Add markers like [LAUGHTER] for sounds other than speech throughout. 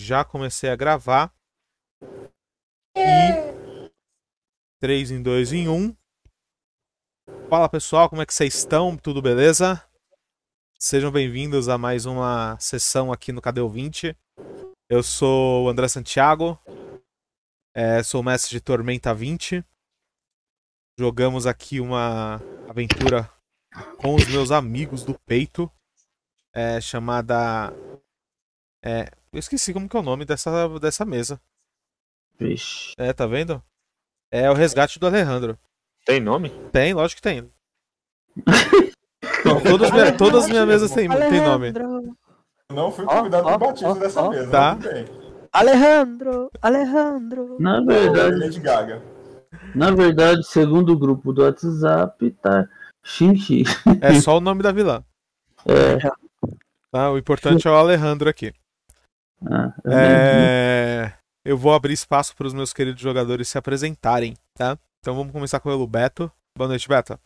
Já comecei a gravar. E 3 em 2 em 1. Fala pessoal, como é que vocês estão? Tudo beleza? Sejam bem-vindos a mais uma sessão aqui no Cadê o 20. Eu sou o André Santiago, é, sou mestre de Tormenta 20. Jogamos aqui uma aventura com os meus amigos do peito, é, chamada. É, eu esqueci como que é o nome dessa, dessa mesa. Vixe. É, tá vendo? É o resgate do Alejandro. Tem nome? Tem, lógico que tem. Todas, minha, todas as minhas mesas têm tem nome. Não fui convidado Ó, ó, pro batismo ó, dessa ó. mesa. Tá. Alejandro, Alejandro. Na verdade, Lady Gaga. na verdade, segundo o grupo do WhatsApp, tá Xinxi. É só o nome da vilã. É, Tá? O importante é o Alejandro aqui. Ah, eu É, Eu vou abrir espaço para os meus queridos jogadores se apresentarem, tá? Então vamos começar com o Beto. Boa noite, Beto.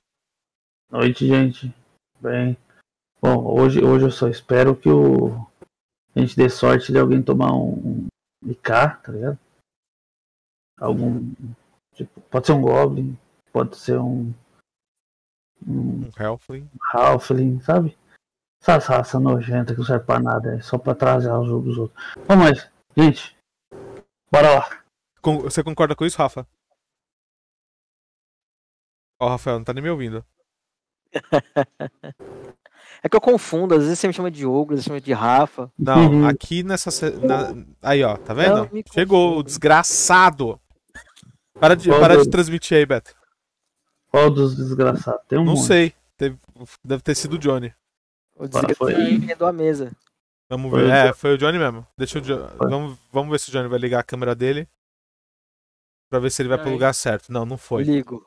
Noite, gente. Bem. Bom, hoje, hoje eu só espero que o a gente dê sorte de alguém tomar um, um IK, tá ligado? Algum. Tipo, pode ser um Goblin, pode ser um. Um Um Helfling. Halfling, sabe? Essas raças nojentas que não serve pra nada, é só pra atrasar o jogo dos outros. Vamos mais, gente. Bora lá. Con- Você concorda com isso, Rafa? Ó, Rafael, não tá nem me ouvindo. [LAUGHS] É que eu confundo, às vezes você me chama de Ogro, às vezes você me chama de Rafa. Não, Uhum. aqui nessa. na- Aí, ó, tá vendo? Chegou, o desgraçado. Para de, Qual para de transmitir aí, Beto. Qual dos desgraçados? Tem um Não monte. sei. Teve- Deve ter sido o Johnny. O Agora foi- a mesa. Vamos Foi ver. o É, foi o Johnny mesmo. Deixa o Jo- Foi. Vamos, vamos ver se o Johnny vai ligar a câmera dele. Pra ver se ele vai pro Ai. lugar certo. Não, não foi. Ligo.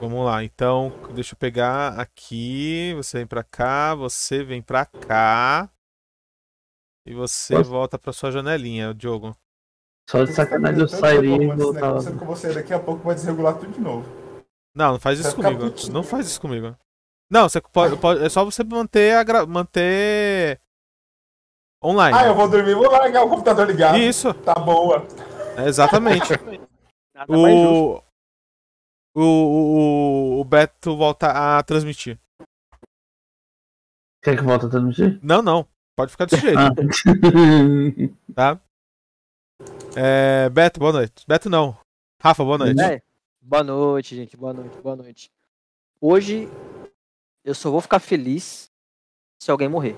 Vamos lá. Então, deixa eu pegar aqui. Você vem pra cá. Você vem pra cá. E você Posso? volta pra sua janelinha, Diogo. Só de sacanagem eu sairia e voltava. Sendo que eu vou sair daqui a pouco vai desregular tudo de novo. Não, não faz isso comigo. Não faz isso comigo. Não, você pode, pode- é só você manter a gra- manter online. Ah, eu vou dormir, vou largar o computador ligado. Isso, Tá boa. é exatamente. [LAUGHS] Nada mais justo. o, o, o, o Beto volta a transmitir. Quer que volte a transmitir? Não, não. Pode ficar desse jeito, Ah. tá? É, Beto, boa noite. Beto não. Rafa, boa noite. É. Boa noite, gente. Boa noite, boa noite. Hoje eu só vou ficar feliz se alguém morrer.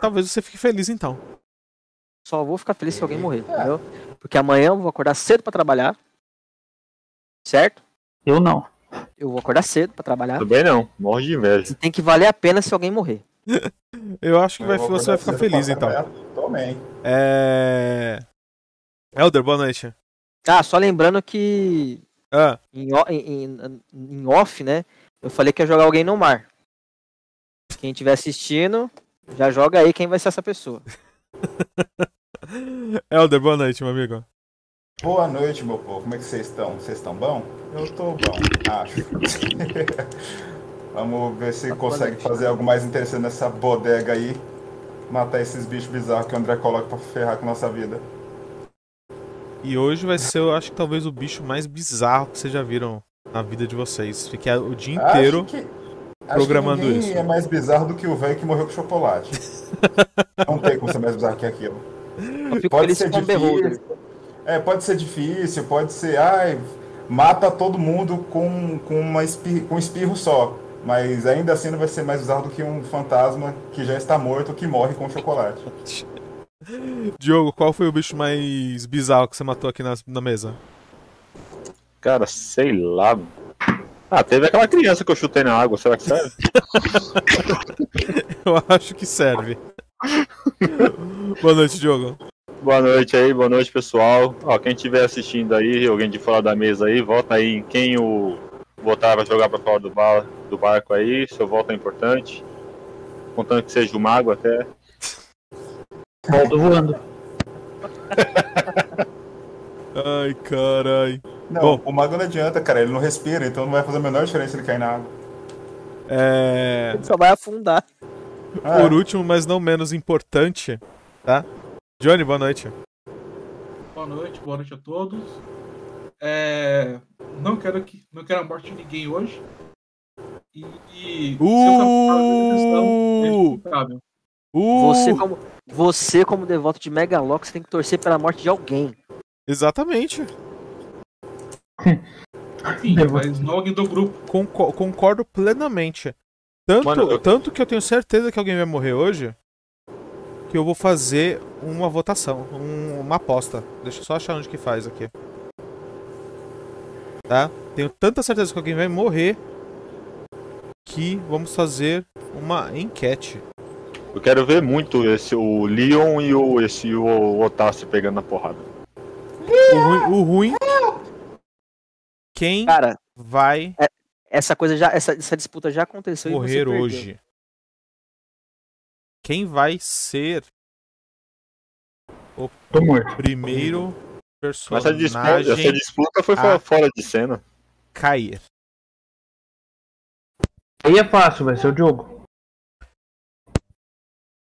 Talvez você fique feliz então. Só vou ficar feliz se alguém morrer, entendeu? Porque amanhã eu vou acordar cedo pra trabalhar. Certo? Eu não. Eu vou acordar cedo pra trabalhar. Tudo bem não, morre de inveja. E tem que valer a pena se alguém morrer. [LAUGHS] Eu acho que vai- Eu vou você vai ficar feliz então. Também. É. Elder, boa noite. Ah, só lembrando que Ah, em- em- em off, né? Eu falei que ia jogar alguém no mar. Quem estiver assistindo, já joga aí quem vai ser essa pessoa. [LAUGHS] Elder, boa noite, meu amigo. Boa noite, meu povo. Como é que vocês estão? Vocês estão bom? Eu tô bom, acho. [LAUGHS] Vamos ver se Boa consegue noite. fazer algo mais interessante nessa bodega aí. Matar esses bichos bizarros que o André coloca pra ferrar com a nossa vida. E hoje vai ser, eu acho que talvez o bicho mais bizarro que vocês já viram na vida de vocês. Fiquei o dia inteiro. Acho que, acho programando que ninguém isso. é mais bizarro do que o velho que morreu com chocolate. [LAUGHS] Não tem como ser mais bizarro que aquilo. Pode ser Beholder. difícil. É, pode ser difícil, pode ser. Ai, mata todo mundo com, com, uma espirro, com um espirro só. Mas ainda assim não vai ser mais bizarro do que um fantasma que já está morto que morre com chocolate. [LAUGHS] Diogo, qual foi o bicho mais bizarro que você matou aqui na, na mesa? Cara, sei lá. Ah, teve aquela criança que eu chutei na água, será que serve? [LAUGHS] Eu acho que serve. [LAUGHS] boa noite, Diogo. boa noite aí, boa noite pessoal. Ó, quem estiver assistindo aí, alguém de fora da mesa aí, vota aí em quem o botar pra jogar pra fora do, bar, do barco aí, seu voto é importante. Contando que seja o mago até. Volto voando. [LAUGHS] Ai, carai. Não, Bom. o mago não adianta, cara. Ele não respira, então não vai fazer a menor diferença ele cair na água. É... Ele só vai afundar. Ah, Por último, mas não menos importante, tá? Johnny, boa noite. Boa noite, boa noite a todos. É, não quero que não quero a morte de ninguém hoje. E, e se eu tava é Uh! Uh! Você como, você, como devoto de Megalox, tem que torcer pela morte de alguém. Exatamente. Vou- mas não alguém do grupo. Conco- concordo plenamente. Tanto, Mano, eu- tanto que eu tenho certeza que alguém vai morrer hoje que eu vou fazer uma votação, um- uma aposta. Deixa eu só achar onde que faz aqui. Tá? Tenho tanta certeza que alguém vai morrer que vamos fazer uma enquete. Eu quero ver muito esse, o Leon e o, esse, o Otácio pegando na porrada. O ruim, o ruim quem Cara, vai essa coisa já, essa, essa disputa já aconteceu e você morrer hoje? Quem vai ser Tô morto. primeiro Mas essa disputa, personagem essa disputa foi fora- de cena. cair? Aí é fácil, vai ser o Diogo.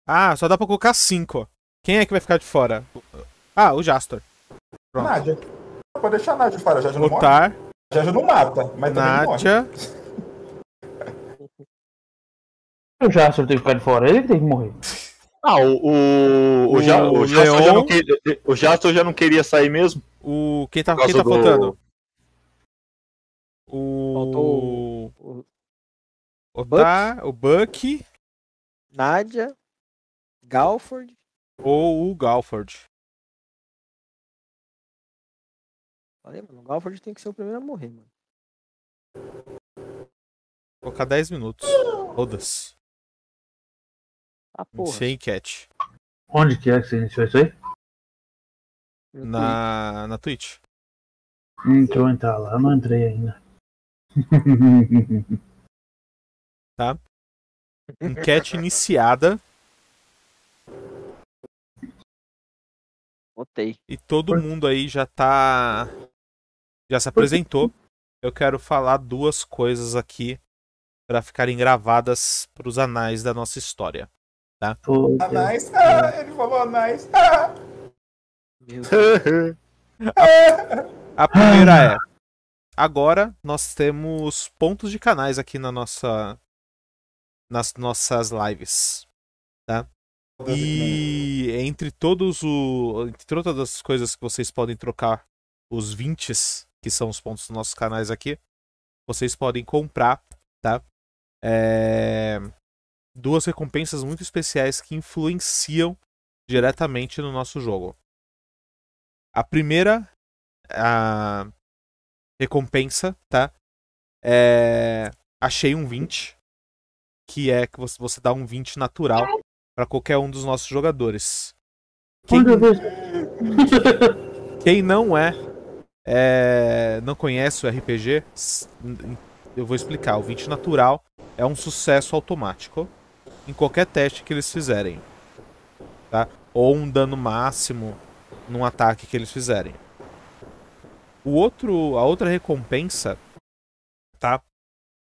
Ah, só dá pra colocar cinco. Quem é que vai ficar de fora? Ah, o Jastor. Pronto. Nádia. Pode deixar a Nádia fora, a Jádia não morre. Otar, A Jádia não mata, mas morre. Nádia, O Jasper tem que ficar de fora, ele que tem que morrer. Ah, o. O, o, O Ja- o Jastor já Leon- não queria, o Jastor já não queria sair mesmo. o. Quem tá, quem tá do- faltando? O. Faltou o Otar, o Buck Nádia, Galford. ou o Galford. Falei, mano, o Galford tem que ser o primeiro a morrer, mano. Vou colocar 10 minutos. Foda-se. Ah, porra. Iniciei enquete. Onde que é que você iniciou isso aí? no Na, na Twitch. Hum, deixa eu entrar lá, eu não entrei ainda. [LAUGHS] Enquete [LAUGHS] iniciada Botei. e todo mundo aí já tá. Já se apresentou. Eu quero falar duas coisas aqui para ficarem gravadas pros anais da nossa história. Ah, [LAUGHS] nice. Ah, ele falou nice. Ah, Deus. [LAUGHS] A primeira é: agora nós temos pontos de canais aqui na nossa nas nossas lives. E entre todos o entre todas as coisas que vocês podem trocar os 20 que são os pontos dos nossos canais aqui, vocês podem comprar, tá? É, duas recompensas muito especiais que influenciam diretamente no nosso jogo. A primeira a recompensa, tá? É achei um 20, que é que você, dá um 20 natural para qualquer um dos nossos jogadores. Quem, eu vejo? [LAUGHS] quem não é, é, não conhece o RPG, eu vou explicar. O 20 natural é um sucesso automático em qualquer teste que eles fizerem, tá? Ou um dano máximo num ataque que eles fizerem. O outro, a outra recompensa, tá?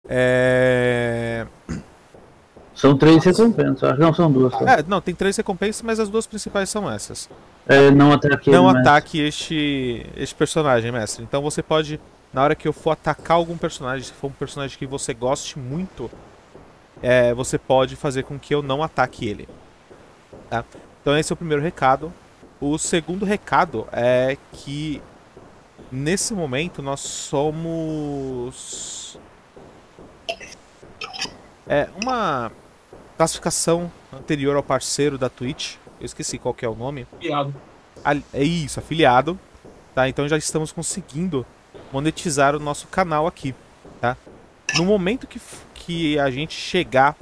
É... São três recompensas, acho não são duas só. é, não, tem três recompensas, mas as duas principais são essas. É, não ataque não ataque este, este personagem, mestre. Então você pode, na hora que eu for atacar algum personagem, se for um personagem que você goste muito, é, você pode fazer com que eu não ataque ele. Tá? Então esse é o primeiro recado. O segundo recado é que nesse momento nós somos é uma classificação anterior ao parceiro da Twitch. Eu esqueci qual que é o nome. Ali- É isso, afiliado. Tá? Então já estamos conseguindo monetizar o nosso canal aqui, tá? No momento que, que a gente chegar,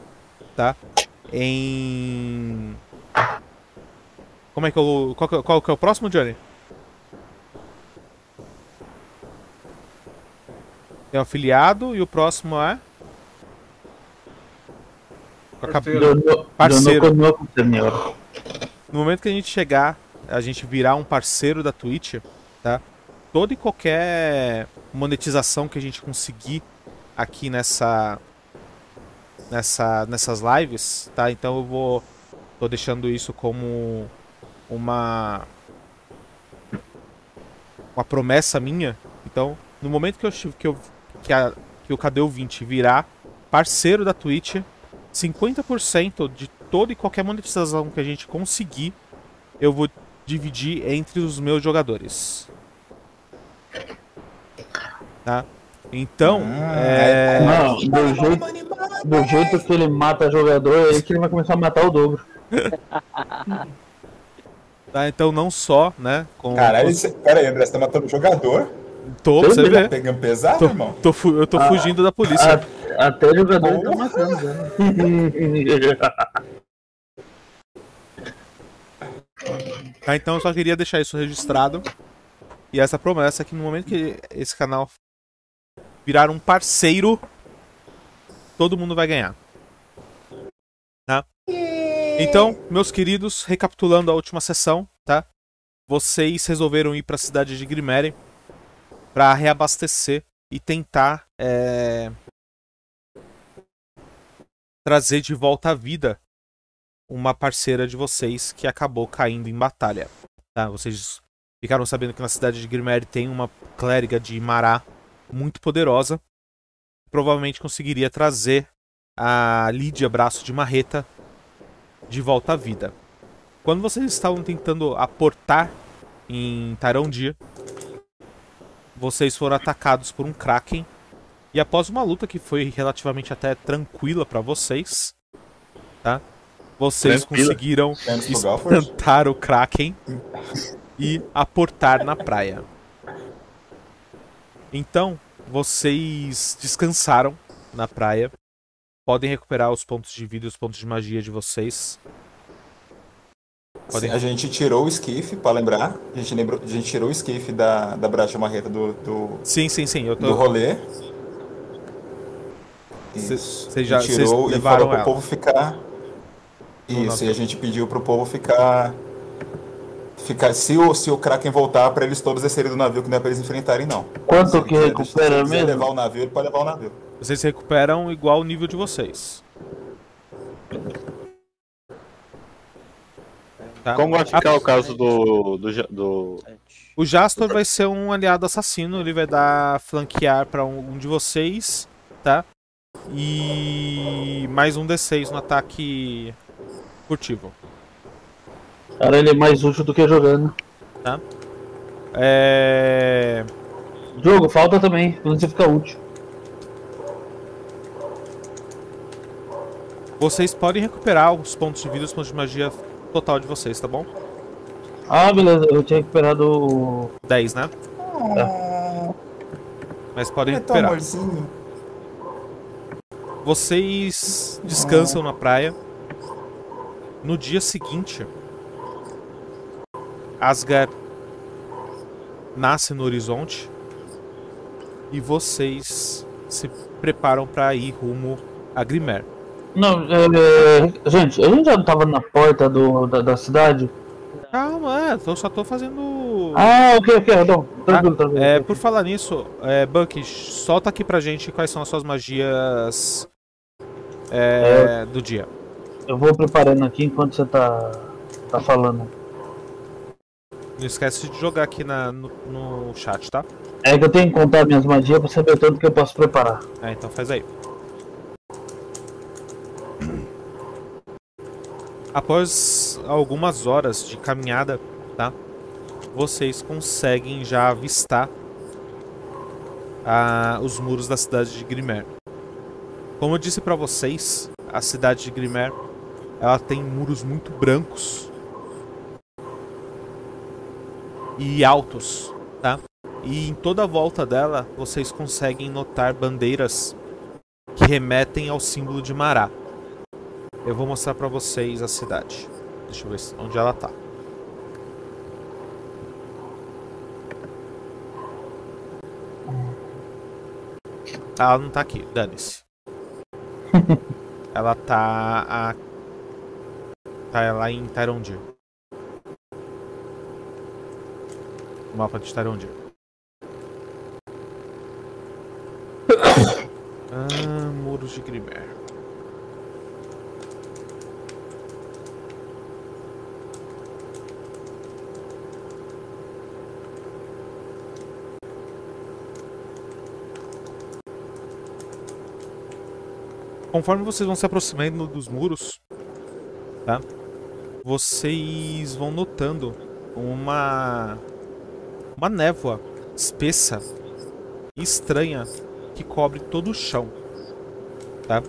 tá? Em Como é que eu qual, que é- qual que é o próximo, Johnny? É o afiliado e o próximo é Parceiro. Dono- Parceiro. dono conosco, senhor. No momento que a gente chegar, a gente virar um parceiro da Twitch, tá? Toda e qualquer monetização que a gente conseguir aqui nessa nessa nessas lives, tá? Então eu vou tô deixando isso como uma uma promessa minha. Então, no momento que eu que, eu, que, a, que o Cadê o 20 virar parceiro da Twitch, 50% de toda e qualquer monetização que a gente conseguir, eu vou dividir entre os meus jogadores. Tá? Então, é... Não, do jeito, do jeito que ele mata jogador, é aí que ele vai começar a matar o dobro. tá? Então não só, né? Com, Caralho, você... pera aí, André, você tá matando jogador? Tô, você Tá ver. pegando pesado, Tô, irmão? tô eu tô fugindo da polícia. A- até jogador ele tá matando. né? [LAUGHS] Tá, então eu só queria deixar isso registrado. E essa promessa que no momento que esse canal virar um parceiro, todo mundo vai ganhar. Tá? Então, meus queridos, recapitulando a última sessão, tá? Vocês resolveram ir para a cidade de Grimere para reabastecer e tentar é, trazer de volta à vida uma parceira de vocês que acabou caindo em batalha. Tá? Vocês ficaram sabendo que na cidade de Grimere tem uma clériga de Mará muito poderosa. Provavelmente conseguiria trazer a Lídia Braço de Marreta de volta à vida. Quando vocês estavam tentando aportar em Tarondir, vocês foram atacados por um Kraken. E após uma luta que foi relativamente até tranquila para vocês, tá? Vocês Tranquila. conseguiram espantar o Kraken e aportar na praia. Então, vocês descansaram na praia. Podem recuperar os pontos de vida e os pontos de magia de vocês. Podem- A gente tirou o esquife, pra lembrar. A gente, lembrou, a gente tirou o esquife da, da Bracha Marreta do, do, Sim, sim, sim. Eu do tô. rolê. Cê- Isso. cê já- tirou e falou pro ela. povo ficar. Isso, e a gente pediu pro povo ficar. ficar se, o, se o Kraken voltar, pra eles todos descerem do navio, que não é pra eles enfrentarem, não. Quanto que quiser- recupera se mesmo? levar o navio, ele pode levar o navio. Vocês recuperam igual o nível de vocês. Tá? Como vai ficar o caso do. do, do... O Jastor vai ser um aliado assassino, ele vai dar flanquear pra um, um de vocês, tá? E mais um D6 no ataque furtivo. Cara, ele é mais útil do que jogando. É... Jogo, falta também, quando você fica útil. Vocês podem recuperar os pontos de vida, os pontos de magia total de vocês, tá bom? Ah, beleza, eu tinha recuperado o. 10, né? Mas podem recuperar. amorzinho. Vocês descansam na praia. No dia seguinte, Asgard nasce no horizonte e vocês se preparam para ir rumo a Grimer. Não, é, gente, a gente já não tava na porta do, da, da cidade? Calma, é, eu só tô fazendo. Ah, ok, ok, não, tranquilo, tranquilo. É, por falar nisso, é, Bucky, solta aqui pra gente quais são as suas magias é, do dia. Eu vou preparando aqui enquanto você tá, tá falando. Não esquece de jogar aqui na, no, no chat, tá? É que eu tenho que contar minhas magias pra saber o tanto que eu posso preparar. É, então faz aí. Após algumas horas de caminhada, tá? Vocês conseguem já avistar ah, os muros da cidade de Grimer. Como eu disse pra vocês, a cidade de Grimer ela tem muros muito brancos e altos, tá? E em toda a volta dela vocês conseguem notar bandeiras que remetem ao símbolo de Mará. Eu vou mostrar pra vocês a cidade. Deixa eu ver onde ela tá. Ah, Ela não tá aqui, dane-se. [LAUGHS] ela tá a... tá lá em Tarondir. O mapa de Tarondir. [COUGHS] Ah, muros de Grimer. Conforme vocês vão se aproximando dos muros, tá? Vocês vão notando uma uma névoa espessa e estranha que cobre todo o chão, tá?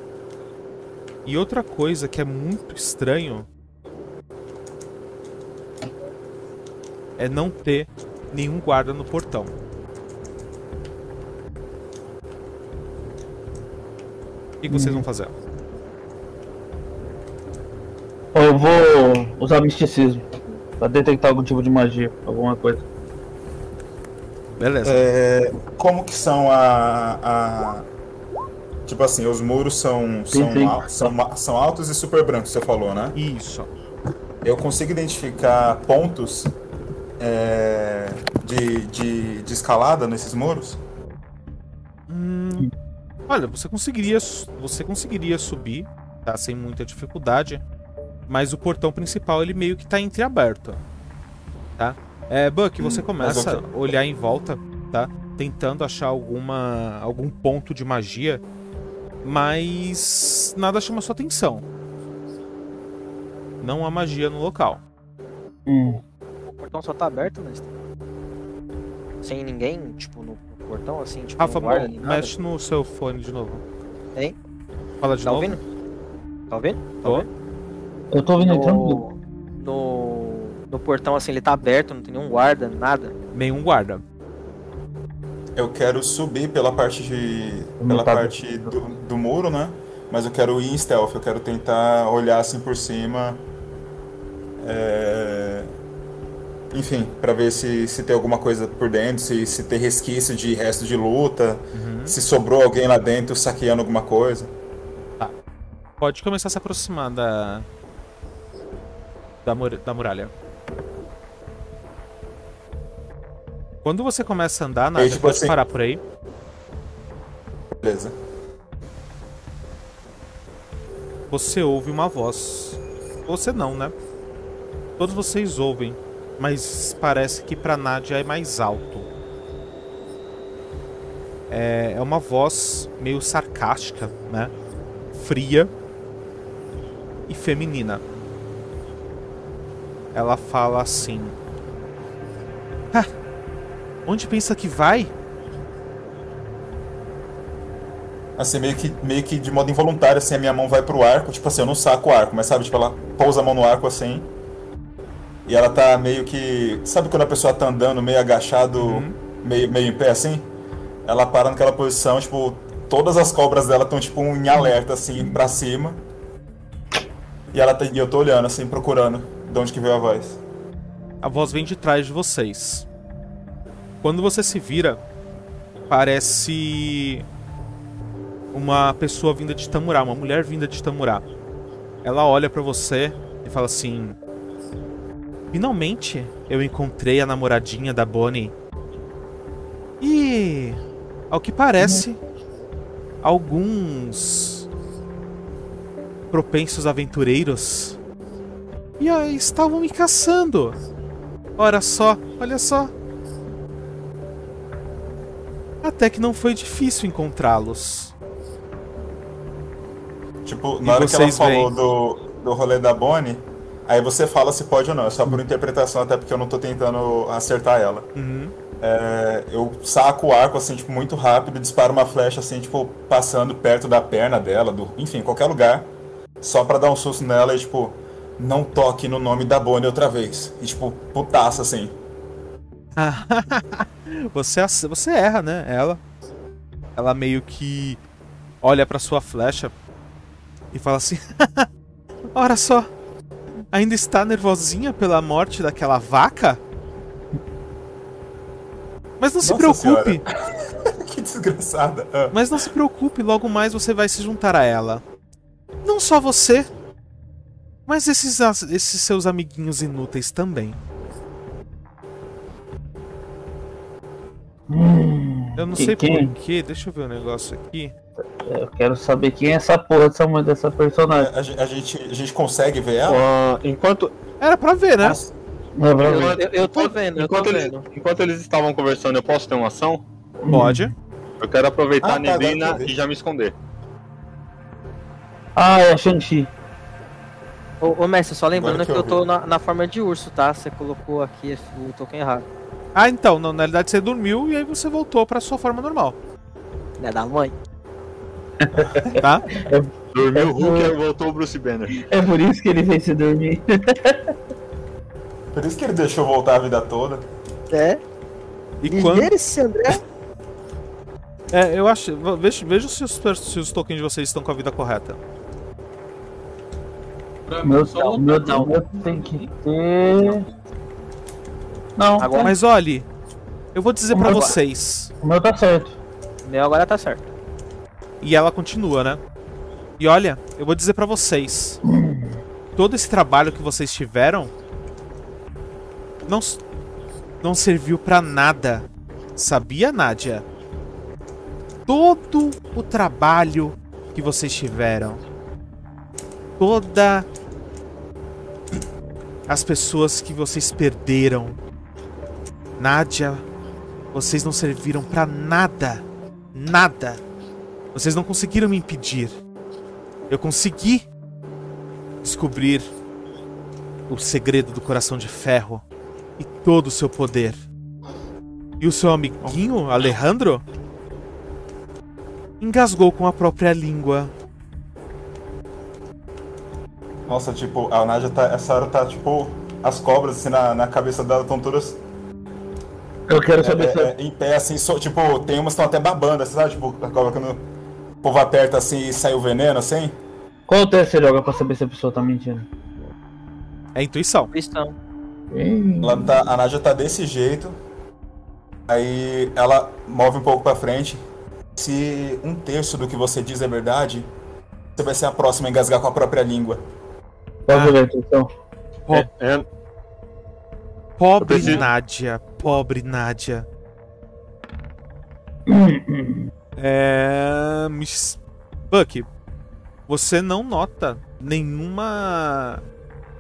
E outra coisa que é muito estranho é não ter nenhum guarda no portão. O que que vocês vão fazer? Eu vou usar misticismo pra detectar algum tipo de magia, alguma coisa. Beleza. É, como que são a, a- Tipo assim, os muros são, são, sim. al- são, são altos e super brancos, você falou, né? Isso. Eu consigo identificar pontos é, de, de, de escalada nesses muros? Hum, olha, você conseguiria, você conseguiria subir, tá? Sem muita dificuldade. Mas o portão principal ele meio que tá entreaberto, tá? É, Buck, você Hum, começa a olhar em volta, tá? Tentando achar alguma algum ponto de magia, mas nada chama sua atenção. Não há magia no local. Hum. O portão só tá aberto, mas. Sem ninguém, tipo, no portão, assim, tipo, Rafa, no guarda, mexe no seu fone de novo. Hein? Fala de Tá novo. ouvindo? Tá ouvindo? Tá Tô. ouvindo? Eu tô ouvindo entrando. No, no, no portão, assim, ele tá aberto, não tem nenhum guarda, nada. Nenhum guarda. Eu quero subir pela parte de. Não pela tá parte do, do muro, né? Mas eu quero ir em stealth, eu quero tentar olhar assim por cima. é, Enfim, pra ver se, se tem alguma coisa por dentro, se, se tem resquício de resto de luta, Uhum. se sobrou alguém lá dentro saqueando alguma coisa. Pode começar a se aproximar da. Da, mur- da muralha. Quando você começa a andar, Nádia, tipo pode assim- parar por aí. Beleza. Você ouve uma voz. Você não, né? Todos vocês ouvem, mas parece que pra Nádia é mais alto. É, é uma voz meio sarcástica, né? Fria e feminina. Ela fala assim: "Ah, Onde pensa que vai? Assim, meio que, meio que de modo involuntário, assim, a minha mão vai pro arco. Tipo assim, eu não saco o arco, mas sabe, tipo, ela pousa a mão no arco assim. E ela tá meio que. Sabe quando a pessoa tá andando meio agachado, Uhum. meio, meio em pé assim? Ela para naquela posição, tipo, todas as cobras dela estão, tipo, em alerta, assim, pra cima. E ela tá, e eu tô olhando, assim, procurando de onde que veio a voz. A voz vem de trás de vocês. Quando você se vira, parece uma pessoa vinda de Tamurá, uma mulher vinda de Tamurá. Ela olha pra você e fala assim: Finalmente eu encontrei a namoradinha da Bonnie. E ao que parece, alguns propensos aventureiros e aí estavam me caçando. Olha só, olha só. Até que não foi difícil encontrá-los. Tipo, E na hora que ela falou do, do rolê da Bonnie, aí você fala se pode ou não. É só por interpretação, até porque eu não tô tentando acertar ela. Uhum. É, eu saco o arco assim, tipo, muito rápido, disparo uma flecha assim, tipo, passando perto da perna dela, do, enfim, qualquer lugar, só pra dar um susto nela e, tipo, não toque no nome da Bonnie outra vez. E, tipo, putaça assim. [LAUGHS] você, você erra, né? Ela. Ela meio que olha pra sua flecha e fala assim: [LAUGHS] Olha só, ainda está nervosinha pela morte daquela vaca? Mas não se Nossa preocupe, [LAUGHS] que desgraçada. Ah, mas não se preocupe, logo mais você vai se juntar a ela. Não só você, mas esses, esses seus amiguinhos inúteis também. Hum, Eu não que- sei porquê, deixa eu ver o um negócio aqui. Eu quero saber quem é essa porra dessa mãe dessa personagem. a, gen- a gente, a gente consegue ver ela? Ah, enquanto, Era pra ver, né? Não é pra mim. Eu, eu tô vendo, eu tô enquanto, eles, vendo. enquanto eles estavam conversando, eu posso ter uma ação? Pode. Eu quero aproveitar Ah, a tá, neblina eu vi. e já me esconder. Ah, é Shang-Chi. Ô, ô mestre, só lembrando que, que eu eu tô na, na forma de urso, tá? Você colocou aqui o token errado. Ah, então, não, na realidade você dormiu e aí você voltou pra sua forma normal, Né, da mãe. [LAUGHS] tá? Dormiu o É, Hulk é. e voltou o Bruce Banner. É por isso que ele veio se dormir. Por isso que ele deixou voltar a vida toda. É. E quando. esse André? É, eu acho. Veja, veja se, os, se os tokens de vocês estão com a vida correta. Pra Meu, o meu, não. meu tem que ter. Não, Agora- Mas olhe, eu vou dizer pra Agora- vocês. o meu tá certo. O meu agora tá certo. E ela continua, né? E olha, eu vou dizer pra vocês. Todo esse trabalho que vocês tiveram não não serviu pra nada. Sabia, Nádia? Todo o trabalho que vocês tiveram, toda as pessoas que vocês perderam, Nádia, vocês não serviram pra nada. Nada. Vocês não conseguiram me impedir. Eu consegui descobrir o segredo do coração de ferro e todo o seu poder. E o seu amiguinho, Alejandro, engasgou com a própria língua. Nossa, tipo, a Nádia tá. Essa hora tá, tipo, as cobras assim na, na cabeça dela estão todas Eu quero é, saber se. é, é, em pé, assim, só, tipo, tem umas que estão até babando, assim, sabe? Tipo, a cobra quando o povo aperta assim e sai o veneno, assim. Qual teste você joga pra saber se a pessoa tá mentindo? É intuição. Cristão. Ih, Ela tá, a Nádia tá desse jeito. Aí ela move um pouco pra frente. Se um terço do que você diz é verdade, você vai ser a próxima a engasgar com a própria língua. Pode jogar então. Po- É, é, Pobre Nádia, pobre Nádia. É. Miss Buck, você não nota nenhuma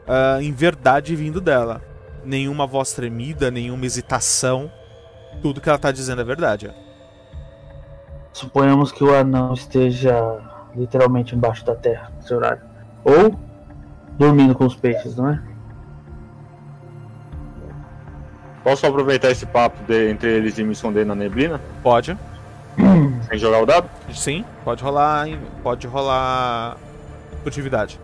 ah, inverdade vindo dela. Nenhuma voz tremida, nenhuma hesitação. Tudo que ela tá dizendo é verdade. Suponhamos que o anão esteja literalmente embaixo da terra nesse horário. Ou dormindo com os peixes, não é? posso aproveitar esse papo de- entre eles e me esconder na neblina? Pode. Sem jogar o dado? Sim, pode rolar. Pode rolar. Furtividade.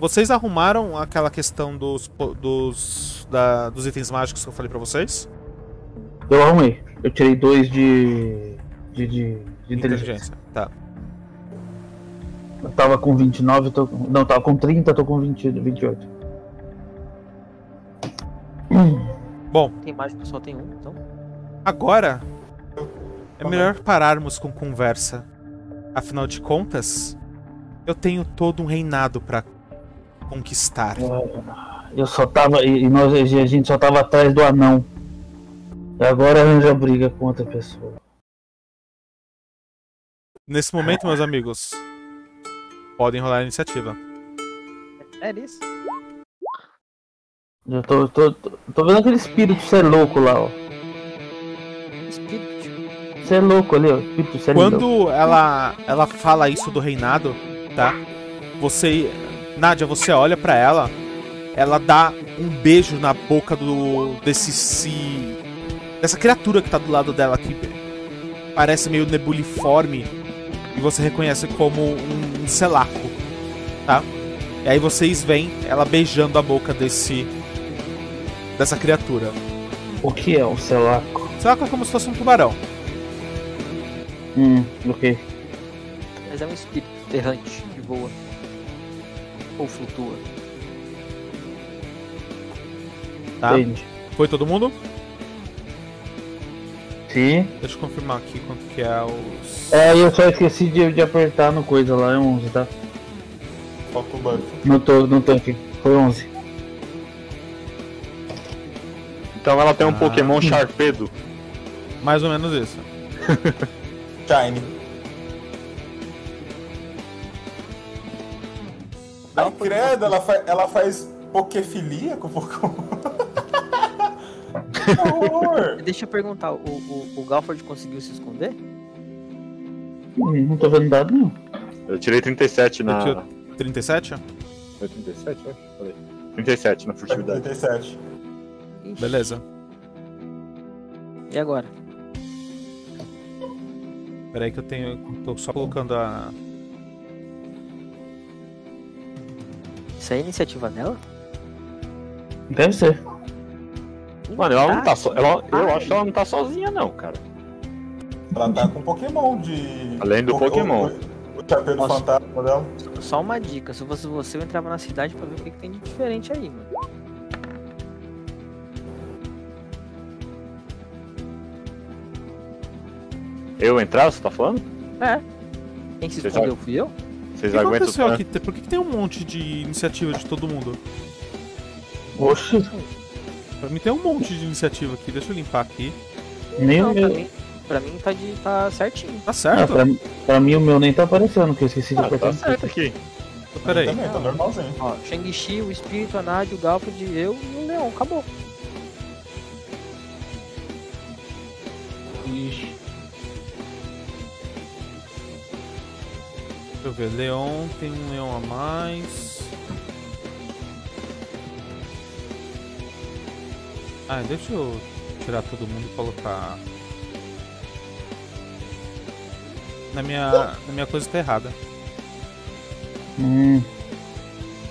Vocês arrumaram aquela questão dos, dos, da- dos itens mágicos que eu falei pra vocês? Eu arrumei. Eu tirei dois de. de, de, de inteligência. Inteligência. Tá. Eu tava com 29, eu tô com. Não, tava com 30, eu tô com 20, 28. Bom, Tem mágico, só tem um, então. agora é melhor pararmos com conversa. Afinal de contas, eu tenho todo um reinado pra conquistar. Eu só tava. E e nós, a gente só tava atrás do anão. E agora arranja briga com outra pessoa. Nesse momento, meus amigos, podem rolar a iniciativa. É isso. Eu tô, tô, tô, tô vendo aquele espírito ser louco lá, ó. Espírito. Ser louco ali, ó. Espírito louco. Quando ela ela fala isso do reinado, tá? Você, Nádia, você olha pra ela, ela dá um beijo na boca do desse se dessa criatura que tá do lado dela que parece meio nebuliforme e você reconhece como um, um selaco, tá? E aí vocês veem ela beijando a boca desse dessa criatura. O que é um selaco? Selaco é como se fosse um tubarão. Hum, ok. Mas é um espírito errante que voa. Ou flutua. Tá? Entendi. Foi todo mundo? Sim. Deixa eu confirmar aqui quanto que é os. É, eu só esqueci de, de apertar no coisa lá, é 11, tá? Falta o Buck. Não tô, não tô aqui. Foi 11. Então ela tem um Ah. Pokémon Sharpedo. Mais ou menos isso. [LAUGHS] Shine. Ai, credo, ela, fa ela faz pokefilia com o Pokémon. [LAUGHS] horror! Deixa eu perguntar, o, o, o Galford conseguiu se esconder? Hum, Não tô vendo dado, não. Eu tirei 37 na. Eu 37? Foi 37, eu acho? Falei. 37 na furtividade. 37. Ixi, Beleza. E agora? Pera aí que eu tenho. Tô só colocando a. Isso é a iniciativa dela? Deve ser. Mano, ela não tá so... ela... Eu acho que ela não tá sozinha, não, cara. Ela tá com Pokémon de. Além do Pokémon. O, do fantasma dela. Só uma dica, se fosse você, eu entrava na cidade pra ver o que, que tem de diferente aí, mano. Eu entrar, você tá falando? É. Quem se Vocês escondeu fui eu? Vocês O que aguentam aconteceu aqui? Por que, que tem um monte de iniciativa de todo mundo? Oxi, Pra mim tem um monte de iniciativa aqui. Deixa eu limpar aqui. nem Não, o pra meu. mim, pra mim tá, de, tá certinho. Tá Ah, certo? pra, pra mim o meu nem tá aparecendo, que eu esqueci de Ah, apertar. tá certo aqui. Pera aí. Também, tá normalzinho. Ó, Shang-Chi, o Espírito, a Nádia, o Galford, eu e o Leão, acabou. Ixi. Deixa eu ver. Leon, tem um leão a mais. Ah, deixa eu tirar todo mundo e colocar. Na minha, na minha coisa tá errada. Hum.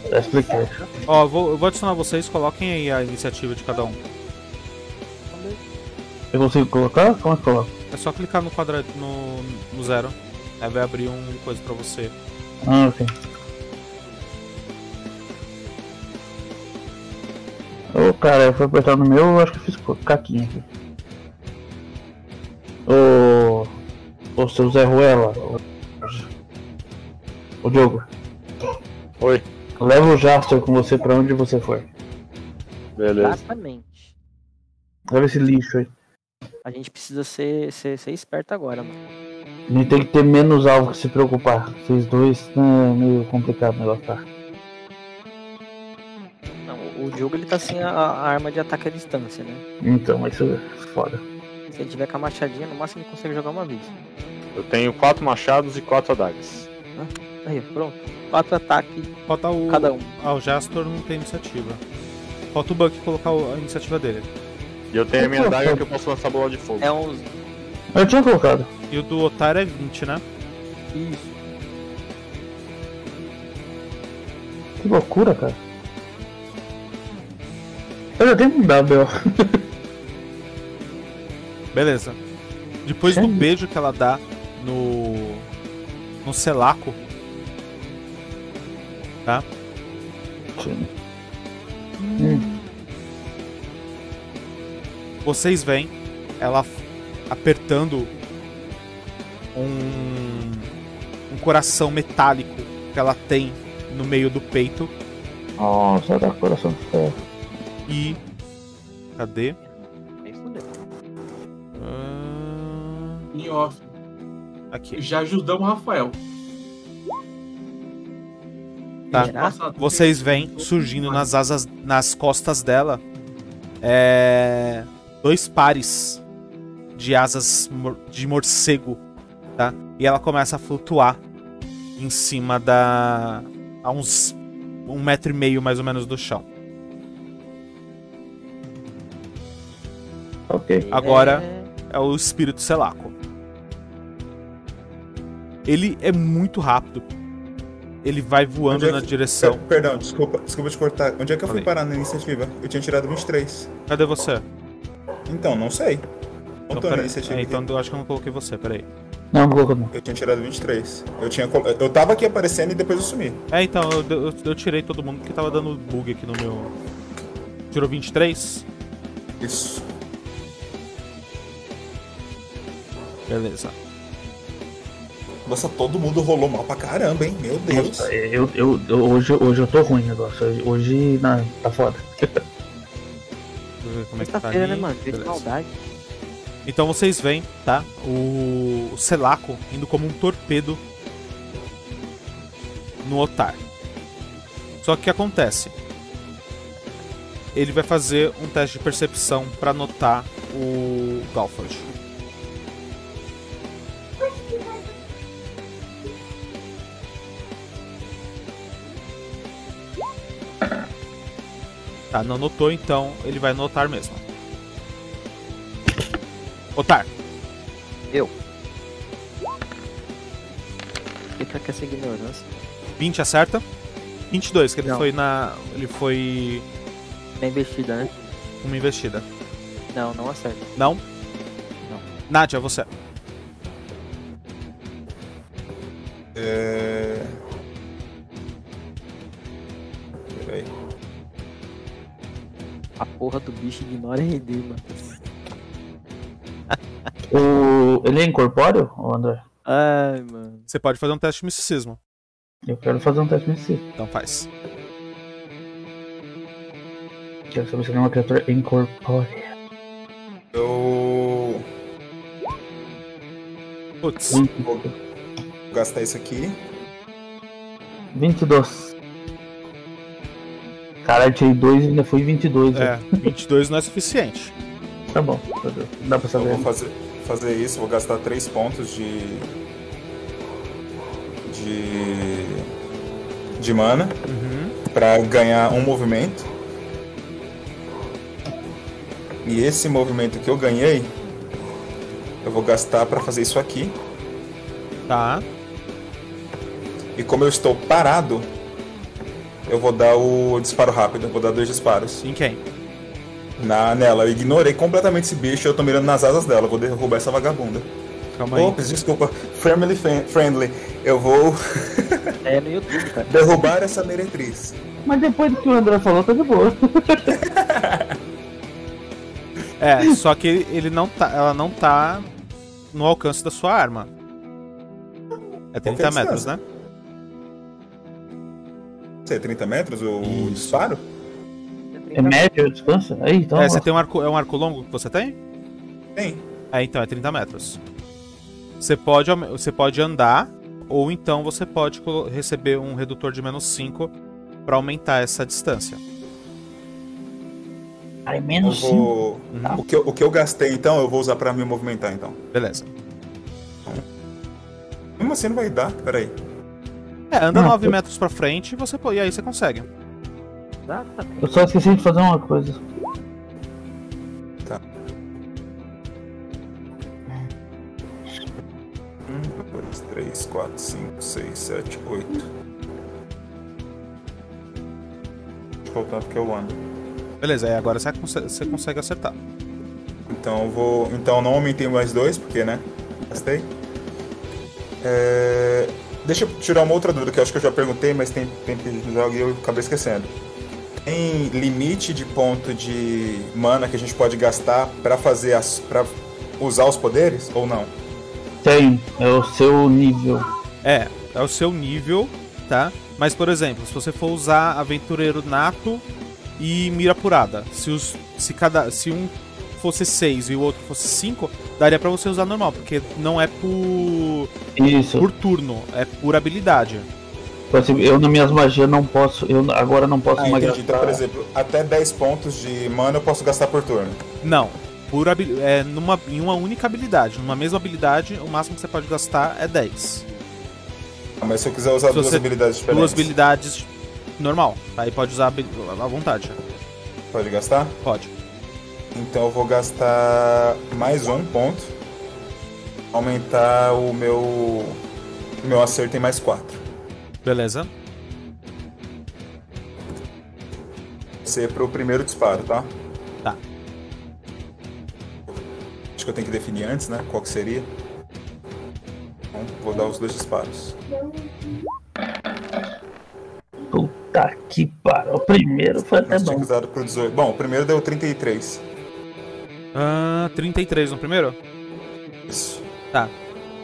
Já expliquei. Ó, eu vou, eu vou adicionar vocês, coloquem aí a iniciativa de cada um. Eu consigo colocar? Como é que coloca? É só clicar no quadrado no, no zero. Aí vai abrir um coisa pra você. Ah, ok. Ô cara, eu fui apertar no meu, eu acho que eu fiz caquinha aqui. Ô. Ô seu Zé Ruela. Ô, ô Diogo. Oi. Leva o Jaster com você pra onde você for. Beleza. Exatamente. Leva esse lixo aí. A gente precisa ser, ser, ser esperto agora, mano. A gente tem que ter menos alvo que se preocupar. Vocês dois, né, é meio complicado o negócio, tá? Não, o- Diogo ele tá sem a, a arma de ataque à distância, né? Então, isso é foda. Se ele tiver com a machadinha, no máximo ele consegue jogar uma vez. Eu tenho quatro machados e quatro adagas. Aí, pronto. Quatro ataques Falta o. cada um. Ah, o Jastor não tem iniciativa. Falta o Buck colocar a iniciativa dele. E eu tenho a minha adaga que eu posso lançar bola de fogo. É uns. Eu tinha colocado. E o do Otário é 20, né? Isso. Que loucura, cara. Eu já tenho um W. [LAUGHS] Beleza. Depois do Sério? beijo que ela dá no. no Selaco, Hum. vocês veem ela apertando um. um coração metálico que ela tem no meio do peito Nossa, dá coração de ferro. e. Cadê? Ah, Em off. Aqui. Já ajudamos o Rafael. Tá. Vocês veem surgindo nas asas, nas costas dela, é, dois pares de asas de morcego, tá? E ela começa a flutuar em cima da, a uns um metro e meio mais ou menos do chão. Ok. Agora- É... É o espírito Selaco. Ele é muito rápido. Ele vai voando é na que- direção. Per- Perdão, desculpa, desculpa te cortar. Onde é que eu fui Falei. parar na iniciativa? Eu tinha tirado 23. Cadê você? Então, não sei. Então, na iniciativa É, então eu acho que eu não coloquei você, peraí. Não, não colocou não. Eu tinha tirado 23. Eu tinha col- Eu tava aqui aparecendo e depois eu sumi. É, então, eu, eu, eu tirei todo mundo porque tava dando bug aqui no meu. Tirou 23? Isso. Beleza. Nossa, todo mundo rolou mal pra caramba, hein? Meu Deus. Nossa, eu, eu, eu- hoje, hoje eu tô ruim o negócio. Hoje, hoje não, tá foda. Deixa eu ver como é que tá Sexta-feira, ali. né, mano? Beleza. maldade. Então vocês veem, tá? O, Selaco indo como um torpedo no Otar. Só que o que acontece? ele vai fazer um teste de percepção pra notar o Galford. Tá, não notou, então ele vai notar mesmo. Otar, Fica com essa ignorância. 20 acerta. 22, que ele Não. foi na. Ele foi Bem investida, né? uma investida. Não, não acerta. Não? Não. Nádia, você. É... Peraí. A porra do bicho ignora RD, mano. O... Ele é incorpóreo, ô André? Ai, mano. Você pode fazer um teste de misticismo. Eu quero fazer um teste nesse. Então faz. Quero saber se ele é uma criatura incorpórea. Eu Putz. vou gastar isso aqui. 22. Caralho, tirei 2 e ainda fui 22. É, né? 22 não é suficiente. Tá bom, dá pra Eu saber. vou fazer, fazer isso, vou gastar 3 pontos de. de. de mana Uhum. pra ganhar um movimento. E esse movimento que eu ganhei, eu vou gastar pra fazer isso aqui. Tá. E como eu estou parado, eu vou dar o disparo rápido, vou dar dois disparos. Em quem? Na, nela, eu ignorei completamente esse bicho, eu tô mirando nas asas dela, vou derrubar essa vagabunda. Calma aí. Ops, desculpa, family friendly. Eu vou É no YouTube, cara. [LAUGHS] derrubar essa meretriz. Mas depois do que o André falou, tá de boa. [LAUGHS] É, só que ele não tá. Ela não tá no alcance da sua arma. É 30 Qual que é a metros, né? Você é 30 metros o Isso. disparo? É médio a distância? Aí, então. É, você tem um arco. É um arco longo que você tem? Tem. É, então, é 30 metros. Você pode, você pode andar, ou então você pode receber um redutor de menos 5 pra aumentar essa distância. Ai, Eu menos 5. vou... Uhum. o, que eu, o que eu gastei então, eu vou usar pra me movimentar então. Beleza. Mesmo assim não vai dar, peraí. É, anda Não, 9 eu- metros pra frente e, você, e aí você consegue. Exatamente. Eu só esqueci de fazer uma coisa. Um, dois, três, quatro, cinco, seis, sete, oito. Deixa eu voltar porque eu ando. Beleza, aí agora você consegue, você consegue acertar. Então eu vou. Então eu não aumentei mais dois, porque né? Gastei. É, Deixa eu tirar uma outra dúvida que eu acho que eu já perguntei, mas tem tempo que a gente joga e eu acabei esquecendo. Tem limite de ponto de mana que a gente pode gastar pra fazer as. para usar os poderes ou não? Tem, é o seu nível. É, é o seu nível, tá? Mas, por exemplo, se você for usar aventureiro nato e mira apurada, se, os, se, cada, se um fosse 6 e o outro fosse 5, daria pra você usar normal, porque não é por, Isso. por turno, é por habilidade. Tipo assim, eu nas minhas magias não posso. Eu agora não posso Ah, mais entendi. Então, por exemplo, até 10 pontos de mana eu posso gastar por turno. Não, por é numa, em uma única habilidade. Numa mesma habilidade, o máximo que você pode gastar é 10. Ah, Mas se eu quiser usar Se duas você- habilidades diferentes, Duas habilidades normal. Aí pode usar à vontade. pode gastar? Pode. Então eu vou gastar mais um ponto. Aumentar o meu. o meu acerto em mais 4. Beleza. Ser pro primeiro disparo, tá? Tá. Acho que eu tenho que definir antes, né? Qual que seria. Então, vou dar os dois disparos. Puta que pariu. O primeiro foi até bom. usar pro 18. Bom, o primeiro deu 33. Ah, 33 no primeiro? Isso.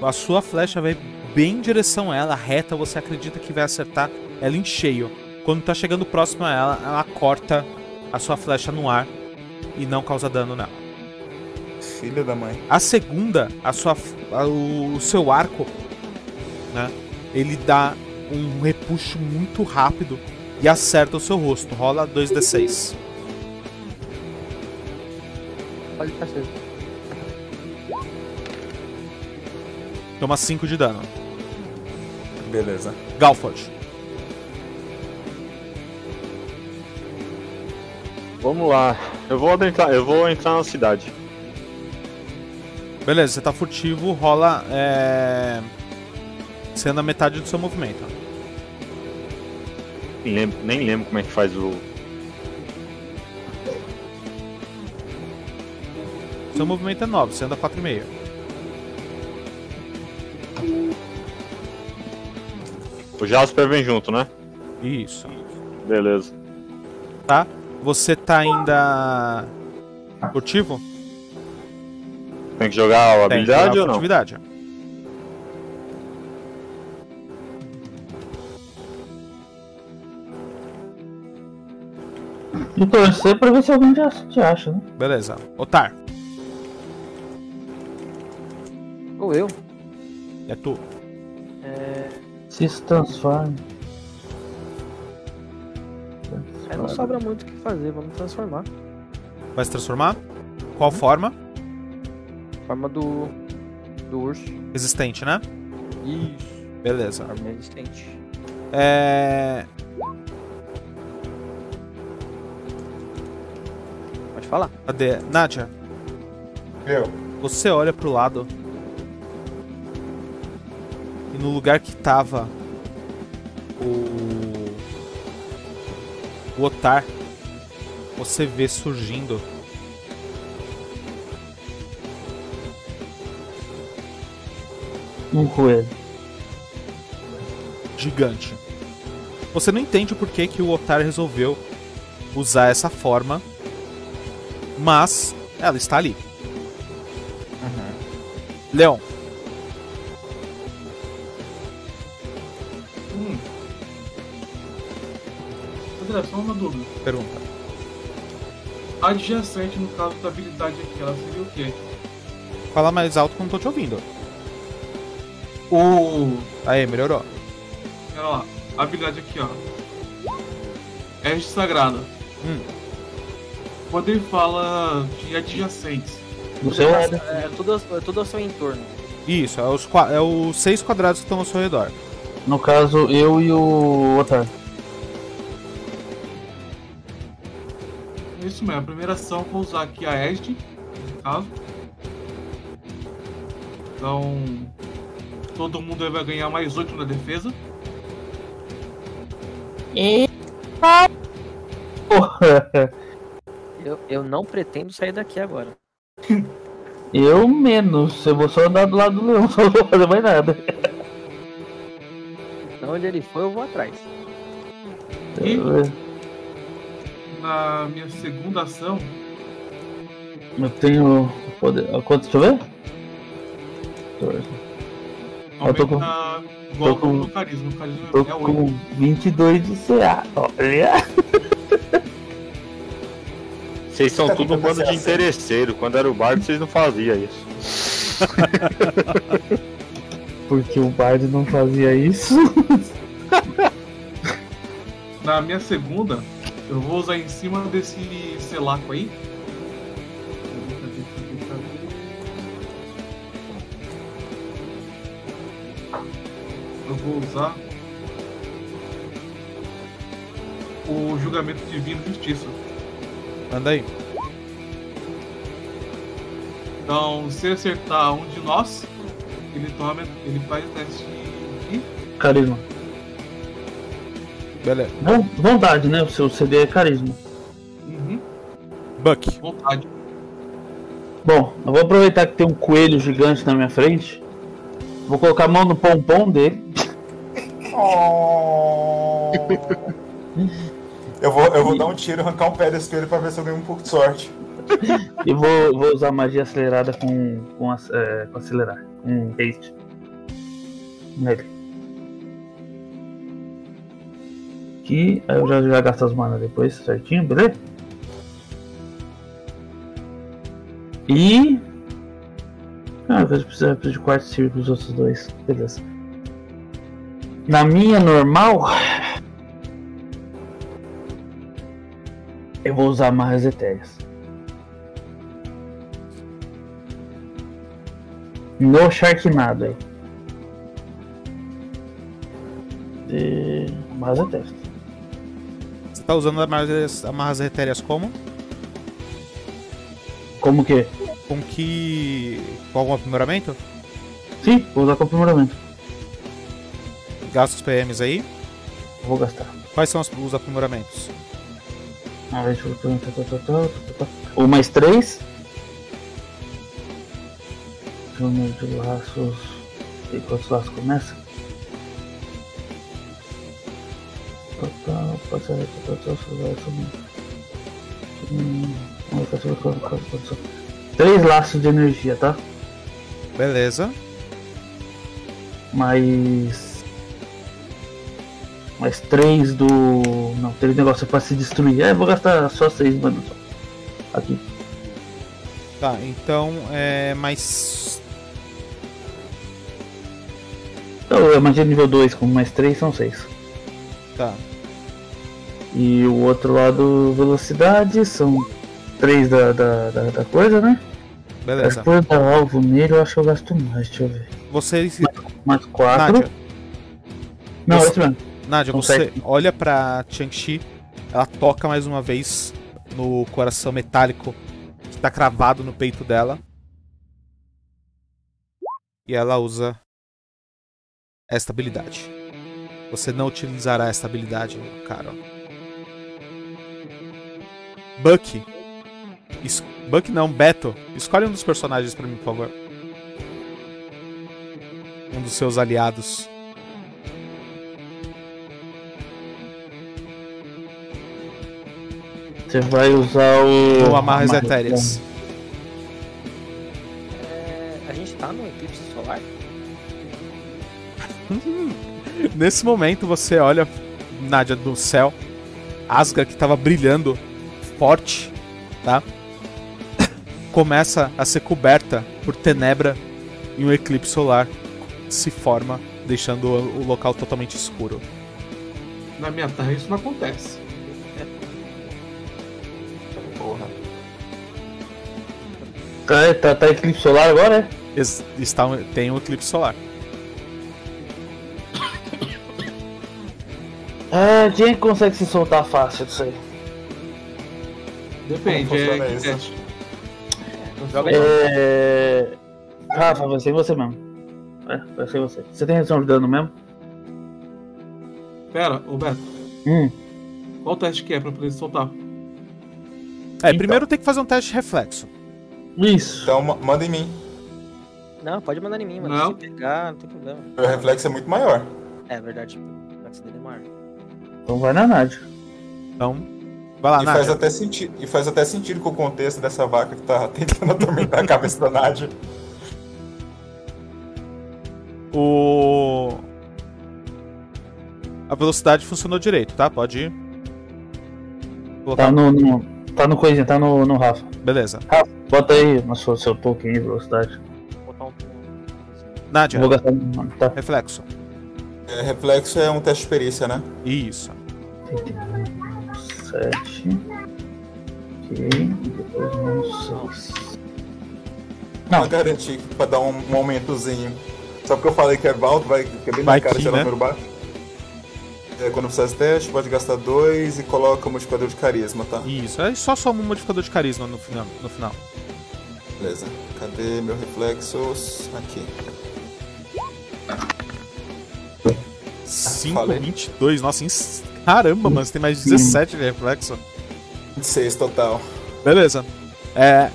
A sua flecha vai bem em direção a ela, reta, você acredita que vai acertar ela em cheio. Quando tá chegando próximo a ela, ela corta a sua flecha no ar e não causa dano nela. Filha da mãe. A segunda, a sua, a- o, o seu arco, né? Ele dá um repuxo muito rápido e acerta o seu rosto. Rola 2d6. pode ficar aceso. Toma 5 de dano. Beleza. Galford. Vamos lá. Eu vou adentrar, eu vou entrar na cidade. Beleza, você tá furtivo, rola. É... Você anda metade do seu movimento. Nem lembro, nem lembro como é que faz o. Seu movimento é 9, você anda 4,5. O Jasper vem junto, né? Isso. Beleza. Tá? Você tá ainda. Furtivo? Tem que jogar a habilidade ou não? furtividade. E torcer pra ver se alguém já te acha, né? Beleza. Otar, Ou eu. é tu. Se transforma. é, não sobra muito o que fazer, vamos transformar. Vai se transformar? Qual forma? Forma do. do urso. Resistente, né? Isso. Beleza. Forma resistente. É. Pode falar. Cadê? Nádia, Eu. você olha pro lado. E no lugar que tava o. O Otar, você vê surgindo Um coelho. gigante. Você não entende por que, que o Otar resolveu usar essa forma, mas ela está ali. Leon, Pergunta. Adjacente, no caso da habilidade aqui, ela seria o quê? Fala mais alto que eu não tô te ouvindo. O. Aí, melhorou. Olha lá, a habilidade aqui, ó. Ege Sagrada. Hum. Poder fala de adjacentes. No seu lado. É tudo, é tudo ao seu entorno. Isso, é os, é os seis quadrados que estão ao seu redor. No caso, eu e o Otar. Isso mesmo, a primeira ação eu vou usar aqui a Edge, no caso. Então. Todo mundo vai ganhar mais 8 na defesa. Porra. [LAUGHS] Eu, eu não pretendo sair daqui agora. Eu menos. Eu vou só andar do lado do leão, [LAUGHS] só não vou fazer mais nada. Então onde ele for, eu vou atrás. E na minha segunda ação, Eu tenho. Poder... Quanto? Deixa eu ver? Eu tô com- igual tô com- no carisma. O carisma Tô é 8. com 22 de CA. Olha. Vocês são Tá tudo um bando ser de assim. interesseiro. Quando era o bardo, vocês não faziam isso. [LAUGHS] Porque o Bard não fazia isso. Na minha segunda, eu vou usar em cima desse selaco aí. Eu vou usar o julgamento divino justiça. Manda aí. Então, se acertar um de nós, ele toma, ele faz o teste de Carisma. Beleza. Von- Vontade, né? O seu CD é carisma. uhum, Buck. vontade. Bom, eu vou aproveitar que tem um coelho gigante na minha frente. Vou colocar a mão no pompom dele. Oh. [LAUGHS] eu, vou, eu vou dar um tiro, arrancar um pé desse coelho pra ver se eu ganho um pouco de sorte. [LAUGHS] E vou, vou usar magia acelerada com, com, é, com acelerar. Com haste. Nele. Aqui, aí eu já, já gasto as manas depois certinho, beleza? E. Ah, preciso, eu preciso de quarto círculo os outros dois. Beleza. Na minha normal. Eu vou usar marras etéreas. No Sharknado aí. De... Mas testo. Você tá usando amarras, amarras etéreas como? Como que? Com que. Com algum aprimoramento? Sim, vou usar com aprimoramento. Gasta os PMs aí. Vou gastar. Quais são os, os aprimoramentos? Ah, deixa eu ver. tá, tá, tá. O mais três. Número de laços. E quantos laços começa? Total, pode ser total, Três laços de energia, tá? Beleza. Mais. Mais três do. Não, três negócios pra se destruir. É, vou gastar só seis, mano. Só. Aqui. Tá, então é mais. Então, a magia nível 2 com mais 3 são 6. Tá. E o outro lado, velocidade, são 3 da, da, da, da coisa, né? Beleza. Depois dar alvo nele, eu acho que eu gasto mais, deixa eu ver. Você. Mais 4. Nádia, Não, você- esse mesmo. Nádia, você olha pra Chang-Chi, ela toca mais uma vez no coração metálico que tá cravado no peito dela. E ela usa esta habilidade. Você não utilizará esta habilidade, cara. Bucky. Es- Bucky não, Beto. Escolhe um dos personagens pra mim, por favor. Um dos seus aliados. Você vai usar o. Ou amarras Amarras, etéreas. É, a gente tá no eclipse solar. [LAUGHS] Nesse momento você olha, Nádia, do céu, Asgard que tava brilhando forte, tá? Começa a ser coberta por tenebra e um eclipse solar se forma, deixando o local totalmente escuro. Na minha terra isso não acontece. Porra. Tá, tá, tá eclipse solar agora, é? Es- Está, tem um eclipse solar. [COUGHS] Ah, quem consegue se soltar fácil disso aí? Depende, é funciona que isso? teste. Joga. É. Rafa, vai ser você mesmo. É, vai ser você. Você tem redução de dano mesmo? Pera, ô Beto, Hum. qual teste que é pra poder soltar? É, Então. primeiro tem que fazer um teste de reflexo. Isso. Então ma- manda em mim. Não, pode mandar em mim, mano. Não. Se pegar, não tem problema. Meu reflexo é muito maior. É verdade, o reflexo dele é maior. Então vai na Nádia. Então, vai lá, e, faz Nádia. até senti e faz até sentido com o contexto dessa vaca que tá [LAUGHS] tentando atormentar a cabeça da Nádia. O... A velocidade funcionou direito, tá? Pode ir. Colocar... Tá no. no tá no coisinha, tá no, no Rafa. Beleza. Rafa, bota aí no seu, seu token aí, velocidade. Vou botar um. Nádia, Vou gastar. Tá. reflexo. É, reflexo é um teste de perícia, né? Isso. 7. Ok. E depois menos 6. Pra Não. garantir, pra dar um, um aumentozinho. Só porque eu falei que é alto, vai que é bem Vai na cara tirar né? o número baixo. É, quando você faz teste, pode gastar 2 e coloca o modificador de carisma, tá? Isso. É só soma um modificador de carisma no final. No final. Beleza. Cadê meu reflexos? Aqui. 5, falei. 22. Nossa, ins- caramba, mano. Você tem mais 17 de reflexo. 26 total. Beleza. É.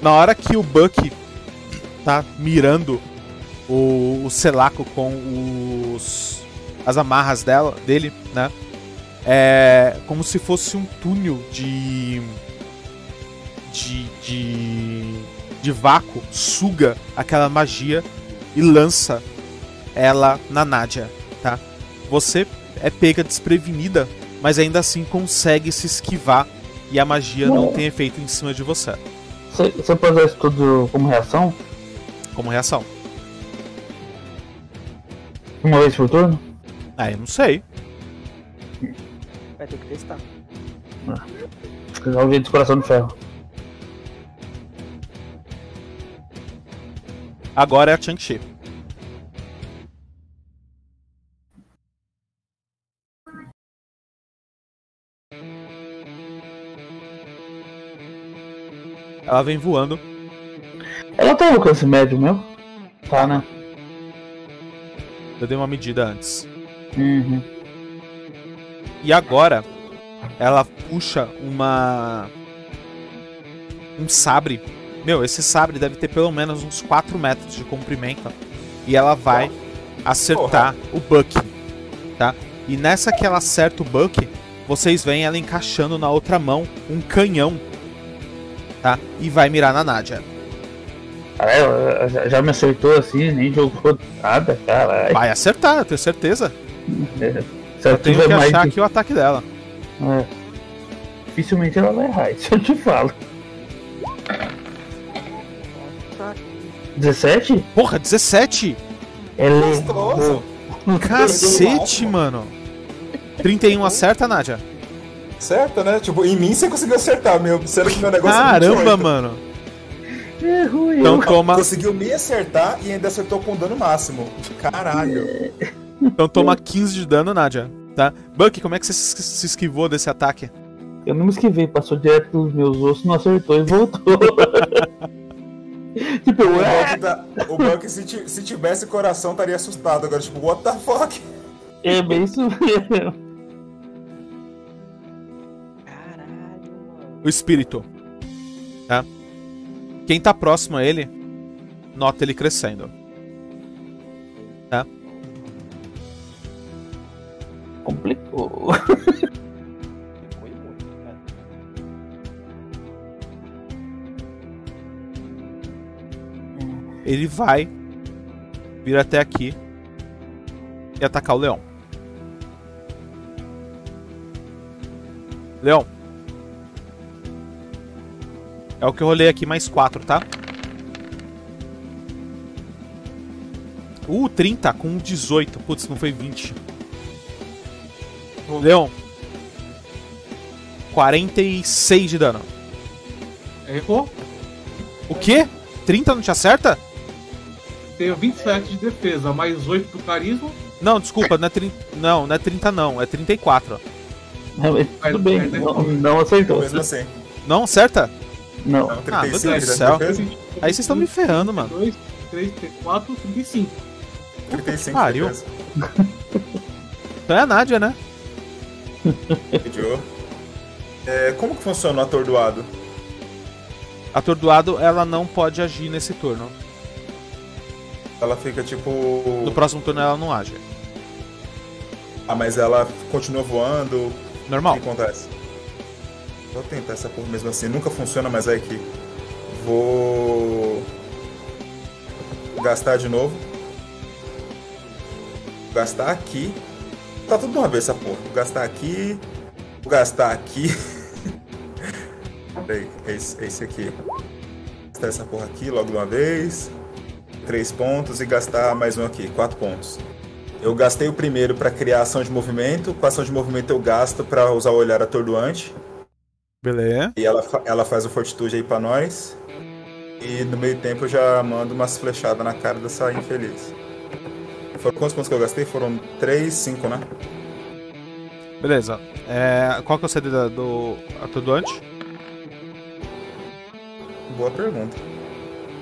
Na hora que o Buck tá mirando o, o Selaco com os. as amarras dela, dele, né? É como se fosse um túnel de. de. de. de vácuo, suga aquela magia e lança ela na Nádia, tá? Você é pega desprevenida, mas ainda assim consegue se esquivar e a magia não tem efeito em cima de você, Você, pode usar isso tudo como reação? como reação. Uma vez por turno? Ah, eu não sei. Vai ter que testar. Já ouvi de coração de ferro. Agora é a Chang-Chi. Ela vem voando. Ela tem alcance médio meu? Tá, né? Eu dei uma medida antes. Uhum. E agora ela puxa uma. Um sabre. Meu, esse sabre deve ter pelo menos uns 4 metros de comprimento. E ela vai acertar o Buck. Tá? E nessa que ela acerta o Buck, vocês veem ela encaixando na outra mão um canhão. Tá? E vai mirar na Nadia. Caralho, já- já me acertou assim, nem jogou nada, caralho. Vai acertar, eu tenho certeza. É, Eu tenho tiver que achar de- aqui o ataque dela. É. Dificilmente ela vai errar, [LAUGHS] isso eu te falo. 17? Porra, 17? Ela Monstruoso. errou. Cacete, mano. [LAUGHS] 31 acerta, Nádia? Certo, né? Tipo, em mim você conseguiu acertar, meu. Sendo que meu negócio é Caramba, 28. mano. Errou eu. Então toma, Conseguiu me acertar e ainda acertou com dano máximo. Caralho. então toma 15 de dano, Nádia. Tá? Buck, como é que você se esquivou desse ataque? Eu não me esquivei, passou direto pelos meus ossos, não acertou e voltou. [LAUGHS] tipo, O ué, Buck, tá- o Buck, se, se tivesse coração, estaria assustado. Agora, tipo, what the fuck? é bem isso mesmo. O espírito. Tá? Quem tá próximo a ele, nota ele crescendo. Complicou. Muito, cara. Ele vai vir até aqui e atacar o leão. Leão. É o que eu rolei aqui, mais 4, tá? Uh, 30 com 18. Putz, não foi 20. Leão. 46 de dano. Errou. O quê? 30 não te acerta? Tenho 27 de defesa, mais 8 do carisma. Não, desculpa, não é 30, não, não é 30 não, é 34. Não, mas tudo bem, não, não acertou. Mesmo. Não acerta? Não. Não, Ah, meu 35 Deus do de céu. Aí vocês estão me ferrando, mano. 2, 3, 4, 35. 35 de pariu. Então é a Nádia, né? Pediu. É, como que funciona o atordoado? Atordoado, ela não pode agir nesse turno. Ela fica tipo. No próximo turno ela não age. Ah, mas ela continua voando. O Normal. que acontece? Vou tentar essa porra mesmo assim. Nunca funciona, mas é que. Vou. Gastar de novo. Vou gastar aqui. Tá tudo de uma vez essa porra. Vou gastar aqui. Vou gastar aqui. [LAUGHS] Peraí, é esse, é esse aqui. Vou gastar essa porra aqui logo de uma vez. Três pontos e gastar mais um aqui, quatro pontos. Eu gastei o primeiro para criar ação de movimento. Com ação de movimento eu gasto para usar o olhar atordoante. Beleza. E ela, ela faz o fortitude aí pra nós. E no meio tempo eu já mando umas flechadas na cara dessa infeliz. Foram quantos pontos que eu gastei? Foram 3, 5, né? Beleza. É, qual que é o CD do atordoante? Boa pergunta.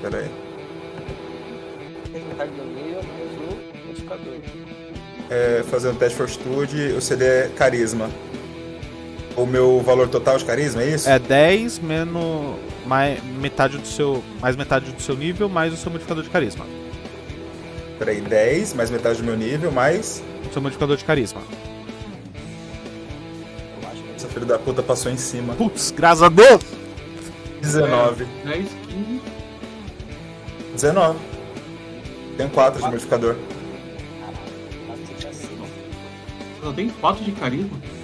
Pera aí. Do. É, fazendo teste de fortitude, o CD é carisma. O meu valor total de carisma, é isso? É 10 menos mais metade do seu, mais metade do seu nível, mais o seu modificador de carisma. Peraí, 10, mais metade do meu nível, mais. O seu modificador de carisma. Eu acho que Essa filha da puta passou em cima. Putz, graças a Deus! 19. 10, 15. 19. Tem 4 de modificador. Só tem 4 de carisma.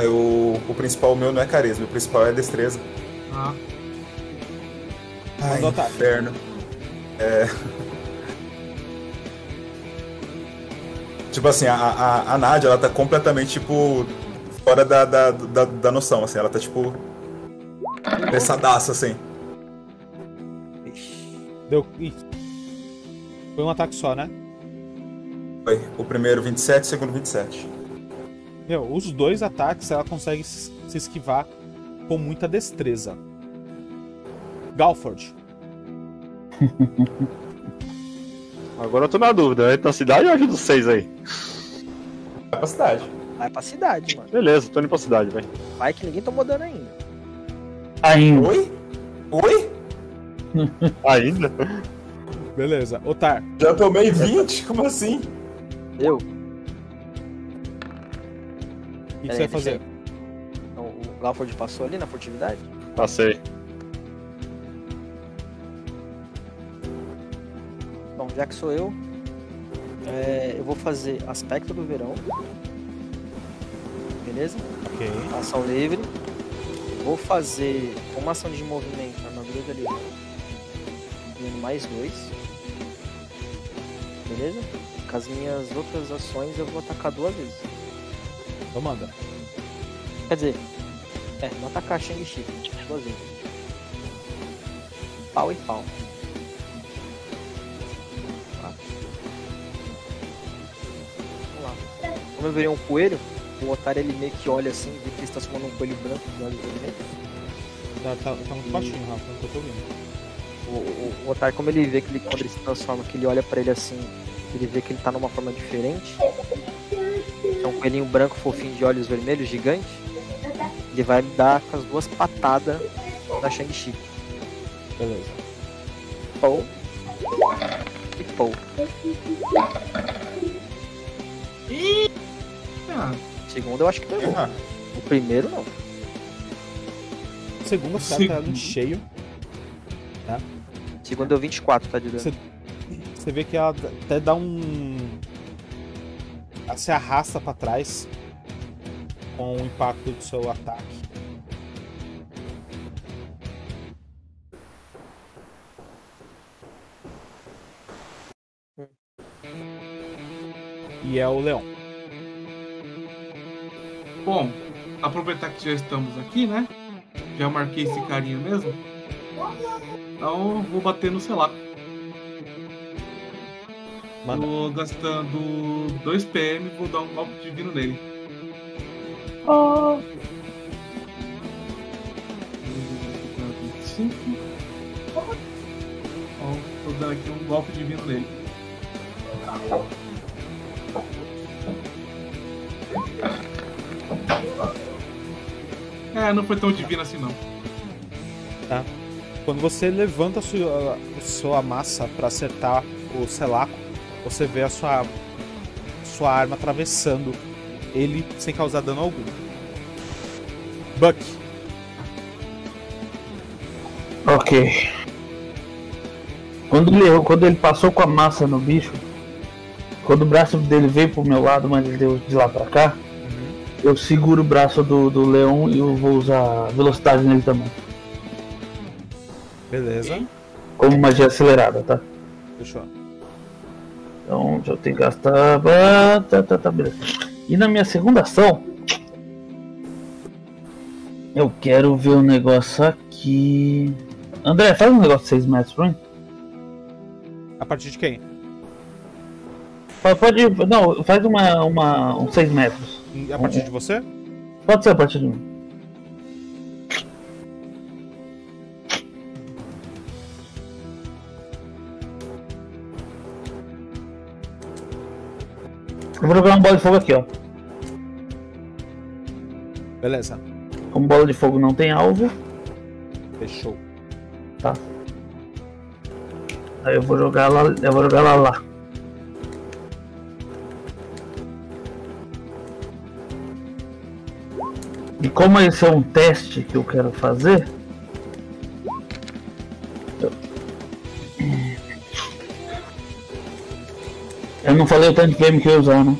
Aí o, principal meu não é carisma, o principal é destreza. Ah, Ai, inferno. É. Tipo assim, a, a, a Nádia, ela tá completamente, tipo, fora da, da, da, da noção, assim. Ela tá, tipo, pensadaça, assim. Deu. Foi um ataque só, né? Foi. O primeiro 27, o segundo 27. Meu, os dois ataques ela consegue se esquivar com muita destreza. Galford. [LAUGHS] Agora eu tô na dúvida. Entra na cidade ou ajuda os seis aí? Vai pra cidade. Vai pra cidade, mano. Beleza, tô indo pra cidade, velho. Vai que ninguém tomou dano ainda. Ainda. Oi? Oi? [LAUGHS] Ainda? Beleza. Otar. Já tomei 20? Como assim? Eu? O que, que você aí, vai fazer? deixa Então, o Galford passou ali na furtividade? Passei. Bom, já que sou eu, é, eu vou fazer aspecto do verão. Beleza? Ok. Ação livre. Vou fazer uma ação de movimento, armadura de alívio. Ganhando mais dois. Beleza? Com as minhas outras ações eu vou atacar duas vezes. Então manda. Quer dizer, é, não atacar Shang-Chi, vezes. Pau e pau. Tá. Vamos lá. Como eu virei um coelho, o otário ele meio que olha assim, vê que ele está tomando um coelho branco de olhos vermelhos. Tá, tá, tá muito baixinho, Rafa, não tô ouvindo. O, o, o otário, como ele vê que ele, quando ele se transforma, que ele olha pra ele assim, ele vê que ele tá numa forma diferente. É um coelhinho branco fofinho de olhos vermelhos, gigante. Ele vai me dar com as duas patadas da Shang-Chi. Beleza. Pou. E pou. Ah, Segundo eu acho que pegou. Ah, O primeiro não. Segundo Segundo. ela em cheio. Segundo deu 24, tá de dano. Você- Você vê que ela até dá um. Se arrasta pra trás com o impacto do seu ataque. E é o leão. bom, aproveitar que já estamos aqui, né? Já marquei esse carinha mesmo. Então vou bater no selaco. Manda. Tô gastando 2 PM e vou dar um golpe divino nele. Oh. 25. Ó, tô dando aqui um golpe divino nele. É, não foi tão divino assim não. Quando você levanta a sua, a sua massa pra acertar o selaco, você vê a sua, sua arma atravessando ele sem causar dano algum. Buck, Ok. Quando ele, quando ele passou com a massa no bicho, quando o braço dele veio pro meu lado, mas ele deu de lá pra cá, eu seguro o braço do, do leão e eu vou usar velocidade nele também. beleza. Como magia acelerada, tá? Fechou. Então já tenho que gastar. ah, Tá, tá, tá, beleza. E na minha segunda ação, eu quero ver um negócio aqui. André, faz um negócio de 6 metros pra mim. A partir de quem? Pode, não, faz uma, uma, uns 6 metros. A partir de você? Pode ser a partir de mim. Eu vou jogar uma bola de fogo aqui, ó. Beleza. Como bola de fogo não tem alvo, Fechou. aí eu vou jogar lá, eu vou jogar lá lá. E como esse é um teste que eu quero fazer, eu não falei o tanto de PM que eu ia usar, né?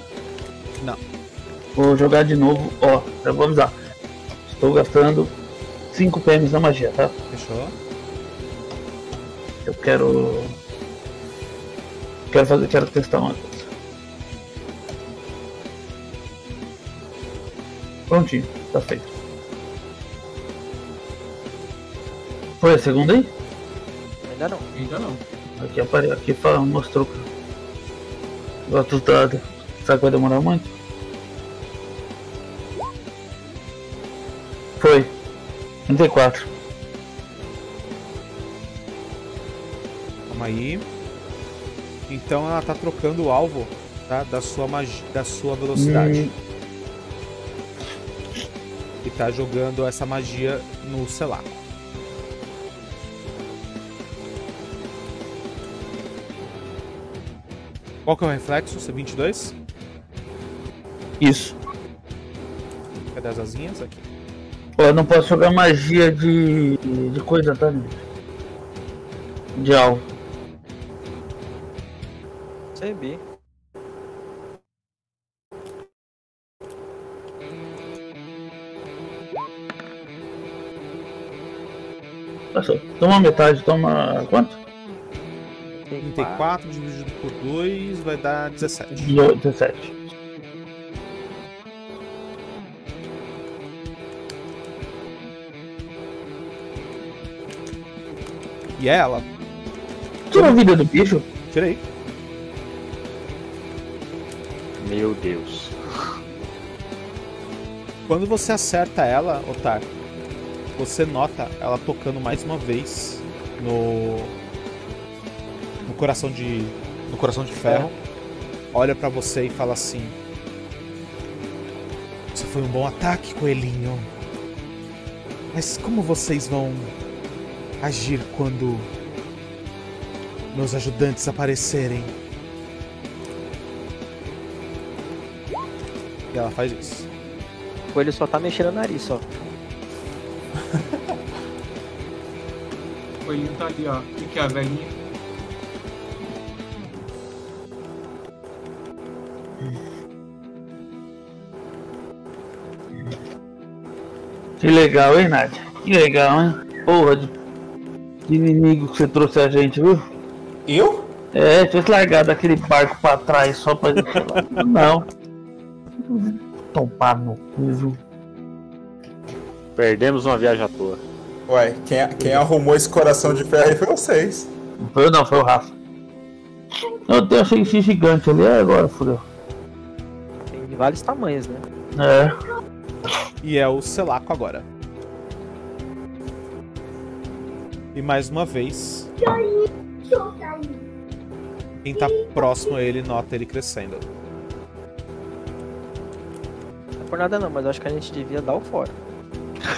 Não. Vou jogar de novo, ó, já vou avisar. Estou gastando 5 PMs na magia, tá? Fechou. Eu quero. Quero fazer. Quero testar uma coisa. Prontinho, tá feito. Foi a segunda aí? Ainda não. Ainda não. Aqui apareceu, aqui fala, mostrou. Dado. Será que vai demorar muito? Foi. 34. Calma aí. Então ela tá trocando o alvo tá? da, sua magi... da sua velocidade. Hum. E tá jogando essa magia no Selaco. Qual que é o reflexo? C22? Isso. Cadê as asinhas? Aqui. Ó, eu não posso jogar magia de. de coisa, tá? De alvo. CB. Passou. Toma metade, toma. quanto? 34 dividido por 2 vai dar 17. Do- 17. E é ela. Tira a vida do bicho. Tirei. Meu Deus. Quando você acerta ela, Otar, você nota ela tocando mais uma vez no coração de no coração de ferro. Olha pra você e fala assim: Isso foi um bom ataque, coelhinho. Mas como vocês vão agir quando meus ajudantes aparecerem? E ela faz isso. O coelho só tá mexendo o nariz só. [LAUGHS] O coelhinho tá ali, ó. O que que é a velhinha? Que legal, hein, Nádia? Que legal, hein? Porra de, de inimigo que você trouxe a gente, viu? Eu? É, tivesse largado aquele barco pra trás só pra. [LAUGHS] Não. Tomar no cu, viu? Perdemos uma viagem à toa. Ué, quem, quem arrumou esse coração de ferro aí foi vocês. Não foi eu não, foi o Rafa. Eu até achei esse gigante ali, é agora fudeu. Tem de vários tamanhos, né? É. E é o Selaco agora. E mais uma vez, quem tá próximo a ele nota ele crescendo. Não é por nada não, mas acho que a gente devia dar o fora.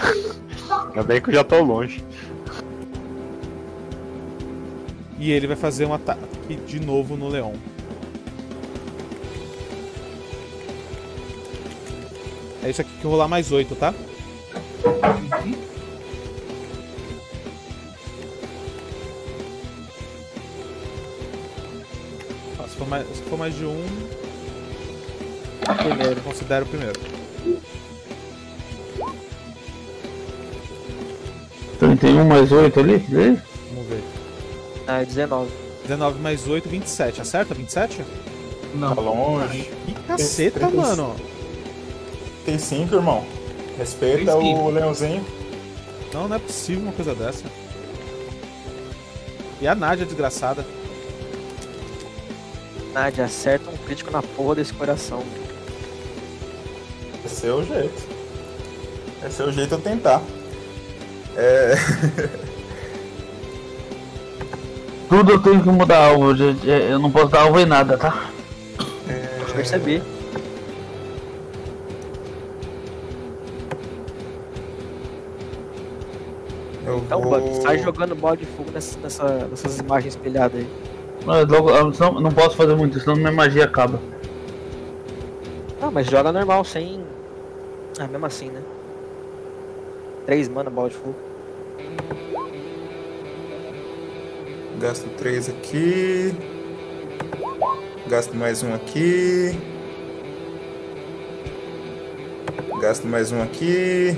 [LAUGHS] Ainda bem que eu já tô longe. E ele vai fazer um ataque de novo no leão. É isso aqui que eu rolar mais 8, tá? Ó, se, for mais, se for mais de um, Primeiro. eu considero o primeiro. 31 mais 8 ali? Vê? Vamos ver. Ah, é 19. 19 mais 8, 27. Acerta 27? Não. Tá longe. Que caceta, mano. Tem cinco, irmão. Respeita o leãozinho. Não, não é possível uma coisa dessa. E a Nádia, desgraçada. Nádia, acerta um crítico na porra desse coração. Esse é o jeito. Esse é o jeito de eu tentar. É. [LAUGHS] Tudo eu tenho que mudar alvo. É, Eu não posso dar alvo em nada, tá? Eu percebi. Então, vou... Buck, sai jogando bola de fogo nessa, nessa- nessas imagens espelhadas aí. Mas logo, não, não posso fazer muito, senão minha magia acaba. Ah, mas joga normal, sem. Ah, mesmo assim, né? 3 mana, bola de fogo. Gasto três aqui. Gasto mais um aqui. Gasto mais um aqui.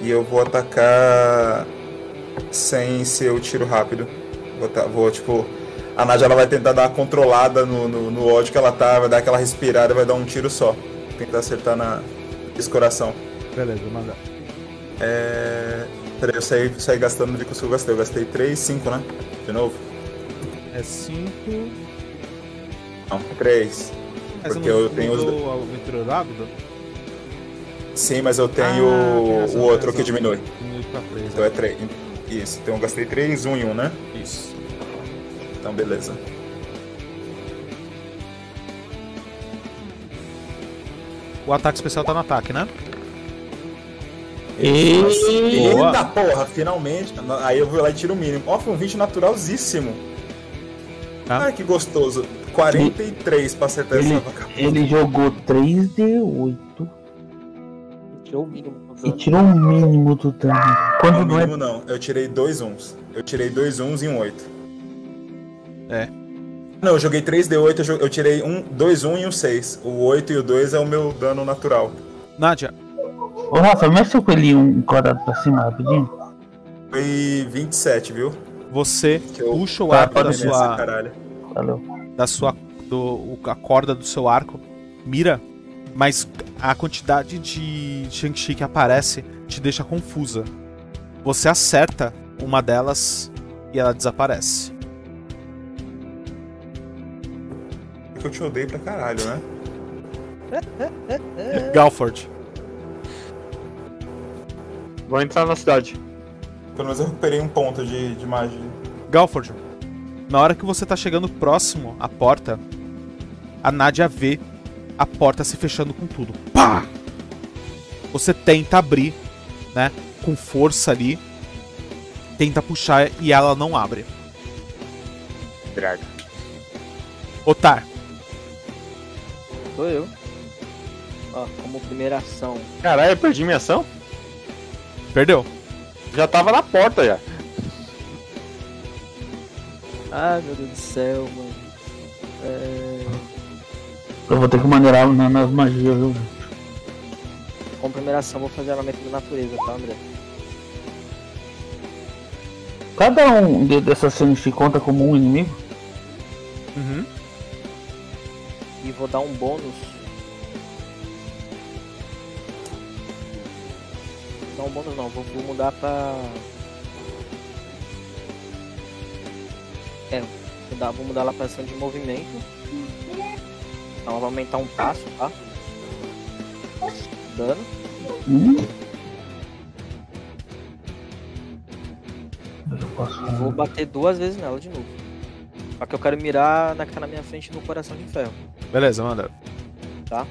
E eu vou atacar sem ser o tiro rápido. Vou, vou, tipo. A Nádia ela vai tentar dar uma controlada no, no, no ódio que ela tá, vai dar aquela respirada, vai dar um tiro só. Tentar acertar na, esse coração. Beleza, vou mandar. É. Peraí, eu saí, saí gastando de que eu gastei. Eu gastei 3, 5, né? De novo. é 5. Não, 3. Porque eu tenho os. o aventura rápido? Sim, mas eu tenho Ah, razão, o outro que diminui. Diminui pra 3. Então é 3. Isso, então eu gastei 3, 1 e 1, né? Isso. Então beleza. O ataque especial tá no ataque, né? E... Boa. Eita porra, finalmente. Aí eu vou lá e tiro o mínimo. Ó, foi um 20 naturalzíssimo. Tá. Ai, que gostoso. 43 pra acertar Ele, essa vaca. ele jogou 3D8 Tirou o mínimo. e tirou o mínimo do dano. Quando Não, não é mínimo não. Eu tirei dois uns. Eu tirei dois uns e um 8. É. Não, eu joguei 3D8, eu, tirei um, dois 1 e um 6. O 8 e o 2 é o meu dano natural. Nádia, Ô Rafa, mexe seu coelhinho um quadrado pra cima rapidinho. Foi 27, viu? você puxa o arco da sua, caralho. Valeu. da sua do, o- a corda do seu arco, mira, mas a quantidade de Shang-Chi que aparece te deixa confusa. Você acerta uma delas e ela desaparece. Porque eu te odeio pra caralho, né? [LAUGHS] Galford, Vou entrar na cidade. Pelo menos eu recuperei um ponto de, de magia. Galford, na hora que você tá chegando próximo à porta, a Nádia vê a porta se fechando com tudo. Pá! Você tenta abrir, né, com força ali, tenta puxar e ela não abre. Draga. Otar, Sou eu. Ó, como primeira ação. Caralho, eu perdi minha ação? perdeu. Já tava na porta já. Ai meu Deus do céu, mano. É... Eu vou ter que maneirar na- nas magias, viu? Como primeira ação, vou fazer armamento da natureza, tá, André? Cada um de- dessas cenas te conta como um inimigo? Uhum. E vou dar um bônus. Não, um bônus não, vou, vou mudar pra. É, vou, dar, vou mudar lá pra ação de movimento. Então vai aumentar um passo, tá? Dano. Hum? E vou bater duas vezes nela de novo. Só que eu quero mirar na que tá na minha frente no coração de ferro, Beleza, manda. tá?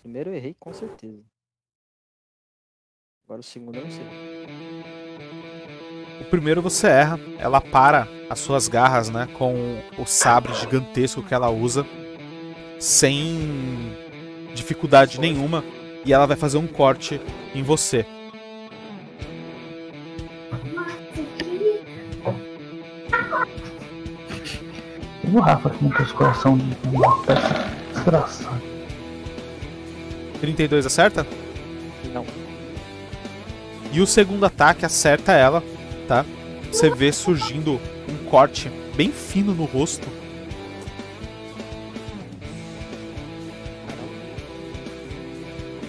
Primeiro eu errei com certeza. Agora o segundo eu não sei. O primeiro você erra, ela para as suas garras, né, com o sabre gigantesco que ela usa, sem dificuldade nenhuma, e ela vai fazer um corte em você. O Rafa com esse coração de uma peça desgraçada. 32 acerta? Não. E o segundo ataque acerta ela, tá? Você vê surgindo um corte bem fino no rosto.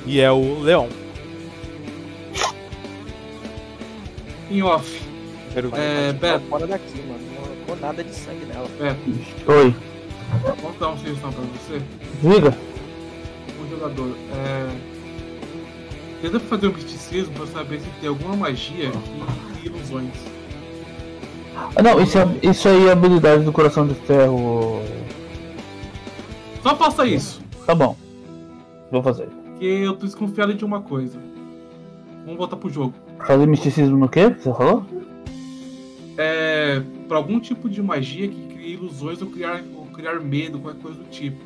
E é o Leon. Em off. Primeiro- É, Beto, fora daqui, mano. Não ficou nada de sangue nela. Beto, Oi, vamos dar uma sugestão pra você. diga. Um jogador. É... Tenta fazer um misticismo pra saber se tem alguma magia que ilusões. Ah, não, isso, é, isso aí é habilidade do coração de ferro. Só faça isso, Tá bom. Vou fazer. que eu tô desconfiado de uma coisa. Vamos voltar pro jogo. Fazer misticismo no quê? Você falou? É. Pra algum tipo de magia que cria ilusões ou criar, ou criar medo, qualquer coisa do tipo.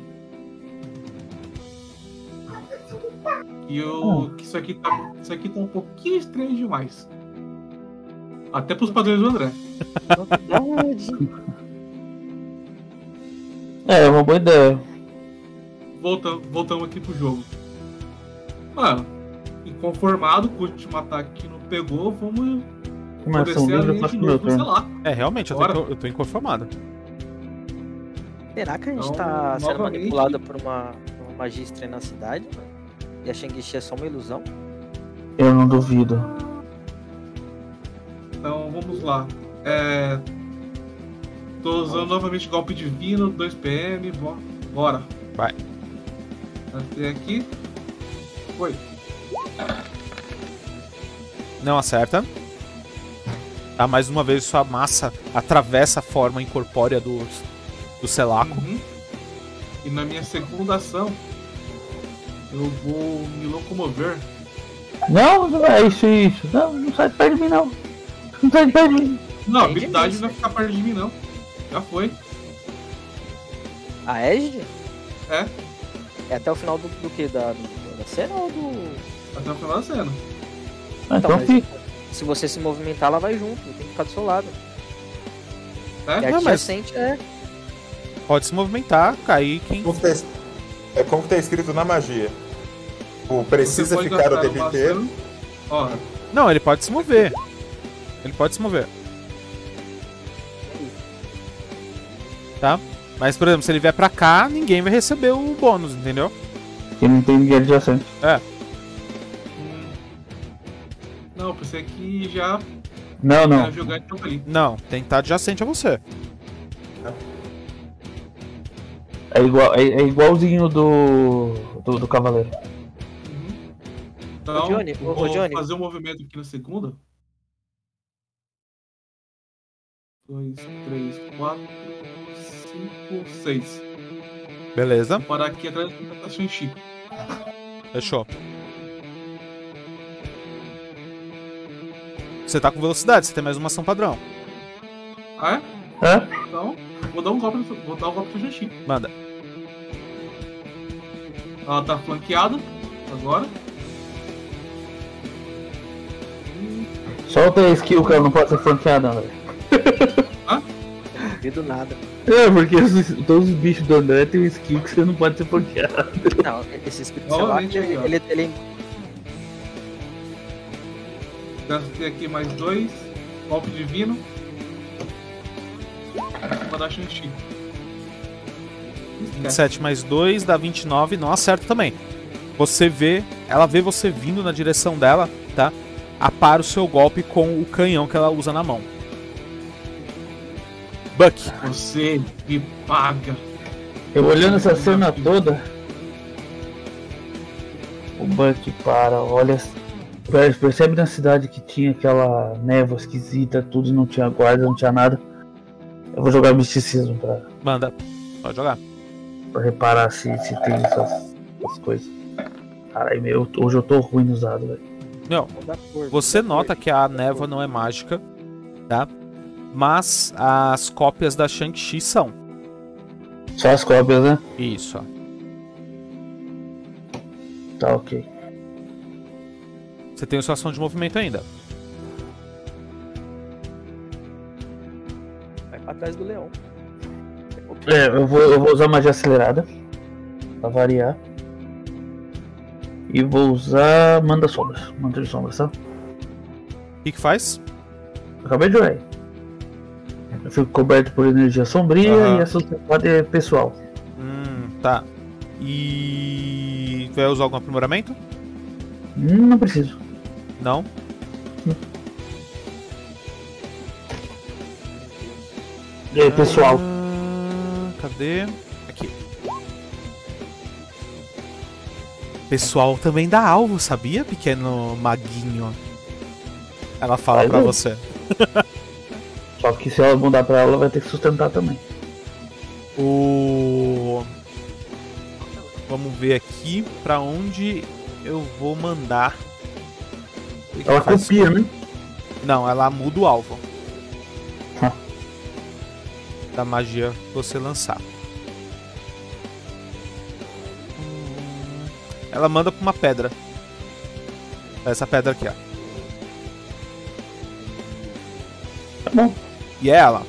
E eu. Que isso aqui tá. Isso aqui tá um pouquinho estranho demais. Até pros padrões do André. É, é uma boa ideia. Voltando, voltamos aqui pro jogo. Mano, inconformado com o último ataque que não pegou, vamos descer a linha de novo, sei lá. É, realmente, eu tô, eu tô inconformado. Será que a gente Então, tá sendo novamente- manipulada por uma, uma magia estranha na cidade? mano? E a Shang-Chi é só uma ilusão? Eu não duvido. Então vamos lá. É... Tô usando novamente golpe divino, 2 PM, bo- bora. Vai. Até aqui. Foi. Não acerta. Tá, mais uma vez sua massa atravessa a forma incorpórea do, do Selaco. Uhum. E na minha segunda ação, eu vou me locomover. Não, não é isso, isso. Não, não sai de perto de mim, não. [LAUGHS] Não a Entendi habilidade não vai ficar perto de mim, não. Já foi. A Égide? É. É até o final do, do que? Da, da cena ou do. Até o final da cena. Ah, Então, mas fica. se você se movimentar, ela vai junto, tem que ficar do seu lado. É? É Não, mas- sente, é. Pode se movimentar, cair quem. Como tá É como tá escrito na magia. O Você precisa ficar o tempo inteiro. Ó, Não, ele pode se mover. Ele pode se mover. Tá? Mas, por exemplo, se ele vier pra cá, ninguém vai receber o bônus, entendeu? Porque não tem ninguém adjacente. hum, Não, pensei que já Não, não. jogar então. Não, tem que estar adjacente a você. É, igual, é, é igualzinho do, do, do cavaleiro. Uhum. Então, Johnny, ô, ô, vou Johnny. fazer um movimento aqui na segunda. Dois, três, quatro, cinco, seis. Beleza, Vou parar aqui atrás da Shang-Chi. fechou. Você tá com velocidade, você tem mais uma ação padrão. Ah, é? Hã? Então, vou dar um golpe, no- vou dar um golpe pro Shang-Chi. Manda. Ela tá flanqueada agora. Solta a skill que ela não pode ser flanqueada, André. Não duvido nada. É, porque os- todos os bichos do André tem um skill que você não pode ser flanqueado. Não, esse Novamente selado, ele, ele, ele Gastei aqui mais dois. Golpe divino. Vou dar. Esquece. 27 mais 2 dá 29, não acerta também. Você vê, ela vê você vindo na direção dela, tá? Apara o seu golpe com o canhão que ela usa na mão. Buck, Você me paga. Eu olhando essa cena toda. O Buck para, olha. per- Percebe na cidade que tinha aquela névoa esquisita, tudo e não tinha guarda, não tinha nada. Eu vou jogar misticismo pra, manda. Pode jogar. pra reparar se, se tem essas, essas coisas. Caralho, meu, hoje eu tô ruim nos dados, velho. Cor. você nota que a névoa não é mágica, tá? Mas as cópias da Shang-Chi são. Só as cópias, né? Isso. Tá ok. Você tem a sua ação de movimento ainda. Vai pra trás do leão. É, eu vou, eu vou usar magia acelerada. Pra variar. E vou usar manda sombras. Manda de sombras, tá? O que, que faz? Acabei de jogar. Eu fico coberto por energia sombria Aham. e essa sociedade é pessoal. Hum, tá. E. Vai usar algum aprimoramento? Hum, não preciso. Não? E aí, pessoal? Ah, cadê? Aqui. Pessoal também dá alvo, sabia, pequeno maguinho? Ela fala Vai pra você. [LAUGHS] Só que se ela mudar pra ela, ela vai ter que sustentar também. O. Vamos ver aqui pra onde eu vou mandar. Que que Ela faz? copia, né? Não, ela muda o alvo. Ah. Da magia que você lançar. Hum, Ela manda pra uma pedra. Essa pedra aqui, ó. Tá bom. E é ela.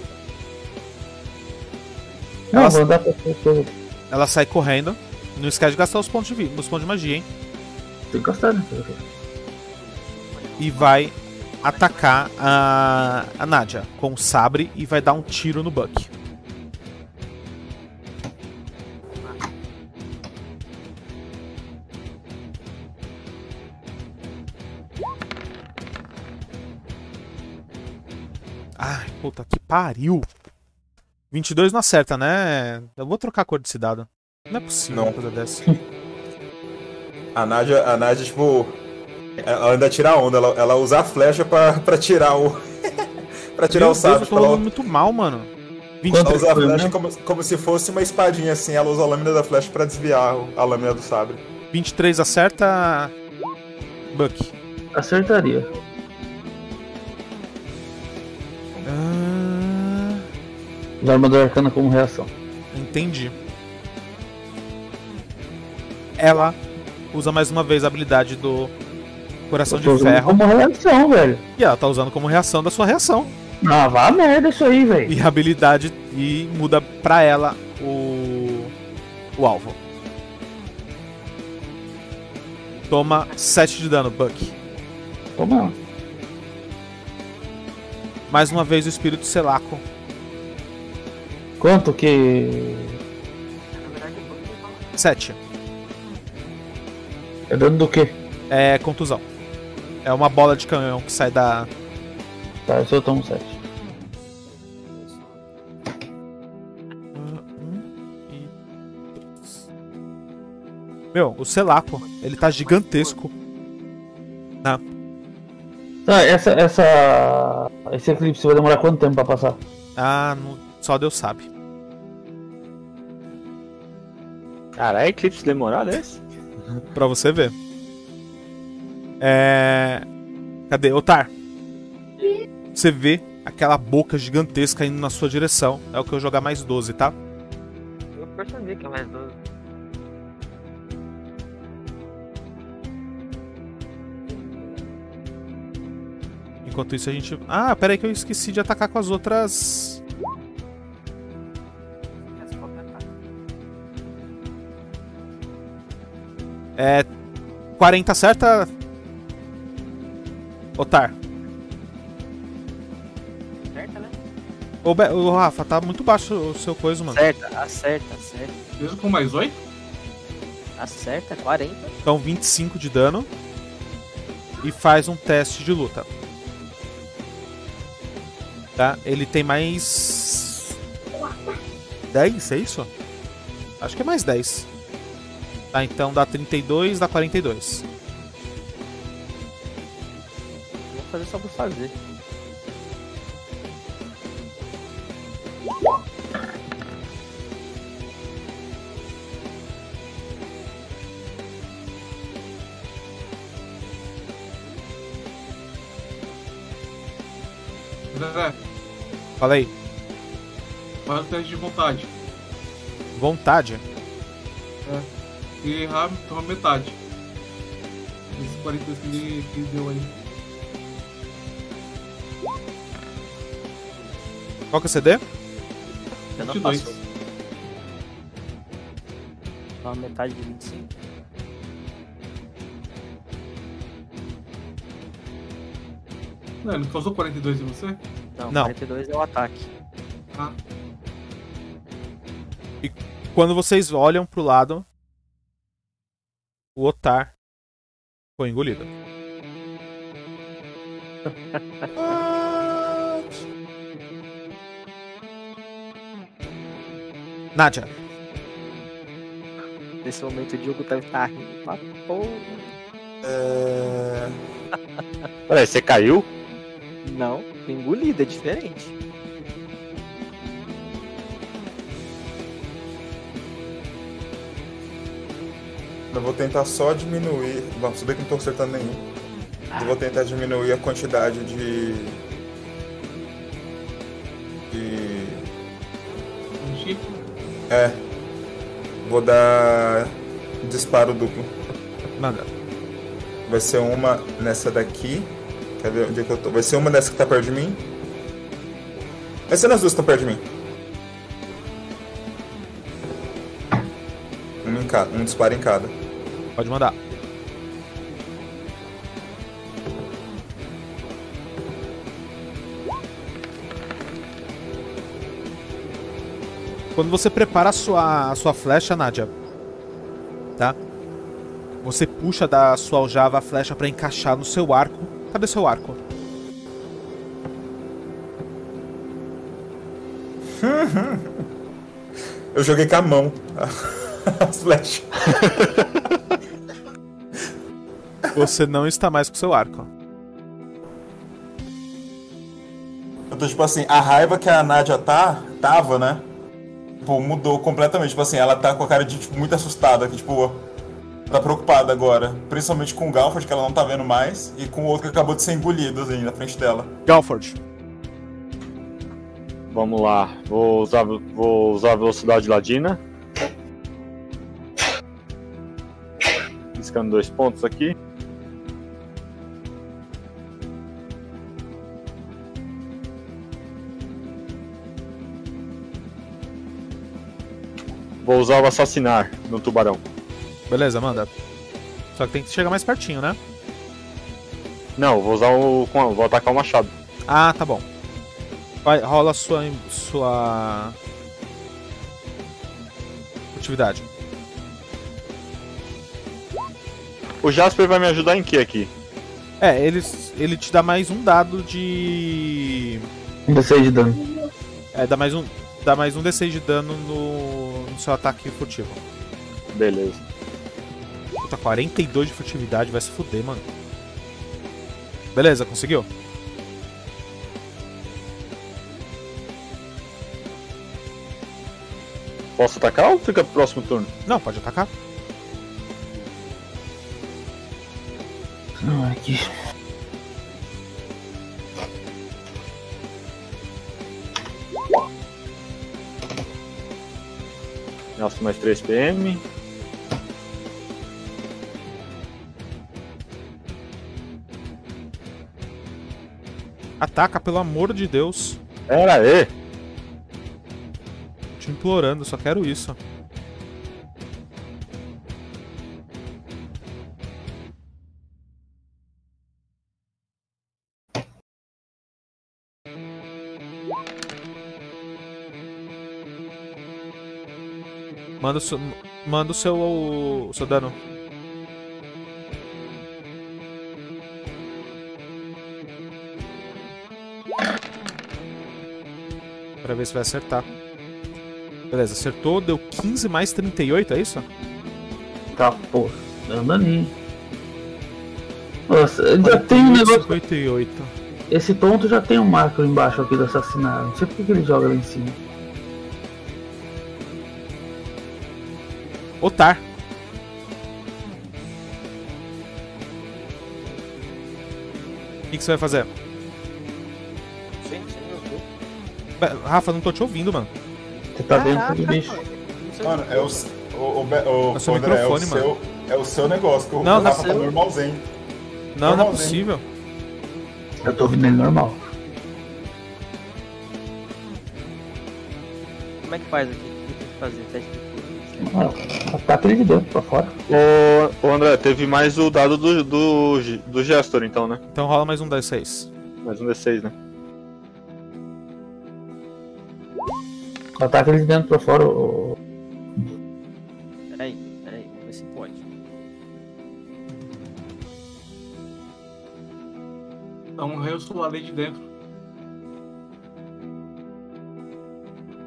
Não, Ela- vou pra pessoa. Ela sai correndo. Não esquece de gastar os pontos de, os pontos de magia, hein? Tem que gostar, né? E vai atacar a, a Nadia com o sabre e vai dar um tiro no Buck. Puta que pariu. 22 não acerta, né? Eu vou trocar a cor desse dado. Não é possível Não. uma coisa dessa. [LAUGHS] A Nádia, a Nádia, tipo. Ela ainda tira a onda, ela, ela usa a flecha pra, pra tirar o. [LAUGHS] pra tirar Meu o sabre. Deus, eu tô ela, rolando muito mal, mano. 20... ela usa a flecha né? como, como se fosse uma espadinha assim. Ela usa a lâmina da flecha pra desviar o- a lâmina do sabre. 23 acerta. Buck. Acertaria. Ah, Usa a armadura arcana como reação. entendi. Ela usa mais uma vez a habilidade do Coração de Ferro. como reação, velho. E ela tá usando como reação da sua reação. Ah, vá a merda isso aí, velho. E a habilidade e muda pra ela o. o alvo. Toma 7 de dano, Buck. Toma. Mais uma vez o espírito Selaco. Quanto que. 7. É dano do quê? É contusão. É uma bola de canhão que sai da. Tá, eu só tomo 7. Meu, o Selaco, ele tá gigantesco. Tá, essa. essa. Esse eclipse vai demorar quanto tempo pra passar? Ah, não- só Deus sabe. Caralho, eclipse demorado é esse? [LAUGHS] Pra você ver. É. Cadê? Otar. Você vê aquela boca gigantesca indo na sua direção. É o que eu jogar mais 12, tá? Eu percebi que é mais 12. Enquanto isso a gente. Ah, pera aí que eu esqueci de atacar com as outras. É. 40 acerta. Otar. Acerta, né? Ô, Be- ô, Rafa, tá muito baixo o seu coisa, mano. Acerta, acerta, acerta. Mesmo com mais 8? Acerta, 40. Então 25 de dano. E faz um teste de luta. Tá? Ele tem mais. 10, é isso? Acho que é mais 10. Tá, então dá 32, dá 42. Vou fazer só por fazer. Fala aí. faz o teste de vontade. Vontade. Se errar, toma metade. Esse 42 que ele, que ele deu aí. Qual que é o CD? Eu não 22. faço. Uma metade de 25. Não, ele não causou 42 em você? Não, Não. 42 é o ataque. Ah, Quando vocês olham pro lado, o Otar foi engolido. [LAUGHS] Nádia, Nesse momento o Diogo deve estar rindo pra porra. É... [LAUGHS] Peraí, você caiu? Não, foi engolido, é diferente. Eu vou tentar só diminuir. Bom, se bem que não tô acertando nenhum. Eu vou tentar diminuir a quantidade de. De. um chip. É. Vou dar. Disparo duplo. manda. Vai ser uma nessa daqui. Quer ver onde é que eu tô? Vai ser uma dessa que tá perto de mim. Vai ser nas duas que estão perto de mim. Um, em cada, um disparo em cada. Pode mandar. Quando você prepara a sua, a sua flecha, Nádia, tá? Você puxa da sua aljava a flecha pra encaixar no seu arco. Cadê seu arco? [LAUGHS] Eu joguei com a mão [LAUGHS] as flechas. Você não está mais com seu arco. Eu tô tipo assim, a raiva que a Nádia tá, tava, né? Tipo, mudou completamente. Tipo assim, ela tá com a cara de tipo, muito assustada, que tipo, tá preocupada agora. Principalmente com o Galford, que ela não tá vendo mais, e com o outro que acabou de ser engolido assim, na frente dela. Galford. Vamos lá. Vou usar, vou usar a velocidade ladina. Piscando dois pontos aqui. Vou usar o assassinar no tubarão. Beleza, manda. Só que tem que chegar mais pertinho, né? Não, vou usar o. Vou atacar o machado. Ah, tá bom. Vai, rola sua. sua. Atividade. O Jasper vai me ajudar em que aqui? É, ele, ele te dá mais um dado de. Um D6 de dano. É, dá mais um. Dá mais um D6 de dano no, no seu ataque furtivo. Beleza. Puta, 42 de furtividade, vai se fuder, mano. Beleza, conseguiu? Posso atacar ou fica pro próximo turno? Não, pode atacar. Não, é aqui. Gasto mais 3 PM. Ataca, pelo amor de Deus. Pera aí. Te implorando, só quero isso. Manda o seu, manda o seu, o seu dano. Pra ver se vai acertar. Beleza, acertou, deu 15 mais 38, é isso? Tá, pô. Dando daninho. Nossa, já tem um negócio. 58. Esse tonto já tem um marco embaixo aqui do assassinato. Não sei por que que ele joga lá em cima. Otar. O que, que você vai fazer? Rafa, não tô te ouvindo, mano. Você tá dentro do bicho. mano. É o. O, o, o, É o seu André, é o microfone, mano. seu, é o seu negócio, que o Não, Rafa não tá normalzinho. Não, não é Normalzinho. possível. Eu tô ouvindo ele normal. Como é que faz aqui? O que tem que fazer? Teste de ele de dentro pra fora. Ô, ô André, teve mais o dado do, do, do Gestor, então, né? Então rola mais um D6. Mais um D6, né? Ataca ele de dentro pra fora. ô- Peraí, peraí, vamos ver se pode. Então, um raio solar ali de dentro.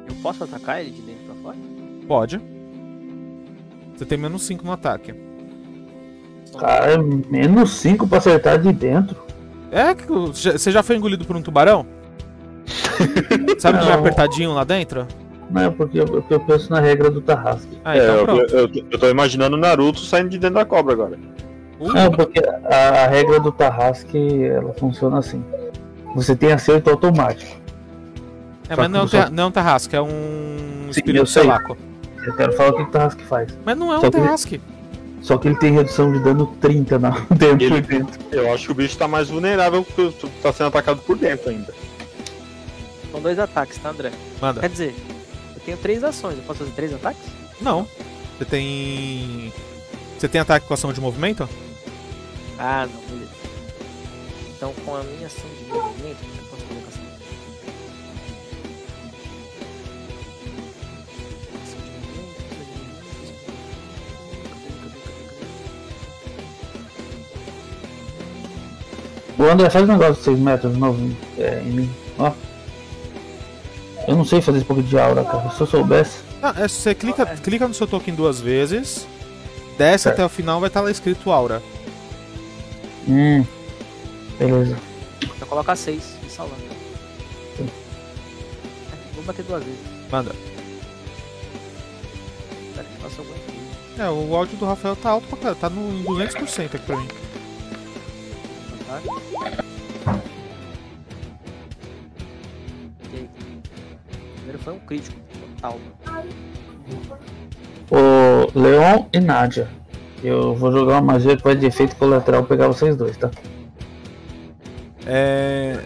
Eu posso atacar ele de dentro pra fora? Pode. Você tem menos 5 no ataque. Cara, é menos 5 pra acertar de dentro. É que o- você já foi engolido por um tubarão? [LAUGHS] Sabe que vai Não. apertadinho lá dentro? Não é porque eu, porque eu penso na regra do Tarrasque. Ah, é, então eu, pronto. eu, eu tô imaginando o Naruto saindo de dentro da cobra agora. Uh, Não, porque a, a regra do Tarrasque ela funciona assim. Você tem acerto automático. é, mas não é um, terra- não é um tarrasque, é um Sim, espírito eu selaco. Eu quero falar o que o Tarrasque faz. Mas não é um Só que- tarrasque. Só que ele tem redução de dano 30 na, [LAUGHS] dentro. Ele- dentro. Eu acho que o bicho tá mais vulnerável porque tá sendo atacado por dentro ainda. São dois ataques, tá, André? Manda. Quer dizer, eu tenho três ações. Eu posso fazer três ataques? Não. Você tem. Você tem ataque com ação de movimento? Ah, não, beleza. Então, com a minha ação de movimento, eu posso fazer com essa? Ação de movimento, ação de movimento, cadê, cadê, cadê, cadê? O André faz um negócio de 6 metros novo é, em mim. Ó. Eu não sei fazer esse pouco de aura, cara. Se eu soubesse. Ah, é, você clica, clica no seu token duas vezes, desce Certo. até o final, vai estar lá escrito aura. Hum. Beleza. Só colocar 6 e salvar. Sim. Vou bater duas vezes. Manda. É, o áudio do Rafael tá alto pra caralho, tá no em 200% aqui pra mim. Tá? Foi um crítico total. O Leon e Nádia. Eu vou jogar uma magia que vai de efeito colateral pegar vocês dois, tá? É...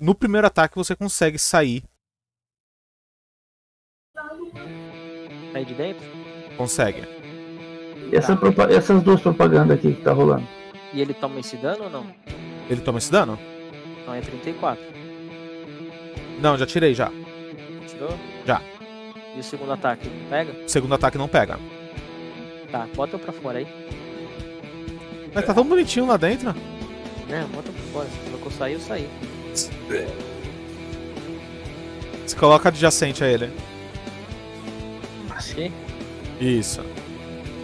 No primeiro ataque você consegue sair. Aí de dentro. Consegue. E essa propa- essas duas propagandas aqui que tá rolando. E ele toma esse dano ou não? Ele toma esse dano? Então é 34. Não, já tirei já. Tirou? Já. E o segundo ataque? Pega? O segundo ataque não pega. Tá, bota eu pra fora aí. Mas tá tão bonitinho lá dentro. Né, bota pra fora. Se eu sair, eu saí. Você coloca adjacente a ele. Aqui. Isso.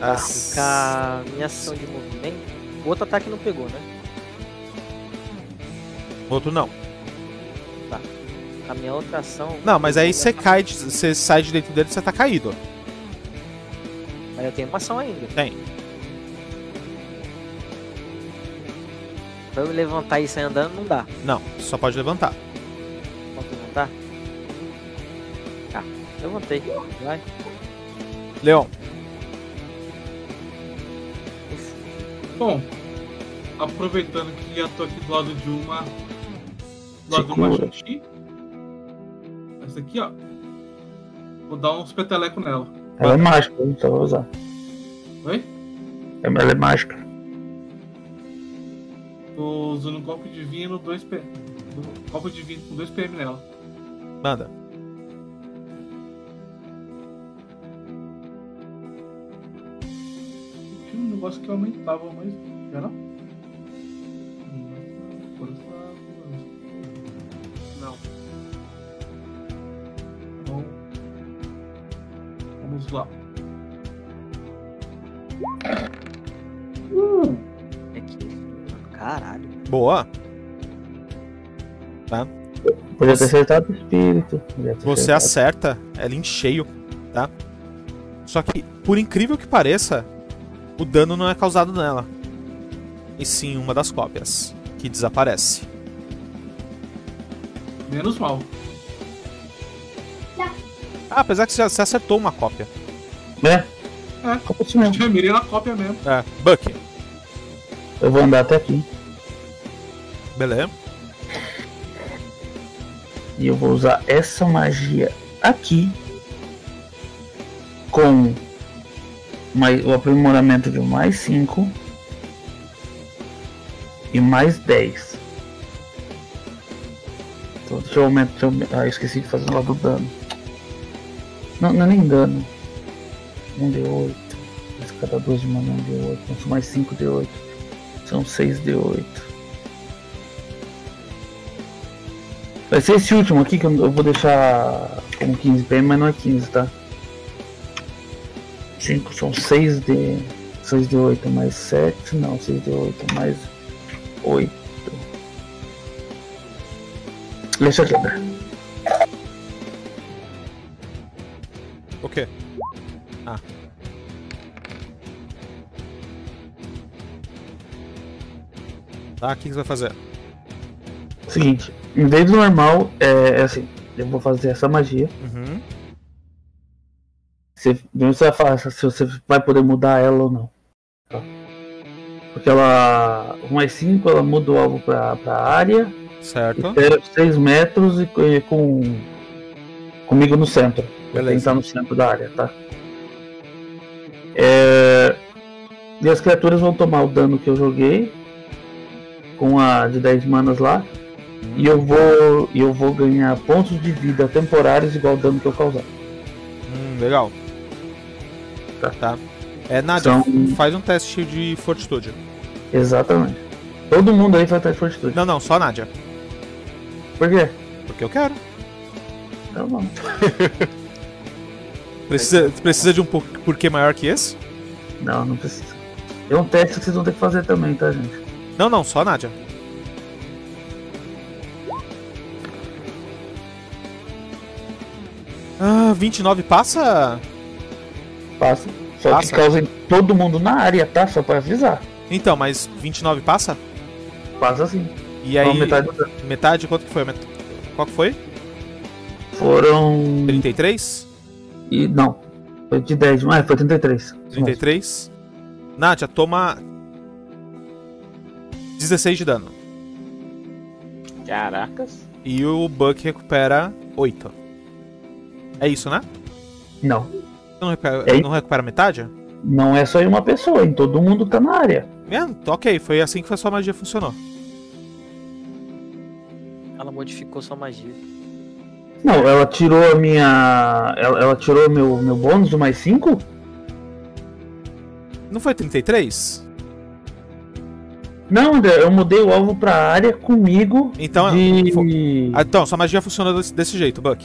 As- Com a minha ação de movimento. O outro ataque não pegou, né? Outro não. A minha outra ação. Não, mas aí você cai, de- você sai de dentro dele e você tá caído. Mas eu tenho uma ação ainda. Tem. Pra eu me levantar e sair andando, não dá. Não, só pode levantar. Posso levantar? Tá, levantei. Vai. Leon, Bom, aproveitando que já tô aqui do lado de uma. Do lado de uma. Essa aqui, ó. Vou dar uns petelecos nela. Ela é mágica, eu só vou usar. Oi? Ela é mágica. Tô usando um copo divino, 2 P. Um copo divino com 2 PM nela. manda. Tinha um negócio que aumentava, mas. Já? Não. Vamos lá. Uh! É que. Caralho. Boa. Podia ter Você- acertado o espírito. Você acertado. acerta ela em cheio, tá? Só que, por incrível que pareça, o dano não é causado nela. E sim uma das cópias, que desaparece. Menos mal. Ah, apesar que você acertou uma cópia. É? É. Como assim? Já mirei na cópia mesmo. É, Buck. Eu vou andar até aqui. Beleza. E eu vou usar essa magia aqui com mais, o aprimoramento de mais 5 e mais 10. Então, deixa eu aumentar. deixa eu- ah, eu esqueci de fazer lá do dano. Não, não é nem dano. 1 de 8. Cada 2 de mana 1 de 8. Então, são mais 5 de 8. São 6 de 8. Vai ser esse último aqui que eu eu vou deixar como 15 PM, mas não é 15, tá? 5 são 6 de. 6 de 8 mais 7, não, 6 de 8 mais 8. Deixa aqui, O quê? Ah. Tá, o que que você vai fazer? Seguinte, em vez do normal, é, é assim, eu vou fazer essa magia. Uhum. Você, você vai falar se você vai poder mudar ela ou não. tá? Porque ela. o mais 5 ela muda o alvo pra, pra área. Certo. Espera 6 metros e e com. comigo no centro. Quem Beleza. tá no centro da área, tá? É, E as criaturas vão tomar o dano que eu joguei. Com a de 10 manas lá. E eu vou. e eu vou ganhar pontos de vida temporários igual o dano que eu causar. Hum, legal. Tá. Tá. É, Nádia, São- faz um teste de fortitude. Exatamente. Todo mundo aí vai estar de fortitude. Não, não, só a Nádia. Por quê? Porque eu quero. Tá bom. [LAUGHS] Precisa, precisa de um por- porquê maior que esse? Não, não precisa. É um teste que vocês vão ter que fazer também, tá, gente? Não, não, só a Nádia. Ah, 29 passa? Passa. Só Passa. que causa em todo mundo na área, tá? Só pra avisar. Então, mas 29 passa? Passa assim. E aí, metade do metade, quanto que foi? Qual que foi? Foram. 33? E não. Foi de 10, mas foi 33. Isso mesmo. 33. Nádia, toma 16 de dano. Caracas. E o Buck recupera 8. É isso, né? Não. Não recupera, É não recupera metade? Não é só em uma pessoa, em todo mundo tá na área. É, ok, foi assim que a sua magia funcionou. Ela modificou sua magia. Não, ela tirou a minha. Ela, ela tirou meu, meu bônus do mais 5? Não foi 33? Não, André, eu mudei o alvo pra área comigo Então, de. fo- Ah, Então, sua magia funciona desse, desse jeito, Buck.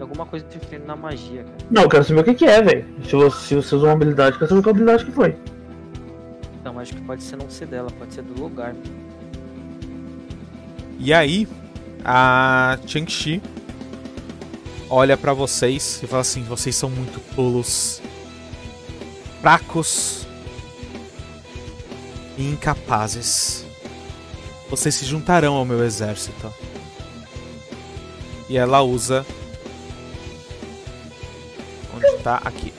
Alguma coisa interferindo na magia, cara. Não, eu quero saber o que, que é, velho. Se você, se você usou uma habilidade, eu quero saber qual habilidade que foi. Então, acho que pode ser não ser dela, pode ser do lugar. E aí, a Chang-Chi olha pra vocês e fala assim: vocês são muito tolos, fracos e incapazes. Vocês se juntarão ao meu exército. E ela usa. Onde tá? Aqui.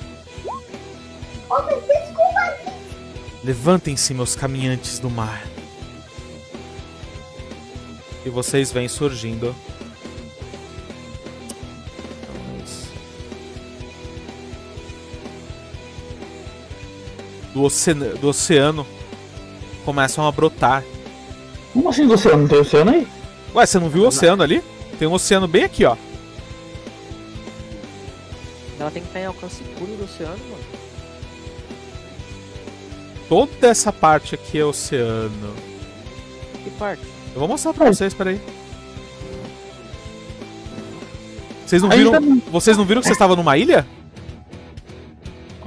Levantem-se, meus caminhantes do mar. E vocês vêm surgindo. Do, oceano, do oceano começam a brotar. Como assim do oceano? Não tem oceano aí? Ué, você não viu o oceano ali? Tem um oceano bem aqui, ó. Ela tem que estar em alcance puro do oceano, mano. Toda essa parte aqui é oceano. Que parte? Eu vou mostrar pra vocês, peraí. Vocês não viram, tá- vocês não viram que vocês estavam numa ilha?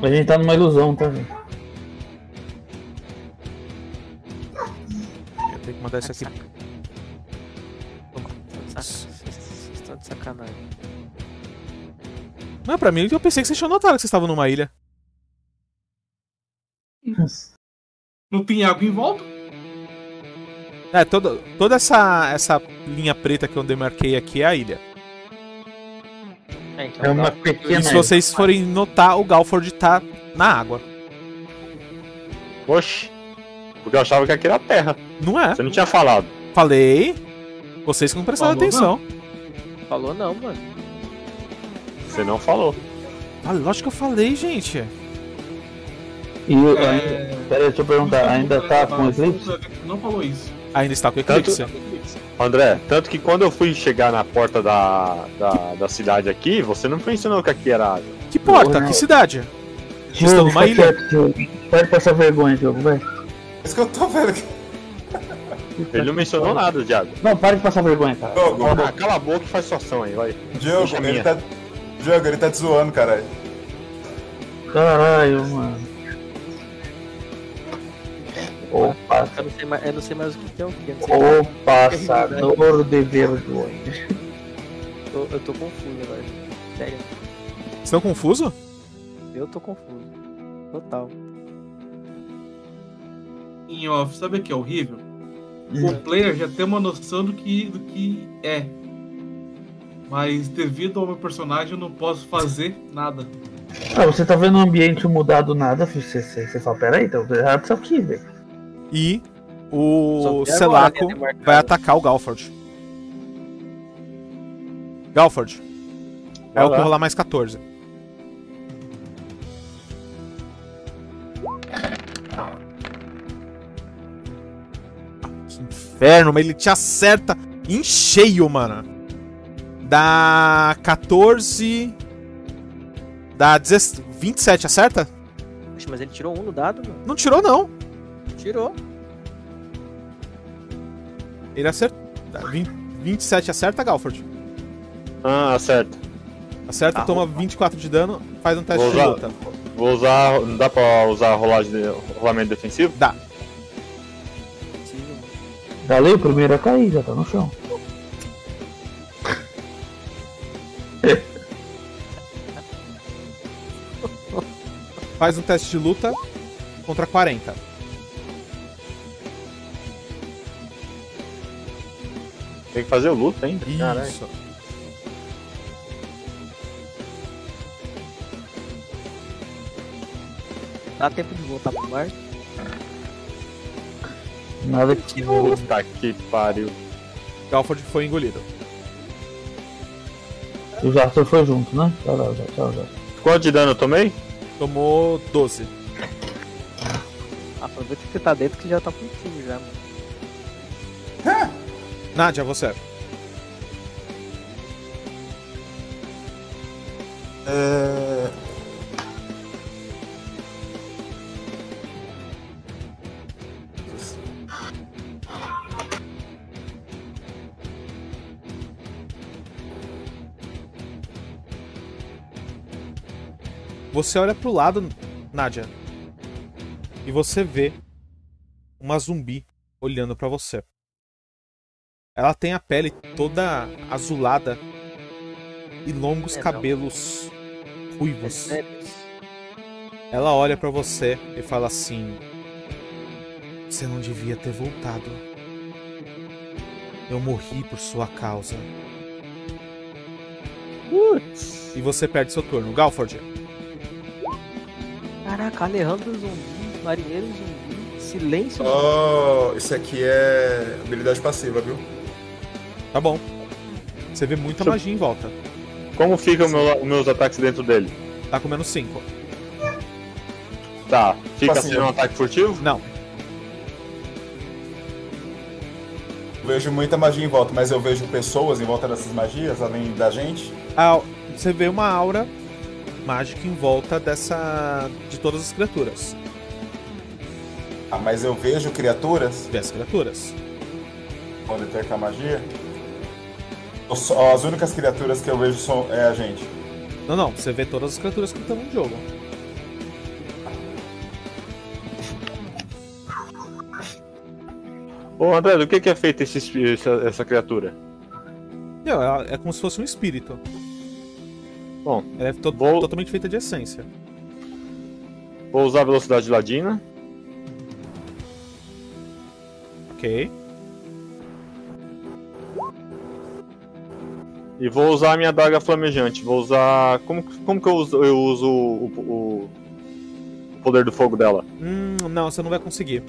A gente tá numa ilusão, tá, gente? Eu tenho que mandar isso aqui. Vocês estão de sacanagem. Não, pra mim eu pensei que vocês tinham notado que vocês estavam numa ilha. Não tem água em volta? É, toda, toda essa, essa linha preta que eu demarquei aqui é a ilha. É, então É uma pequena. E se vocês forem notar, o Galford tá na água. Oxi. Porque eu achava que aqui era terra. Não é? Você não tinha falado. Falei. Vocês que não prestaram Falou, atenção. Falou não, mano. Você não falou. Ah, lógico que eu falei, gente. E eu, É, ainda, pera aí, deixa eu perguntar, ainda tá com eclipse? Não falou isso. Ainda está com Tanto- eclipse. André, tanto que quando eu fui chegar na porta da, da, da cidade aqui, você não mencionou que aqui era água. Que porta? Que cidade? Diogo, estão numa ilha? Diogo. Pode passar vergonha, Diogo, vai. Isso que eu tô vendo aqui. Ele não mencionou nada de água. Não, para de passar vergonha, cara. Ô, Ah, cala a boca e faz sua ação aí, vai. Diogo, ele tá. Diogo, ele tá te zoando, caralho. Caralho, mano. O, pass... Eu não sei mais, eu não sei mais o que é o que. o passador de vergonha. Eu tô, eu tô confuso agora. Sério, Vocês estão confusos? eu tô confuso. Total. Em off, sabe o que é horrível? O player já tem uma noção do que, do que é. Mas devido ao meu personagem eu não posso fazer nada. Ah, você tá vendo o ambiente mudar do nada, filho? Você, você, você fala, peraí, tá errado isso aqui, velho. E o Selaco né, vai atacar o Galford. Galford. É o que rolar mais 14. Que inferno, mas ele te acerta em cheio, mano. Dá 14. Dá 17, 27, acerta? Poxa, mas ele tirou um no dado, mano. Não tirou, não. Tirou. Ele acertou. Dá 20 27 acerta, Galford? Ah, acerta. Acerta, Tá, toma 24 de dano, faz um teste Vou de usar. luta. Vou usar. Não dá pra usar rolagem de, rolamento defensivo? Dá. Dali, o primeiro a cair, já tá no chão. Faz um teste de luta contra 40. Tem que fazer o luta ainda? Caralho. Isso. Dá tempo de voltar pro bar? Nada que. Puta que pariu. Galford foi engolido. O Jastor foi junto, né? Tchau, tchau, tchau, tchau. Quanto de dano eu tomei? Tomou 12. Aproveita que você tá dentro que já tá contigo já, mano. Nádia, você. É... Você olha pro lado, Nádia, e você vê uma zumbi olhando pra você. Ela tem a pele toda azulada e longos É, não. cabelos ruivos. Sério? Ela olha pra você e fala assim: Você não devia ter voltado. Eu morri por sua causa. E você perde seu turno. Galford. Caraca, Alejandro zumbi, marinheiro zumbi, silêncio. Oh, isso aqui é habilidade passiva, viu? Tá bom. Você vê muita Deixa eu- magia em volta. Como ficam meu- os meus ataques dentro dele? Tá com menos 5. Tá. Fica Assim, sendo um eu- ataque furtivo? Não. Vejo muita magia em volta, mas eu vejo pessoas em volta dessas magias, além da gente. Ah, você vê uma aura mágica em volta dessa. de todas as criaturas. Ah, mas eu vejo criaturas Vê as criaturas. quando detecta a magia. As únicas criaturas que eu vejo são é a gente. Não, não, você vê todas as criaturas que estão no jogo. Ô André, do que, que é feito esse, espi- essa, essa criatura? Ela é como se fosse um espírito. Bom, Ela é to- Vou- totalmente feita de essência. vou usar a velocidade ladina. Ok. E vou usar a minha daga flamejante. Vou usar. Como, como que eu uso, eu uso o, o- o poder do fogo dela? Hum, não, você não vai conseguir.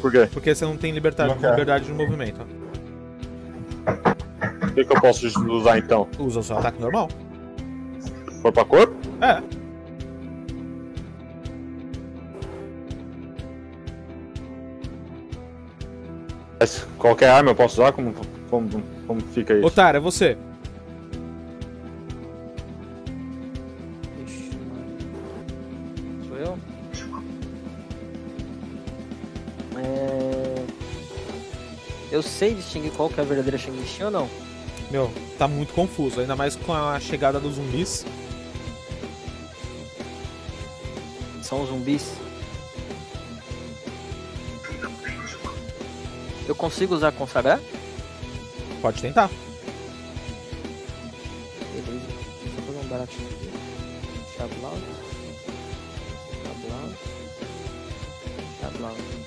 Por quê? Porque você não tem liberdade, Não liberdade de movimento. O que, que eu posso usar então? Usa o seu ataque normal. Corpo a corpo? É. Qualquer arma eu posso usar? Como, como, como fica isso? Otário, é você. Eu sei distinguir qual que é a verdadeira Shang-Chi ou não? Meu, tá muito confuso. Ainda mais com a chegada dos zumbis. São zumbis. Eu consigo usar consagrar? Pode tentar. Beleza. Deixa eu fazer um baratinho aqui. Chablau. Chablau. Chablau.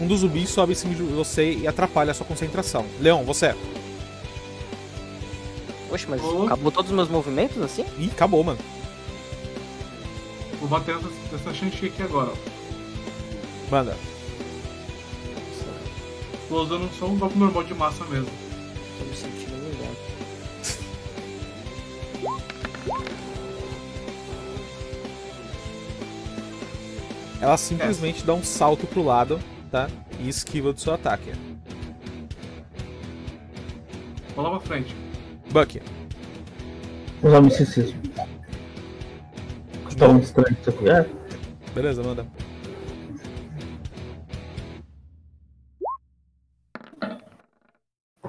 Um dos zumbis sobe em cima de você e atrapalha a sua concentração. Leon, você. Oxe, mas Ô. acabou todos os meus movimentos assim? Ih, acabou, mano. Vou bater nessa, nessa chanchi aqui agora. ó. Manda. Tô usando só um golpe normal de massa mesmo. Tô me sentindo humilhado. Ela simplesmente dá um salto pro lado, tá? E esquiva do seu ataque. Vou lá pra frente. Bucky. Usar misticismo. Tá muito estranho isso aqui. É, Beleza, manda.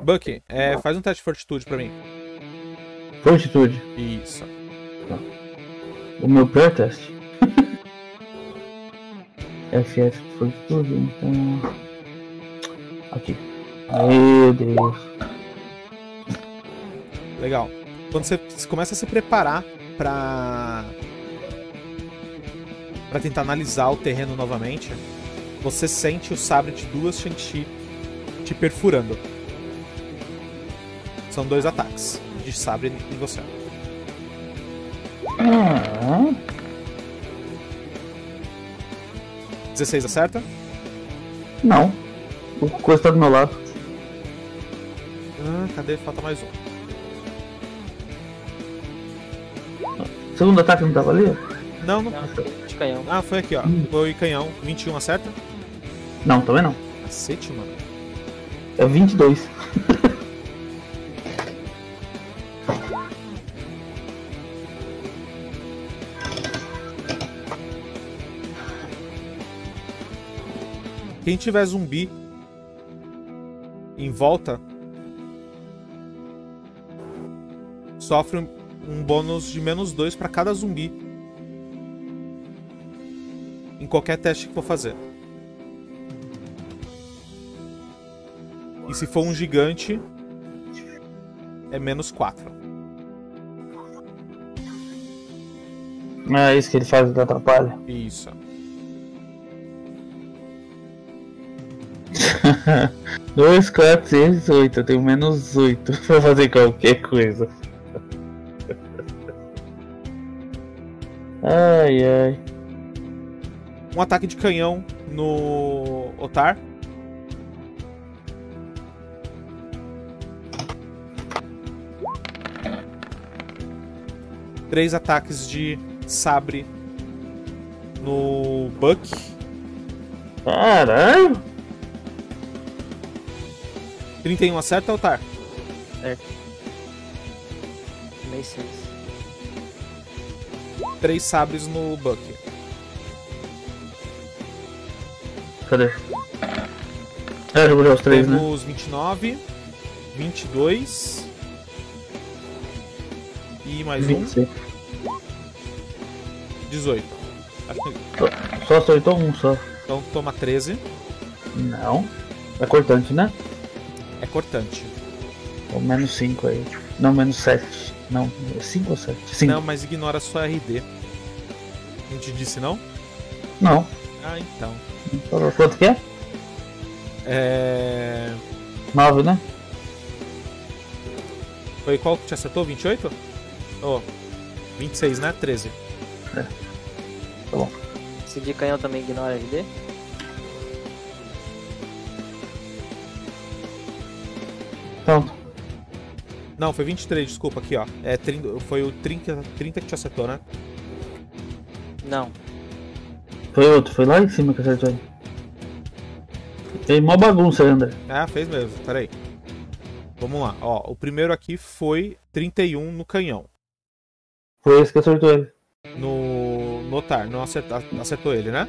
Buck, é, faz um teste de fortitude pra mim. Fortitude. Isso. O meu pior teste. FF Fortitude, então. Aqui. Meu Deus. Legal. Quando você começa a se preparar pra. pra tentar analisar o terreno novamente, você sente o sabre de duas Shang-Chi te perfurando. São dois ataques de sabre em você. Ah, 16 acerta? não. O coisa tá do meu lado. Ah, cadê? Falta mais um. Segundo ataque não tava ali? Não, não. Não, de canhão. Ah, foi aqui, ó. Foi canhão. 21 acerta? Não, também não. Cacete, mano. É 22. Quem tiver zumbi em volta sofre um- bônus de menos 2 pra cada zumbi em qualquer teste que for fazer. E se for um gigante, é menos 4. Não é isso que ele faz que atrapalha. Isso. [LAUGHS] Dois, quatro, seis, oito. Eu tenho menos oito [LAUGHS] pra fazer qualquer coisa. Ai, ai. Um ataque de canhão no Otar. Três ataques de sabre no Buck. Caralho! 31 acerta, Otar. Meio seis. Três sabres no Buck. Cadê? É, eu vou ler os três, né? Temos 29, 22 e mais um, 26. 18. Acho que- Só acertou um só. Então toma 13. Não. É cortante, né? É cortante. Ou menos 5 aí. Não, menos 7. Não, 5 ou 7? 5. Não, mas ignora a sua RD. Não te disse não? Não. Ah, então. Quanto que é? É... 9, né? Foi qual que te acertou? 28? Oh, 26, né? 13. Esse de canhão também ignora RD? Pronto. Não, foi 23, desculpa, aqui ó. É, 30, foi o 30, 30 que te acertou, né? Não. Foi outro, foi lá em cima que acertou ele. Tem mó bagunça, André. Ah, fez mesmo, peraí. Vamos lá, ó. O primeiro aqui foi 31 no canhão. Foi esse que acertou ele. No. No Otar, não acertou, acertou ele, né?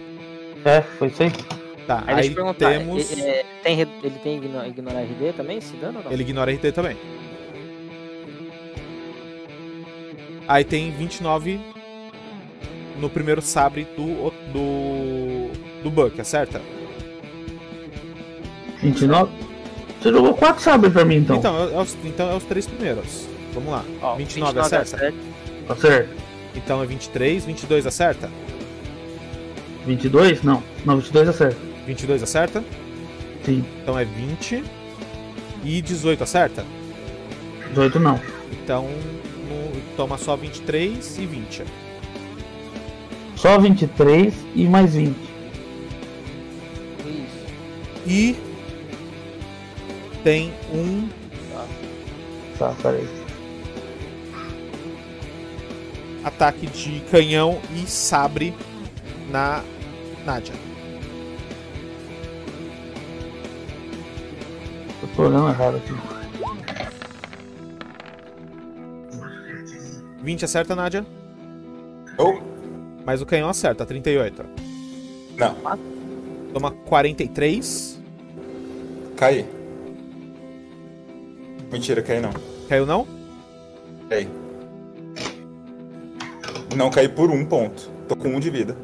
É, foi isso aí. Tá, Aí, aí, temos. ele, é, tem, ele tem igno- ignorar RD também, esse dano ou não? Ele ignora RT também. Aí tem 29 no primeiro sabre do. do. do Buck, acerta? 29. Você jogou 4 sabres pra mim então. Então, é, é os, então é os três primeiros. Vamos lá. Ó, 29 acerta? Tá certo. Então é 23, 22 acerta? 22? Não. Não, 22 acerta. 22 acerta? Sim. Então é 20. E 18 acerta? 18 não. Então no- toma só 23 e 20. Só 23 e mais 20. Isso. E tem um Tá, peraí. ataque de canhão e sabre na Nadia. Olhando errado aqui. 20 acerta, Nadia. Oh, Mas o canhão acerta, 38. não, Toma 43. cai. Mentira, cai não. Caiu não? Cai. Não caí por um ponto. Tô com um de vida.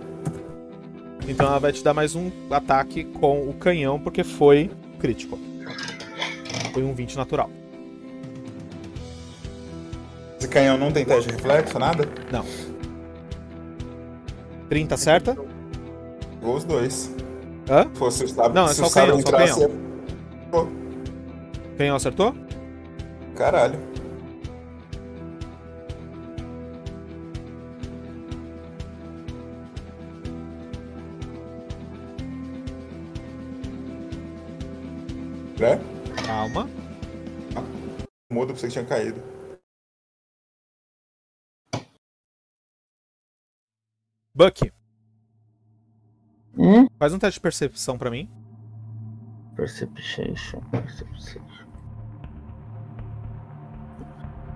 Então ela vai te dar mais um ataque com o canhão, porque foi crítico. Foi um 20 natural. Esse canhão não tem teste de reflexo, nada? Não. 30 certa? Pegou os dois. Hã? Pô, se o sábio, Não, é só o canhão, só o canhão. Canhão acertou? Caralho. Né? Pra você que tinha caído. Buck, Hum? faz um teste de percepção pra mim. Perception. Perception.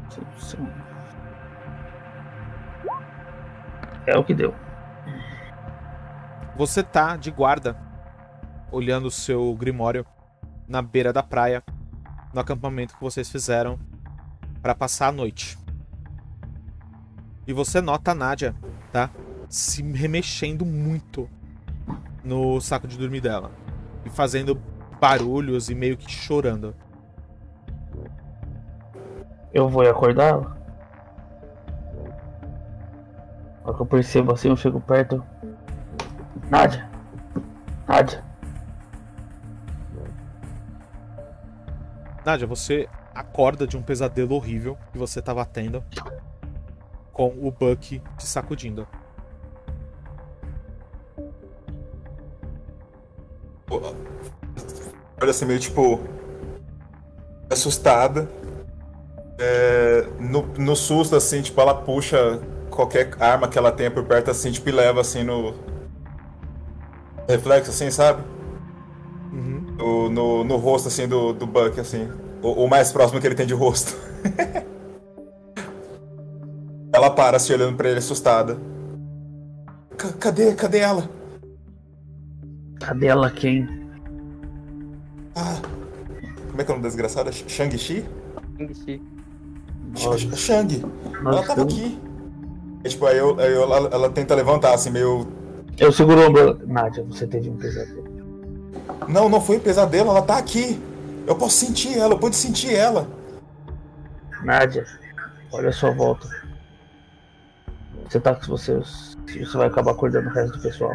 Percepção. É o que deu. Você tá de guarda, olhando o seu grimório na beira da praia, no acampamento que vocês fizeram pra passar a noite. E você nota a Nádia, tá? Se remexendo muito no saco de dormir dela. E fazendo barulhos e meio que chorando. Eu vou acordá-la? Hora que eu percebo assim, eu chego perto. Nádia! Nádia! Nádia, você acorda de um pesadelo horrível que você tava tendo com o Buck te sacudindo. Olha assim, meio tipo. assustada. É, no, no susto, assim, tipo, ela puxa qualquer arma que ela tenha por perto, assim, tipo, e leva assim no. Reflexo, assim, sabe? No, no, no rosto, assim, do, do Buck, assim. O, o mais próximo que ele tem de rosto. [LAUGHS] ela para, assim, olhando pra ele assustada. "Ca- Cadê? Cadê ela? Cadê ela quem? Ah. Como é que é o nome da desgraçada? Shang-Chi? Shang-Chi. Sh- Shang! Ela tava aqui. E, tipo, aí, eu, aí eu- ela, ela tenta levantar, assim, meio. Eu seguro o ombro. Nádia, você teve um pesadelo. Não, não foi um pesadelo, ela tá aqui. Eu posso sentir ela, eu pude sentir ela. Nádia, olha a sua volta. Você tá com você. Você vai acabar acordando o resto do pessoal.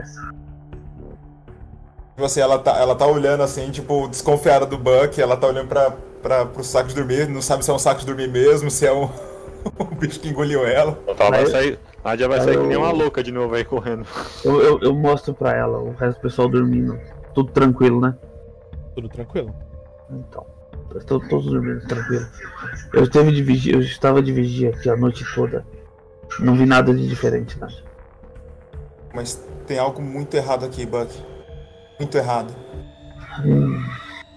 Tipo assim, ela tá, ela tá olhando assim, tipo, desconfiada do Buck, ela tá olhando pra, pra, pro saco de dormir, não sabe se é um saco de dormir mesmo, se é um, [LAUGHS] um bicho que engoliu ela. Ela vai sair. Nádia vai sair que nem eu- uma louca de novo aí correndo. Eu, eu, eu mostro pra ela, o resto do pessoal dormindo. Tudo tranquilo, né? Tudo tranquilo. Então. Estão todos dormindo tranquilo. Eu esteve de vigia, eu estava de vigia aqui a noite toda. Não vi nada de diferente, nada. Mas tem algo muito errado aqui, Buck. Muito errado. Hum,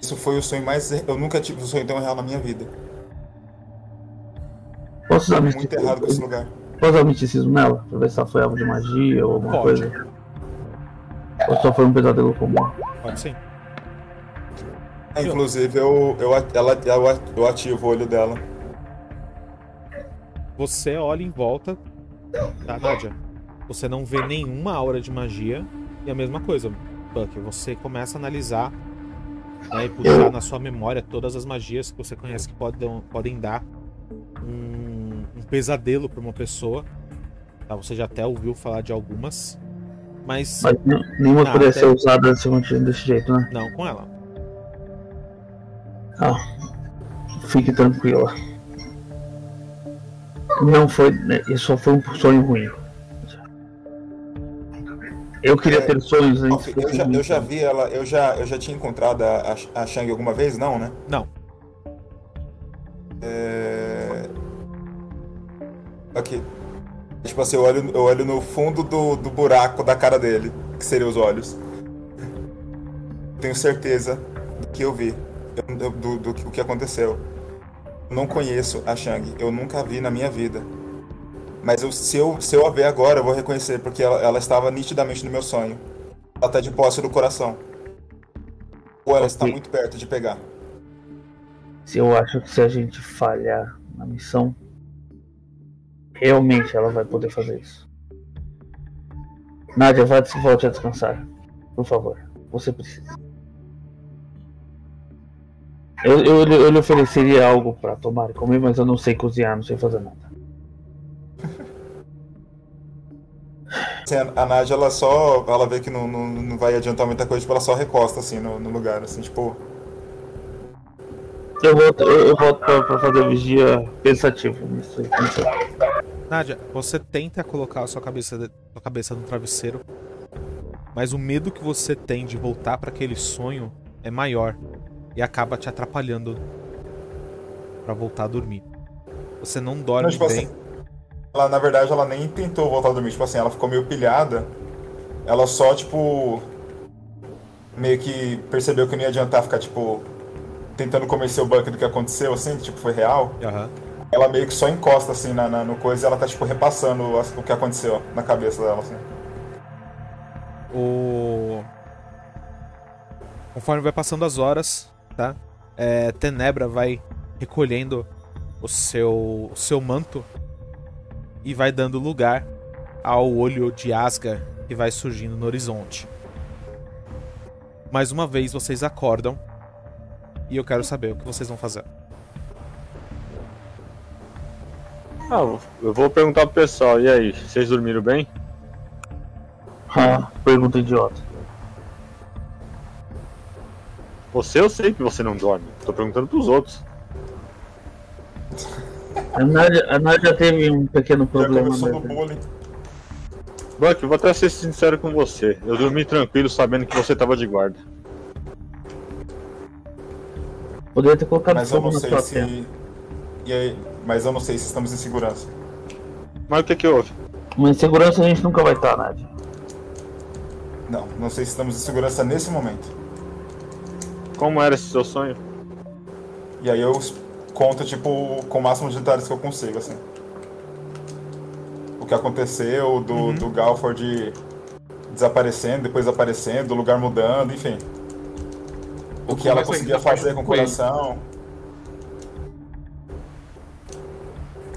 Isso foi o sonho mais. Eu nunca tive um sonho tão real na minha vida. posso usar Muito misticismo? errado com esse lugar. Posso usar misticismo nela? Pra ver se ela foi alvo de magia ou alguma Pode. coisa? Ou só foi um pesadelo comum? Pode sim. É, inclusive, eu, eu, ela, eu, ativo o olho dela. Você olha em volta, tá, Nádia? Você não vê nenhuma aura de magia. E a mesma coisa, Buck, você começa a analisar né, e puxar na sua memória todas as magias que você conhece que podem, podem dar um, um pesadelo para uma pessoa. Tá? Você já até ouviu falar de algumas, mas Mas nenhuma Nada. poderia ser usada desse jeito, né? não com ela. Ah, fique tranquila. Não foi. né, Isso só foi um sonho ruim. Eu queria É, ter sonhos. Ok, Eu já, eu já vi ela, eu já, eu já tinha encontrado a, a, a Shang alguma vez, não, né? Não. É... Aqui. Tipo assim, eu olho, eu olho no fundo do, do buraco da cara dele, que seriam os olhos. Tenho certeza do que eu vi, eu- do, do, do que- aconteceu. Eu não conheço a Shang, eu nunca a vi na minha vida. Mas eu- se, eu, se eu a ver agora, eu vou reconhecer, porque ela, ela estava nitidamente no meu sonho. Ela tá de posse do coração. Ou ela está Ok. muito perto de pegar. Se eu acho que se a gente falhar na missão, realmente ela vai poder fazer isso. Nádia, vá, volte a descansar. Por favor. Você precisa. Eu, eu, eu lhe ofereceria algo para tomar e comer, mas eu não sei cozinhar, não sei fazer nada. Assim, a Nádia, ela só. Ela vê que não, não, não vai adiantar muita coisa, tipo, ela só recosta assim no, no lugar, assim, tipo. Eu volto, eu, eu volto pra, pra fazer vigia pensativo nisso aí. Nádia, você tenta colocar a sua cabeça, de- sua cabeça no travesseiro, mas o medo que você tem de voltar para aquele sonho é maior e acaba te atrapalhando para voltar a dormir. Você não dorme Não, tipo bem. assim, ela, na verdade, ela nem tentou voltar a dormir. Tipo assim, ela ficou meio pilhada. Ela só, tipo. Meio que percebeu que não ia adiantar ficar, tipo. Tentando convencer o Buck do que aconteceu, assim, que, tipo, foi real. Aham. Ela meio que só encosta, assim, na, na- no coisa e ela tá, tipo, repassando as- o que aconteceu na cabeça dela, assim. O... Conforme vai passando as horas, tá? É, Tenebra vai recolhendo o seu, o seu manto e vai dando lugar ao olho de Asgar que vai surgindo no horizonte. Mais uma vez vocês acordam e eu quero saber o que vocês vão fazer. Ah, eu vou perguntar pro pessoal, e aí, vocês dormiram bem? Ah, pergunta idiota. Você eu sei que você não dorme. Tô perguntando pros outros. A Nádia, a Nádia teve um pequeno Já problema. no né? bullying. Buck, eu vou até ser sincero com você. Eu dormi tranquilo sabendo que você tava de guarda. Poderia ter colocado Mas eu fogo não na sei sua se. E aí, mas eu não sei se estamos em segurança. Mas o que que houve? Mas em segurança a gente nunca vai estar, Nádia. Não, não sei se estamos em segurança nesse momento. Como era esse seu sonho? E aí eu conto, tipo, com o máximo de detalhes que eu consigo, assim. O que aconteceu, do, do Galford desaparecendo, depois aparecendo, do lugar mudando, enfim. O que ela Começa conseguia fazer do com o coração.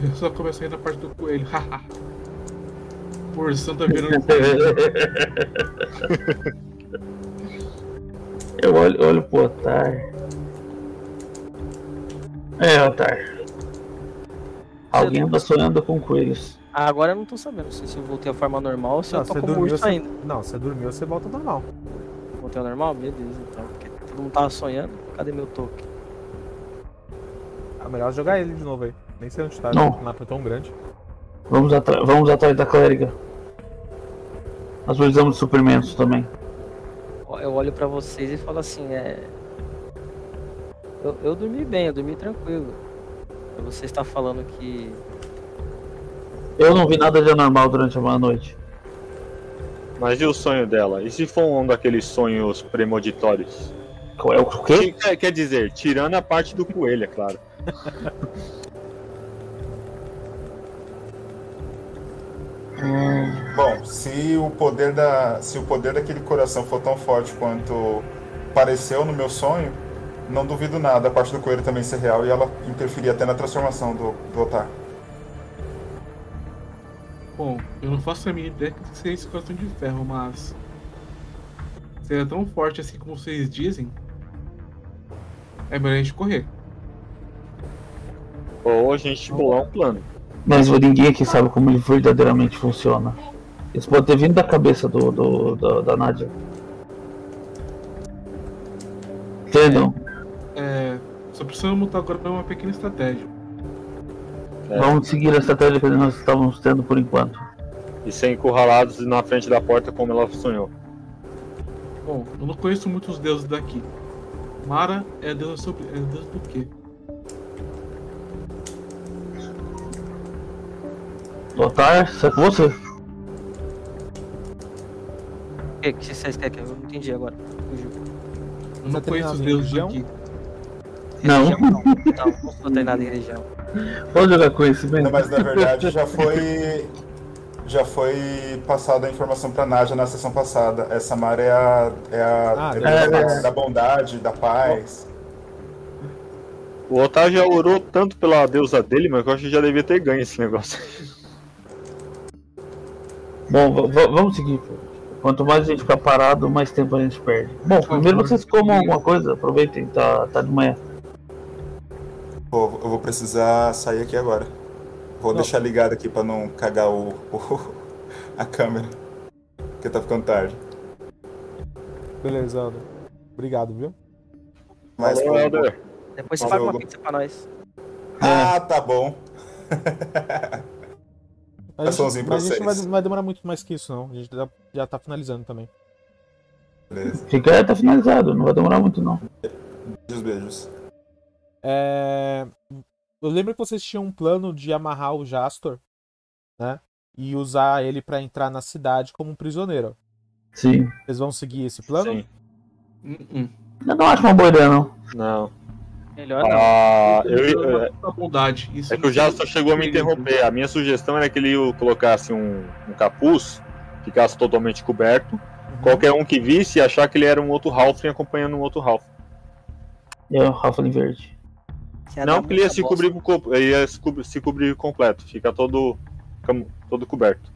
Eu só comecei na parte do coelho, haha. Porção tá virando Eu olho, olho pro Otar. É, Otar. Alguém anda sonhando com coelhos. Ah, agora eu não tô sabendo se se eu voltei à forma normal ou se Não, eu tô você como dormiu, urso você- ainda. Não, você dormiu, você volta ao normal. Voltei ao normal? Beleza, então. Porque todo mundo tava sonhando. Cadê meu token? É melhor jogar ele de novo aí. Nem sei onde tá, Não. o mapa é tão grande. Vamos, atra- vamos atrás da clériga. Nós precisamos de suprimentos também. Eu olho pra vocês e falo assim, é. Eu, eu dormi bem, eu dormi tranquilo. Você está falando que. Eu não vi nada de anormal durante a noite. Mas e o sonho dela? E se for um daqueles sonhos premonitórios? Qual é o quê? Quer, quer dizer, tirando a parte do coelho, é claro. [LAUGHS] Bom, se o poder da. Se o poder daquele coração for tão forte quanto pareceu no meu sonho, não duvido nada a parte do coelho também ser real e ela interferir até na transformação do, do Otar. Bom, eu não faço a mínima ideia que seja esse coração de ferro, mas. Se ele é tão forte assim como vocês dizem, é melhor a gente correr. Ou a gente bolar um plano. Mas ninguém aqui sabe como ele verdadeiramente funciona. Isso pode ter vindo da cabeça do, do, do- da Nádia. Entendam? É, só precisamos montar agora uma pequena estratégia. É. Vamos seguir a estratégia que nós estávamos tendo por enquanto. E ser encurralados na frente da porta como ela sonhou. Bom, eu não conheço muitos deuses daqui. Mara é a deusa sobre. É a deusa do quê? Otar, isso é com você? O que, que vocês querem que eu não entendi agora? Fugiu. Não Tá conheço os deuses religião? daqui. Não. Religião, não. Não, não sou treinado em religião. Pode jogar conhecimento. Não, mas na verdade já foi. Já foi passada a informação pra Nádia na sessão passada. Essa Mara é a. É a Ah, é é, da, é. da bondade, da paz. O Otávio já orou tanto pela deusa dele, mas eu acho que já devia ter ganho esse negócio. Bom, vamos seguir. pô. Quanto mais a gente ficar parado, mais tempo a gente perde. Bom, primeiro vocês comam alguma coisa, aproveitem, tá, tá de manhã. Pô, eu vou precisar sair aqui agora. Vou deixar ligado aqui pra não cagar o, o- a câmera. Porque tá ficando tarde. Beleza, Helder. Obrigado, viu? Mas, Helder. Depois você paga uma pizza pra nós. Ah, tá bom. [LAUGHS] Mas a Coraçãozinho gente, pra mas a gente não vai, vai demorar muito mais que isso, não. A gente já, já tá finalizando também. Beleza. Fica aí, tá finalizado, não vai demorar muito não. Beijos, beijos. É... Eu lembro que vocês tinham um plano de amarrar o Jastor, né? E usar ele pra entrar na cidade como um prisioneiro. Sim. Vocês vão seguir esse plano? Sim. Hum, hum. Eu não acho uma boa ideia, não. Não. Melhor não. Ah, eu, Eu- eu- da bondade. Isso é que o Jastor chegou a me interromper. A minha sugestão era que ele colocasse um, um capuz, ficasse totalmente coberto. Qualquer um que visse achar que ele era um outro Halfling acompanhando um outro Halfling. É o Ralph Verde. Não, porque ele ia se cobrir, ele ia se cobrir, se cobrir completo, fica todo, todo coberto.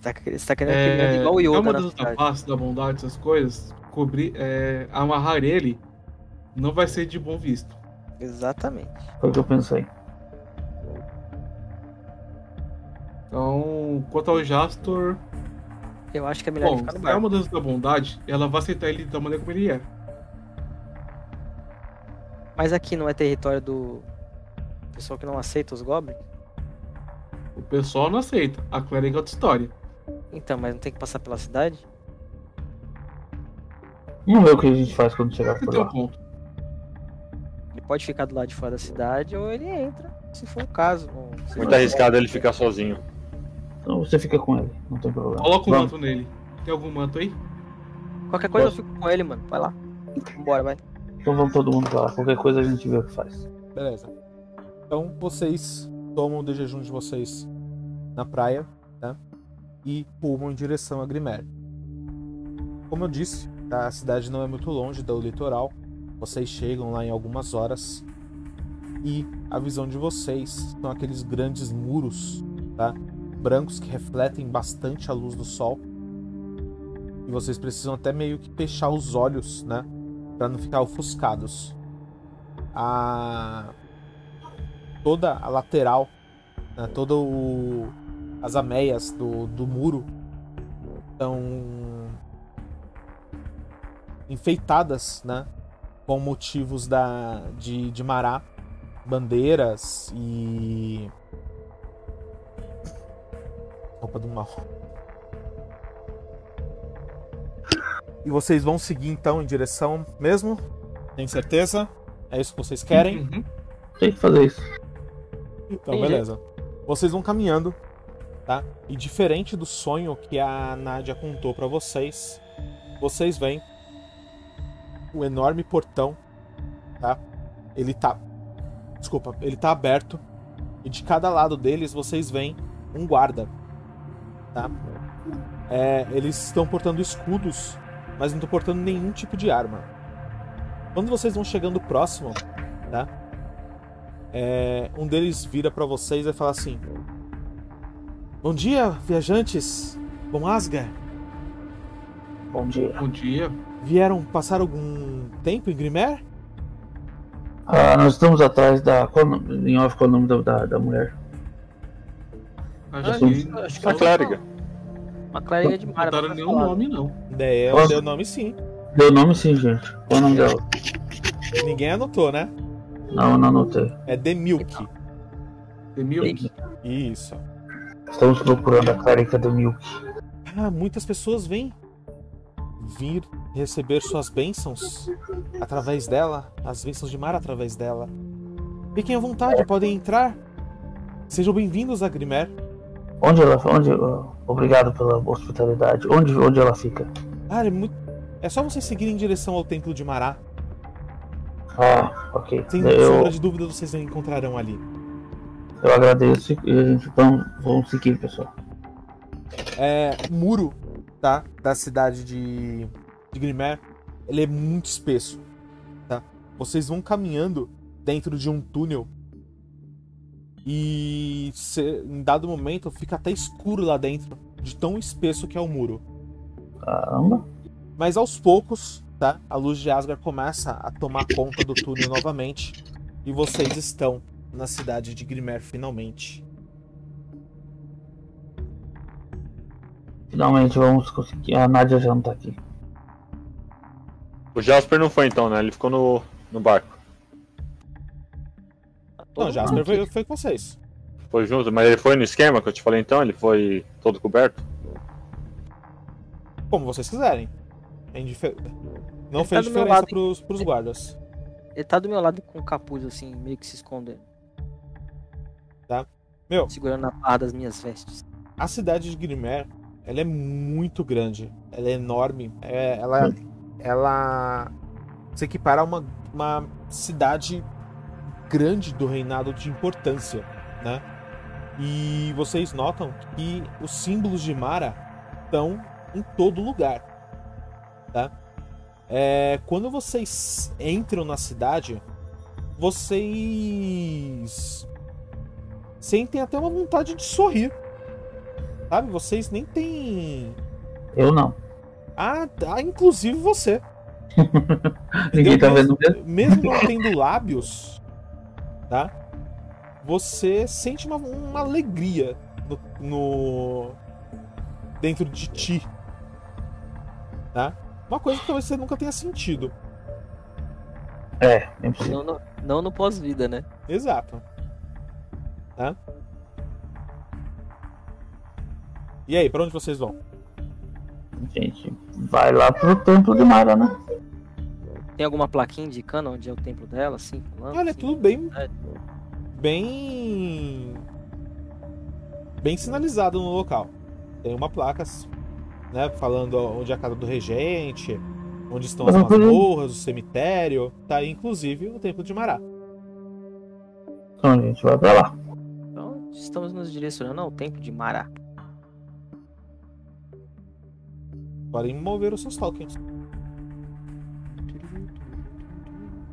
Tá, você tá querendo É, é, igual o é Yoda uma na das face da bondade, essas coisas, cobrir, é, amarrar ele não vai ser de bom visto. Exatamente. Foi o que eu pensei. Então, quanto ao Jastor, Eu acho que é melhor ele bom, ficar no se é uma das da bondade, ela vai aceitar ele da maneira como ele é. Mas aqui não é território do pessoal que não aceita os goblins? O pessoal não aceita. A clériga é outra história. Então, mas não tem que passar pela cidade? Vamos ver o que a gente faz quando chegar por lá. ponto. Ele pode ficar do lado de fora da cidade ou ele entra, se for o caso. Muito arriscado ele ficar sozinho. Então você fica com ele, não tem problema. Coloca o manto nele. Tem algum manto aí? Qualquer coisa eu fico com ele, mano. Vai lá. Vambora, vai. Então vamos todo mundo pra lá. Qualquer coisa a gente vê o que faz. Beleza. Então vocês tomam de jejum de vocês na praia, né? E rumam em direção a Grimer. Como eu disse, a cidade não é muito longe do litoral. Vocês chegam lá em algumas horas. E a visão de vocês são aqueles grandes muros, tá? Brancos que refletem bastante a luz do sol. E vocês precisam até meio que fechar os olhos, né? Pra não ficar ofuscados. A toda a lateral, né, toda o, as ameias do, do muro estão enfeitadas, né, com motivos da de, de mará, bandeiras e roupa do mal. E vocês vão seguir então em direção mesmo? Tem certeza? É isso que vocês querem? Uhum. Tem que fazer isso. Então, beleza. Vocês vão caminhando, tá? E diferente do sonho que a Nádia contou pra vocês, vocês veem o enorme portão, tá? Ele tá. Desculpa, ele tá aberto. E de cada lado deles vocês veem um guarda, tá? É, eles estão portando escudos, mas não estão portando nenhum tipo de arma. Quando vocês vão chegando próximo, tá? É, um deles vira pra vocês e fala assim: Bom dia, viajantes. Bom Asgard. Bom dia. Bom dia. Vieram passar algum tempo em Grimer? Ah, nós estamos atrás da. Qual, o nome- em off, qual é o nome da, da, da mulher? A Já somos- acho que A clériga. Uma clériga de não Mara. nenhum falar. nome, não. Daí eu Nossa. dei o nome sim. Deu nome sim, gente. Qual é o nome dela? Ninguém anotou, né? Não, não anotei. É The Milk. The Milk. Isso. Estamos procurando a clérica do Milk. Ah, muitas pessoas vêm vir receber suas bênçãos através dela, as bênçãos de mar através dela. Fiquem à vontade, podem entrar. Sejam bem-vindos a Grimer. Onde ela. Onde, obrigado pela hospitalidade. Onde, onde ela fica? Ah, é muito. É só vocês seguirem em direção ao templo de Mará. Ah, ok. Sem Eu, sombra de dúvida, vocês encontrarão ali. eu agradeço e gente vamos, seguir, pessoal. é, muro tá, da cidade de, de Grimer, ele é muito espesso. vocês vão caminhando dentro de um túnel e cê- em dado momento fica até escuro lá dentro, de tão espesso que é o muro. Caramba. Mas aos poucos, tá? A luz de Asgard começa a tomar conta do túnel novamente e vocês estão na cidade de Grimer finalmente. Finalmente vamos conseguir. A Nádia já não tá aqui. O Jasper não foi então, né? Ele ficou no, no barco. Tá Não, Jasper mundo foi, foi com vocês. Foi junto, mas ele foi no esquema que eu te falei então? Ele foi todo coberto? Como vocês quiserem. É indifer- Não Ele fez tá do meu diferença lado. pros, pros guardas. Ele tá do meu lado com o capuz, assim, meio que se escondendo. Meu, Segurando a barra das minhas vestes. a cidade de Grimer, ela é muito grande. Ela é enorme. É, ela, ela se equipara a uma, uma cidade grande do reinado de importância, né? E vocês notam que os símbolos de Mara estão em todo lugar, tá? É, quando vocês entram na cidade, vocês sentem até uma vontade de sorrir. Sabe? Vocês nem têm. Eu não. Ah, tá, inclusive você. [LAUGHS] Ninguém tá vendo mesmo? Mesmo não tendo lábios, tá? Você sente uma, uma alegria no, no- dentro de ti, tá? Uma coisa que talvez você nunca tenha sentido. É. Não no, não no pós-vida, né? Exato. Tá? E aí, pra onde vocês vão? Gente, vai lá pro templo de Mara, né? Tem alguma plaquinha indicando onde é o templo dela, assim? Falando, Olha, é assim? tudo bem. É. Bem. Bem sinalizado no local. Tem uma placa, né? Falando onde é a casa do regente, onde estão as Uhum. masmorras, o cemitério. Tá aí, inclusive, o templo de Mará. Então a gente vai pra lá. Então, estamos nos direcionando ao templo de Mara. Podem mover os seus tokens.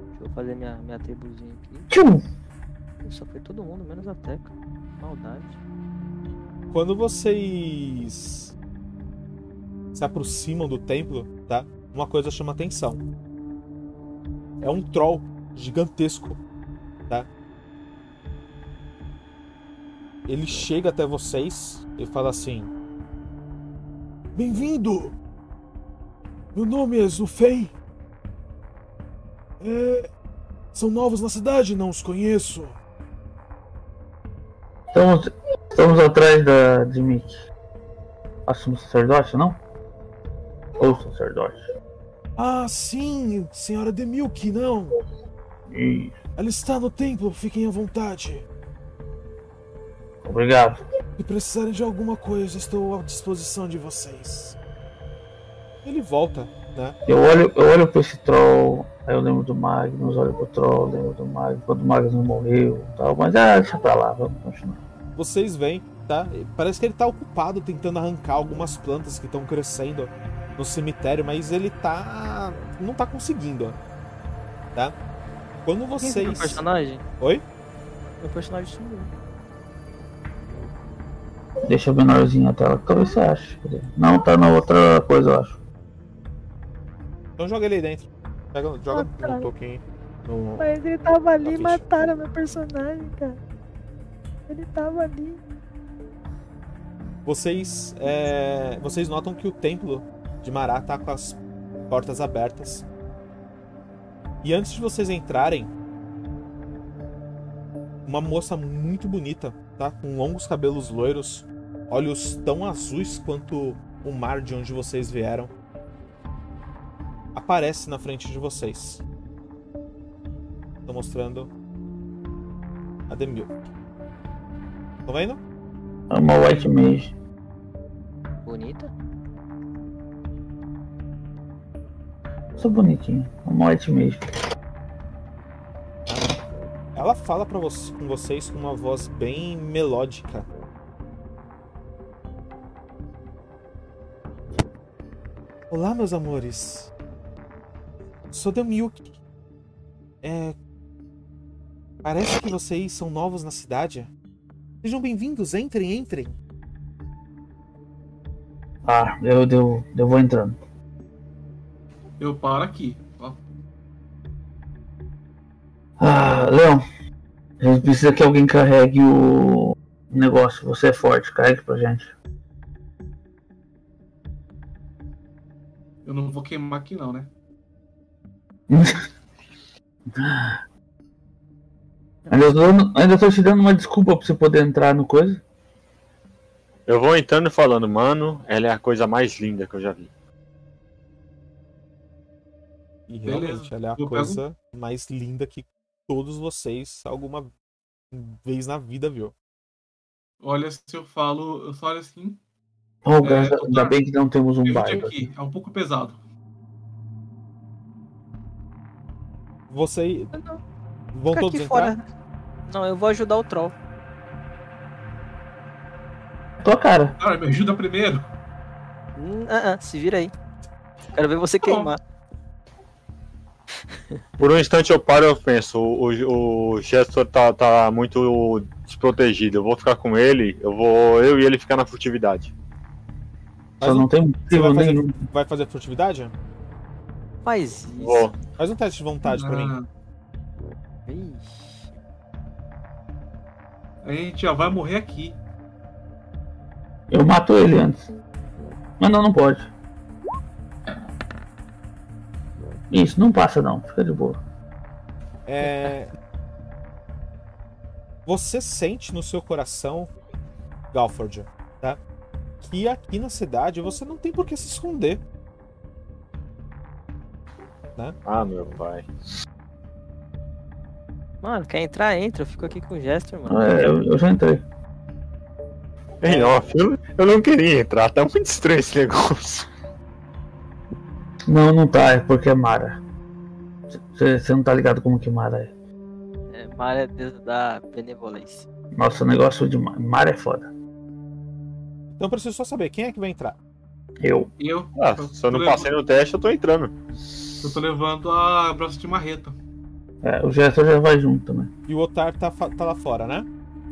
Deixa eu fazer minha, minha tribuzinha aqui. Tchum! Só foi todo mundo, menos a Teca. Maldade. Quando vocês se aproximam do templo, tá? Uma coisa chama atenção. É um troll gigantesco, tá? Ele chega até vocês e fala assim: Bem-vindo! Meu nome é Zufei. É... São novos na cidade, não os conheço. Estamos, estamos atrás da, de Mick. Assumo sacerdote, não? Ou sacerdote. Ah, sim, senhora Demilk, não. Isso. Ela está no templo, fiquem à vontade. Obrigado. Se precisarem de alguma coisa, estou à disposição de vocês. Ele volta, né? Eu olho, eu olho pra esse troll, aí eu lembro do Magnus, olho pro troll, lembro do Magnus, quando o Magnus morreu e tal, mas ah, deixa pra lá, vamos continuar. Vocês veem, tá? Parece que ele tá ocupado tentando arrancar algumas plantas que estão crescendo no cemitério, mas ele tá. não tá conseguindo. Tá? Quando Quem é meu vocês. personagem? Oi? Meu personagem sumiu. Deixa menorzinho a tela, que talvez você ache. Não, tá na outra coisa, eu acho. Então joga ele aí dentro. Pega, joga Ah, token no. Mas ele tava ali e mataram meu personagem, cara. Ele tava ali. Vocês, é, vocês notam que o templo de Mará tá com as portas abertas. E antes de vocês entrarem, uma moça muito bonita, tá? Com longos cabelos loiros, olhos tão azuis quanto o mar de onde vocês vieram, aparece na frente de vocês. Tô mostrando a Demil. Estão vendo? É uma White Mage. Bonita. Sou bonitinha. É uma White Mage. Ela fala para você, com vocês com uma voz bem melódica. Olá, meus amores. Sou Demilk. É. Parece que vocês são novos na cidade. Sejam bem-vindos, entrem, entrem. Ah, eu, eu, eu vou entrando. Eu paro aqui. ó. Ah, Leão, a gente precisa que alguém carregue o negócio. Você é forte, carregue pra gente. Eu não vou queimar aqui não, né? Ainda tô, dando- ainda tô te dando uma desculpa pra você poder entrar no coisa. Eu vou entrando falando, mano, ela é a coisa mais linda que eu já vi. E Beleza, realmente, ela é a eu pego- coisa mais linda que todos vocês alguma vez na vida viu. Olha, se eu falo, eu só olho assim, Oh, É, ainda bem que não temos um aqui, é um pouco pesado. Você. Não, Vão Fica todos aqui entrar? fora. Não, eu vou ajudar o troll. Tua cara. Cara, me ajuda primeiro. Hum, ah, ah, se vira aí. Quero ver você Tá queimar. Por um instante eu paro e eu penso, o, o, o Gestor tá, tá muito desprotegido. Eu vou ficar com ele, eu vou. Eu e ele ficar na furtividade. Faz Só não tem Você vai motivo fazer, nenhum. vai fazer furtividade? Faz isso. Vou. Faz um teste de vontade pra mim. Ah, Ixi. a gente já vai morrer aqui. Eu mato ele antes. Mas não, não pode. Isso, não passa não. Fica de boa. É... Você sente no seu coração, Galford, tá? Que aqui na cidade você não tem por que se esconder. Ah, meu pai. Mano, quer entrar? Entra. Eu fico aqui com o Jester, mano. É, eu, eu já entrei. Em off, eu, eu não queria entrar, tá muito estranho esse negócio. Não, não tá, é porque é Mara. Você não tá ligado como que Mara é. É, Mara é deus da benevolência. Nossa, o negócio de Ma- Mara é foda. Então eu preciso só saber quem é que vai entrar. Eu. Eu, Ah, se eu não passei no teste, eu tô entrando. Eu tô levando a braço de marreta. É, o Gestor já vai junto também. E o Otar tá, tá lá fora, né?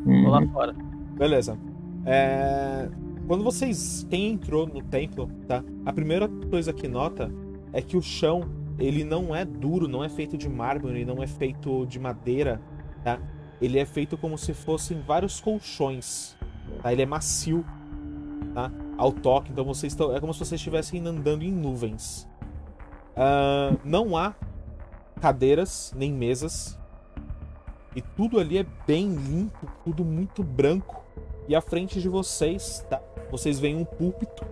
Vou lá Uhum. fora. Beleza. É, Quando vocês. Quem entrou no templo, tá? A primeira coisa que nota é que o chão ele não é duro, não é feito de mármore, não é feito de madeira, tá? Ele é feito como se fossem vários colchões, tá? Ele é macio, tá? Ao toque, então vocês estão. É como se vocês estivessem andando em nuvens. Ah, não há cadeiras nem mesas. E tudo ali é bem limpo, tudo muito branco. E à frente de vocês, tá? Vocês veem um púlpito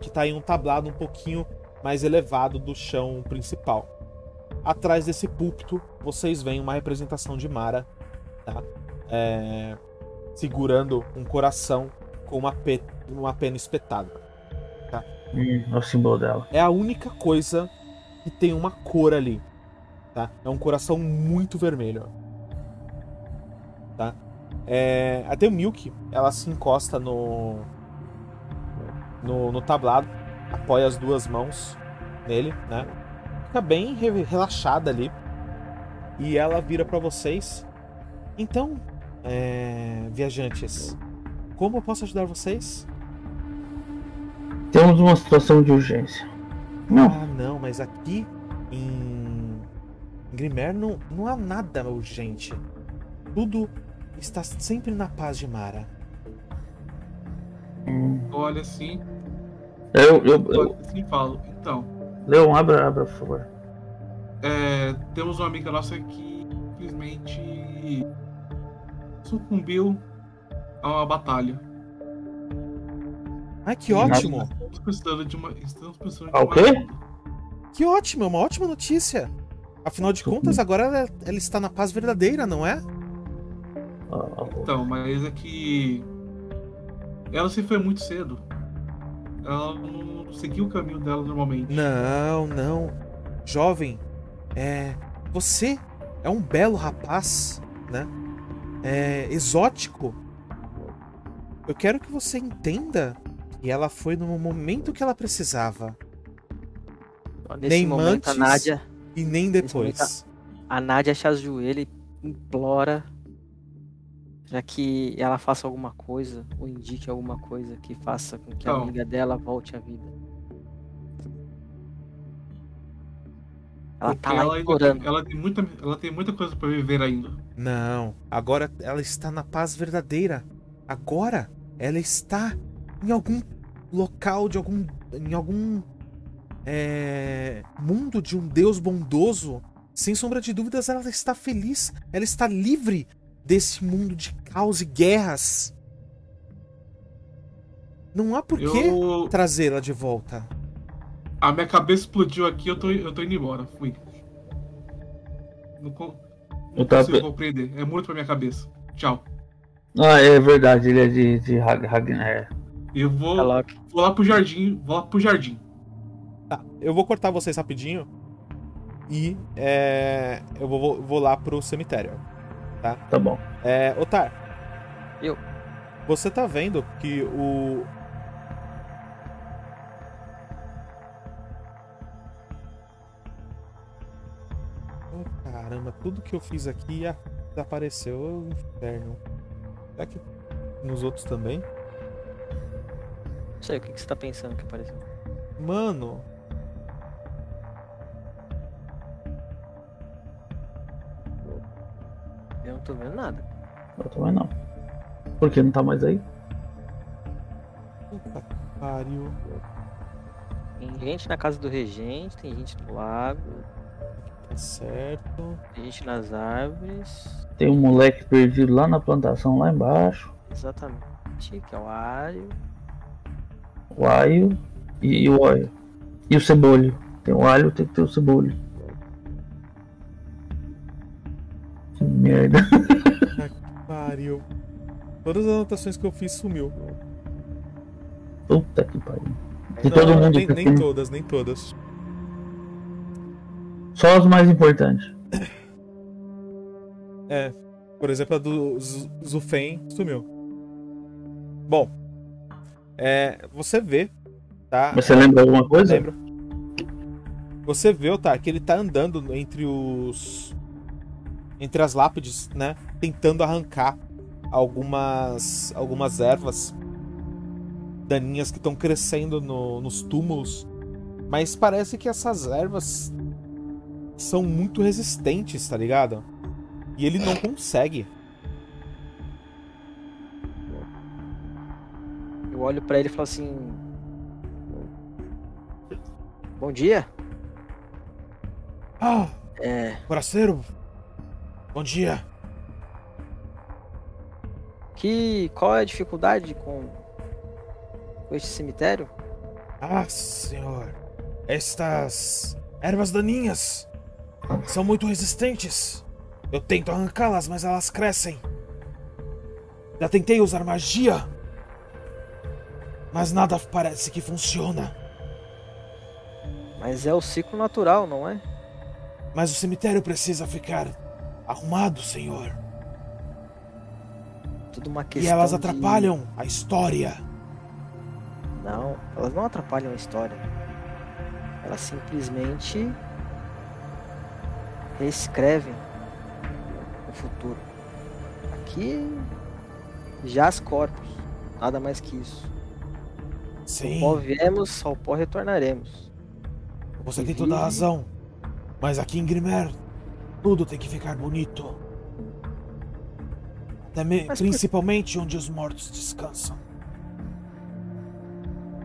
que tá em um tablado um pouquinho mais elevado do chão principal. Atrás desse púlpito, vocês veem uma representação de Mara, tá? É, segurando um coração com uma, pe- uma pena espetada. Hum, é o símbolo dela. É a única coisa que tem uma cor ali, tá? É um coração muito vermelho, tá? É, até o Milk, ela se encosta no, no no tablado, apoia as duas mãos nele, né? Fica bem re- relaxada ali e ela vira pra vocês. Então, é, viajantes, como eu posso ajudar vocês? Temos uma situação de urgência. Não, Ah, não, mas aqui em Grimer não, não há nada urgente. Tudo está sempre na paz de Mara. hum, Olha assim, eu, eu, eu, assim falo. Então, Leon, abra, abra, por favor. é, temos uma amiga nossa que simplesmente sucumbiu a uma batalha. Ai, que ótimo! Estamos precisando de uma. Estamos precisando de Ah, o quê? Que ótimo, é uma ótima notícia. Afinal de contas, agora ela, ela está na paz verdadeira, não é? Ah, ah, Então, mas é que. Ela se foi muito cedo. Ela não seguiu o caminho dela normalmente. Não, não. Jovem, é. Você é um belo rapaz, né? É exótico. Eu quero que você entenda que ela foi no momento que ela precisava Nesse Nem momento, a antes, Nádia. e nem Nesse momento, depois. A Nádia se ajoelha e implora para que ela faça alguma coisa ou indique alguma coisa que faça com que a Não. amiga dela volte à vida. Ela Porque tá lá ela, ainda ela, tem muita, ela tem muita coisa pra viver ainda. Não, agora ela está na paz verdadeira. Agora ela está em algum local de algum em algum é, mundo de um Deus bondoso. Sem sombra de dúvidas, ela está feliz. Ela está livre desse mundo de caos e guerras. Não há por que Eu, trazê-la de volta. a minha cabeça explodiu aqui, eu tô, eu tô indo embora. Fui. Não, não Eu consigo compreender. É muito pra minha cabeça. Tchau. Ah, é verdade, ele é de, de Rag- Ragnar. Eu vou, Ela- vou lá pro jardim. Vou lá pro jardim. Tá, eu vou cortar vocês rapidinho. E é, eu vou, vou- lá pro cemitério. Tá bom. É, Otar. Eu. Você tá vendo que o. Oh, caramba, tudo que eu fiz aqui desapareceu. Ô, inferno. Será que nos outros também? Não sei o que, que você tá pensando que apareceu. Mano. Eu não tô vendo nada. Eu também não. Por que não tá mais aí? Puta que pariu. Tem gente na casa do regente, tem gente no lago, Tá certo. tem gente nas árvores. Tem um moleque perdido lá na plantação, lá embaixo. Exatamente, que é o Ario. O alho e, e o óleo. E o cebolho. Tem o alho, tem que ter o cebolho. Que merda. [LAUGHS] Pariu. Todas as anotações que eu fiz sumiu. Puta que pariu. De Não, todo mundo. nem, nem todas, nem todas. Só os mais importantes. É, por exemplo, a do Zufen sumiu. Bom, é, você vê, tá? Você lembra alguma coisa? Lembro. Você vê, tá, que ele tá andando entre os. Entre as lápides, né? Tentando arrancar algumas. algumas ervas daninhas que estão crescendo no- nos túmulos. Mas parece que essas ervas são muito resistentes, tá ligado? E ele não [LAUGHS] consegue. Olho pra ele e falo assim. Bom dia. Ah, É. Forasteiro! Bom dia! Que. Qual é a dificuldade com. com este cemitério? Ah, senhor! Estas ervas daninhas são muito resistentes. Eu tento arrancá-las, mas elas crescem. Já tentei usar magia, mas nada parece que funciona. Mas é o ciclo natural, não é? Mas o cemitério precisa ficar arrumado, senhor. Tudo uma E questão. elas de- atrapalham a história. Não, elas não atrapalham a história. Elas simplesmente reescrevem o futuro. Aqui jaz corpos, nada mais que isso. Sim, Ao pó viemos, ao pó retornaremos. você tem toda a razão. Mas aqui em Grimer, tudo tem que ficar bonito. Me- Mas por- principalmente onde os mortos descansam.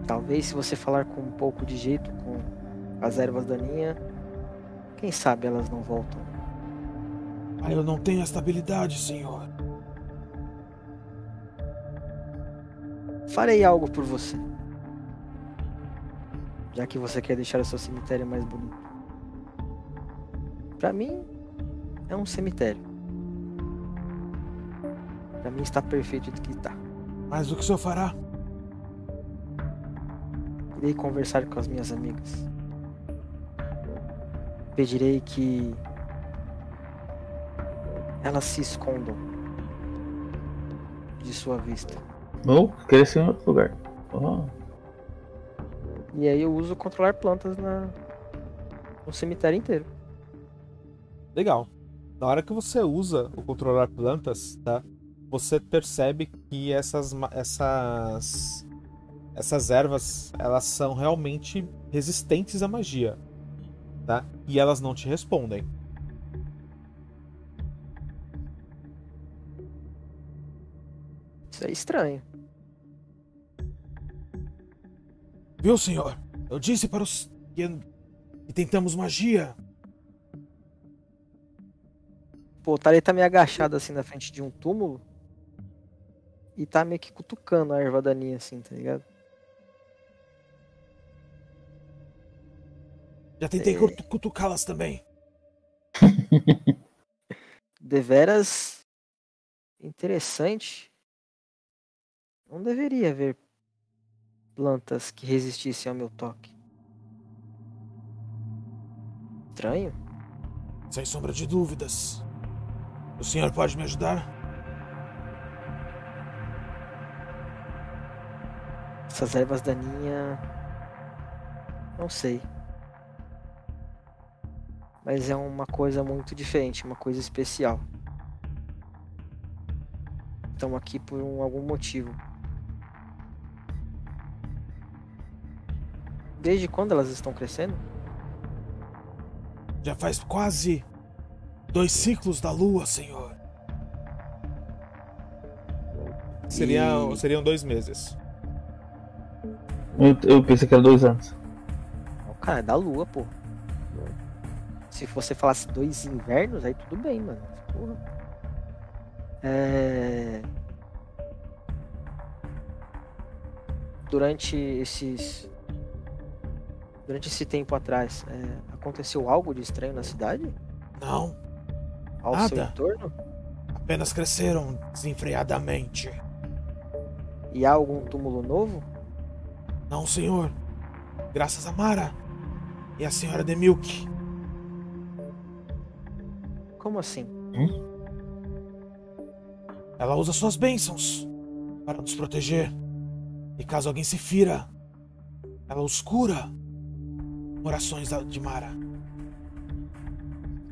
Talvez se você falar com um pouco de jeito com as ervas daninhas, quem sabe elas não voltam. Ah, eu não tenho esta habilidade, senhor. Farei algo por você. Já que você quer deixar o seu cemitério mais bonito. Pra mim, é um cemitério. Pra mim está perfeito do que está. Mas o que o senhor fará? Irei conversar com as minhas amigas. Pedirei que elas se escondam de sua vista. Ou cresceu em outro lugar. Oh, E aí eu uso controlar plantas na... no cemitério inteiro. Legal. Na hora que você usa o controlar plantas, tá? Você percebe que essas essas essas ervas, elas são realmente resistentes à magia, tá? E elas não te respondem. Isso é estranho. Viu, senhor? Eu disse para os que, que tentamos magia. Pô, o Tarei tá meio agachado assim na frente de um túmulo. E tá meio que cutucando a erva daninha assim, tá ligado? Já tentei É. cutu- cutucá-las também. [LAUGHS] Deveras interessante. Não deveria haver plantas que resistissem ao meu toque. Estranho. Sem sombra de dúvidas. O senhor pode me ajudar? Essas ervas daninhas. Não sei. Mas é uma coisa muito diferente, uma coisa especial. Estão aqui por um- algum motivo. Desde quando elas estão crescendo? Já faz quase dois ciclos da lua, senhor. Seriam, E- seriam dois meses. Eu, eu pensei que era dois anos. Cara, é da lua, pô. Se você falasse dois invernos, aí tudo bem, mano. Porra. É... Durante esses. Durante esse tempo atrás, é, aconteceu algo de estranho na cidade? Não, Ao seu Nada. entorno? apenas cresceram desenfreadamente. E há algum túmulo novo? Não, senhor. Graças a Mara e a senhora Demilk. Como assim? Ela usa suas bênçãos para nos proteger. E caso alguém se fira, ela os cura. Orações de Mara.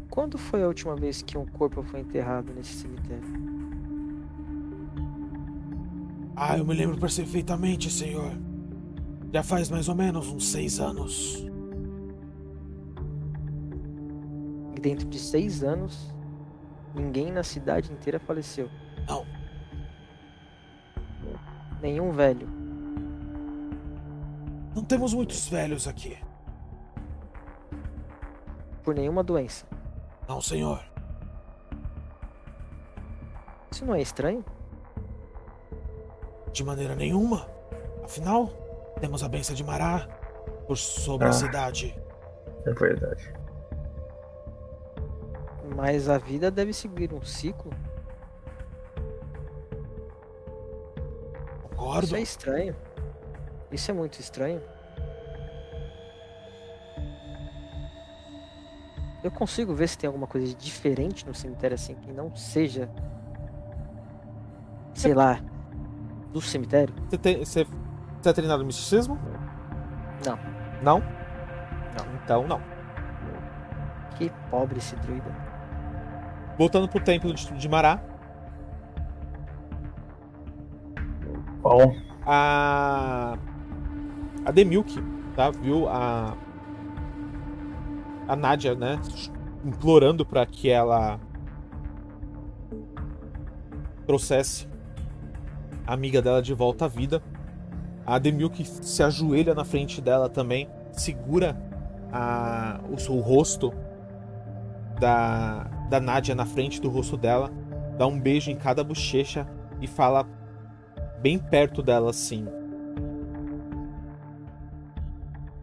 Quando foi a última vez que um corpo foi enterrado nesse cemitério? Ah, eu me lembro perfeitamente, senhor. Já faz mais ou menos uns seis anos. E dentro de seis anos, ninguém na cidade inteira faleceu. Não. Nenhum velho. Não temos muitos velhos aqui. Por nenhuma doença. Não, senhor. Isso não é estranho? De maneira nenhuma. Afinal, temos a benção de Mará por sobre a Ah. cidade. É verdade. Mas a vida deve seguir um ciclo. Concordo. Isso é estranho. Isso é muito estranho. Eu consigo ver se tem alguma coisa diferente no cemitério assim que não seja. Sei lá. Do cemitério? Você, tem, você, você é treinado no misticismo? Não. Não? Não. Então, não. Que pobre esse druida. Voltando pro templo de, de Mará, Bom, a. A Demilk, tá? Viu a. A Nádia, né? Implorando pra que ela. trouxesse a amiga dela de volta à vida. A Demilk se ajoelha na frente dela também, segura a, o rosto da, da Nádia na frente do rosto dela, dá um beijo em cada bochecha e fala bem perto dela assim: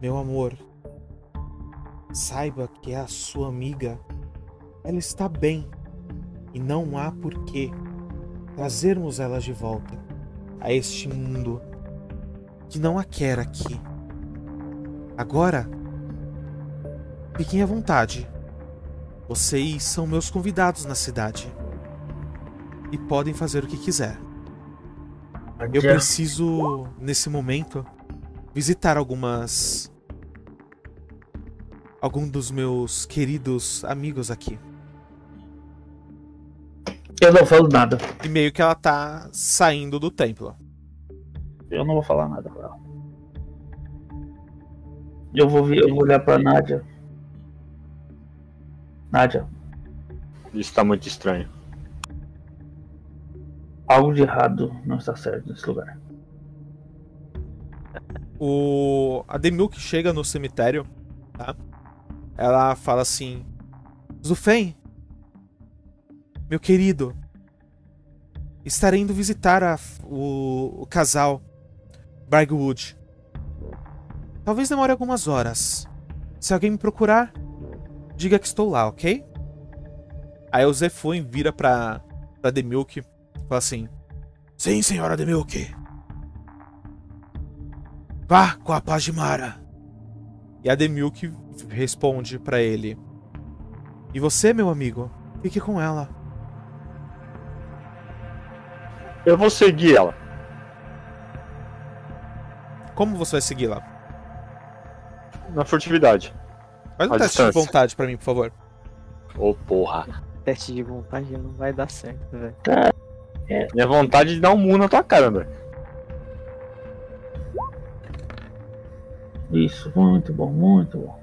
Meu amor, saiba que é a sua amiga. Ela está bem e não há por que trazermos ela de volta a este mundo que não a quer aqui. Agora, fiquem à vontade. Vocês são meus convidados na cidade e podem fazer o que quiser. Eu preciso, nesse momento, visitar algumas. Algum dos meus queridos amigos aqui. Eu não falo nada. E meio que ela tá saindo do templo. Eu não vou falar nada com ela. Eu vou, eu vou olhar pra Nádia. Nádia, Isso tá muito estranho. algo de errado não está certo nesse lugar. O a Demilk chega no cemitério, tá? Ela fala assim: Zufen, meu querido, estarei indo visitar a- o, o casal Bragwood. Talvez demore algumas horas. Se alguém me procurar, diga que estou lá, ok? Aí o Zefun vira pra, pra Demilk fala assim: Sim, senhora Demilk. Vá com a paz de Mara. E a Demilk responde pra ele: E você, meu amigo? Fique com ela. Eu vou seguir ela. Como você vai segui-la? Na furtividade. Faz um A teste distância. de vontade pra mim, por favor. Ô porra. Teste de vontade não vai dar certo, velho. Minha vontade de dar um mu na tua cara, André. Isso, muito bom, muito bom.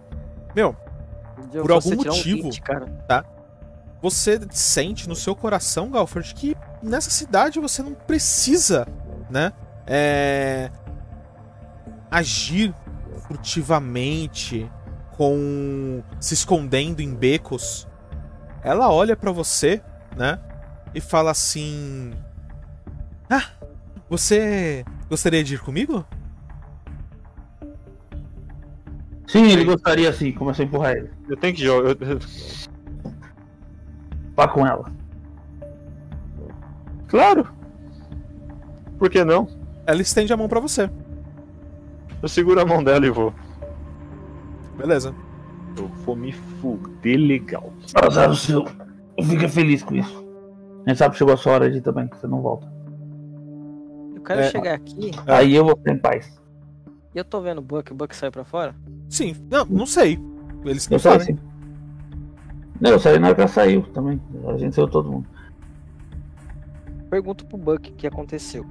Meu, Eu Por algum tirar um motivo. 20, cara. você sente no seu coração, Galford, que nessa cidade você não precisa, né? É... Agir furtivamente, com se escondendo em becos. Ela olha pra você, né? E fala assim: Ah, você gostaria de ir comigo? Sim, ele gostaria assim, começou a empurrar ele. Eu tenho que jogar. eu- Vá com ela. Claro. Por que não? Ela estende a mão pra você. Eu seguro a mão dela e vou. Beleza. Eu vou me fuder legal. Azar o seu. Fica feliz com isso. A gente sabe que chegou a sua hora de ir também, que você não volta. Eu quero É. chegar aqui. Aí eu vou ficar em paz. E eu tô vendo o Buck, o Buck saiu pra fora. Sim, não, não sei. Eles que Eu saí sabem. sim. Não, eu saí na hora que ela saiu também. A gente saiu todo mundo. Pergunto pro Buck o que aconteceu.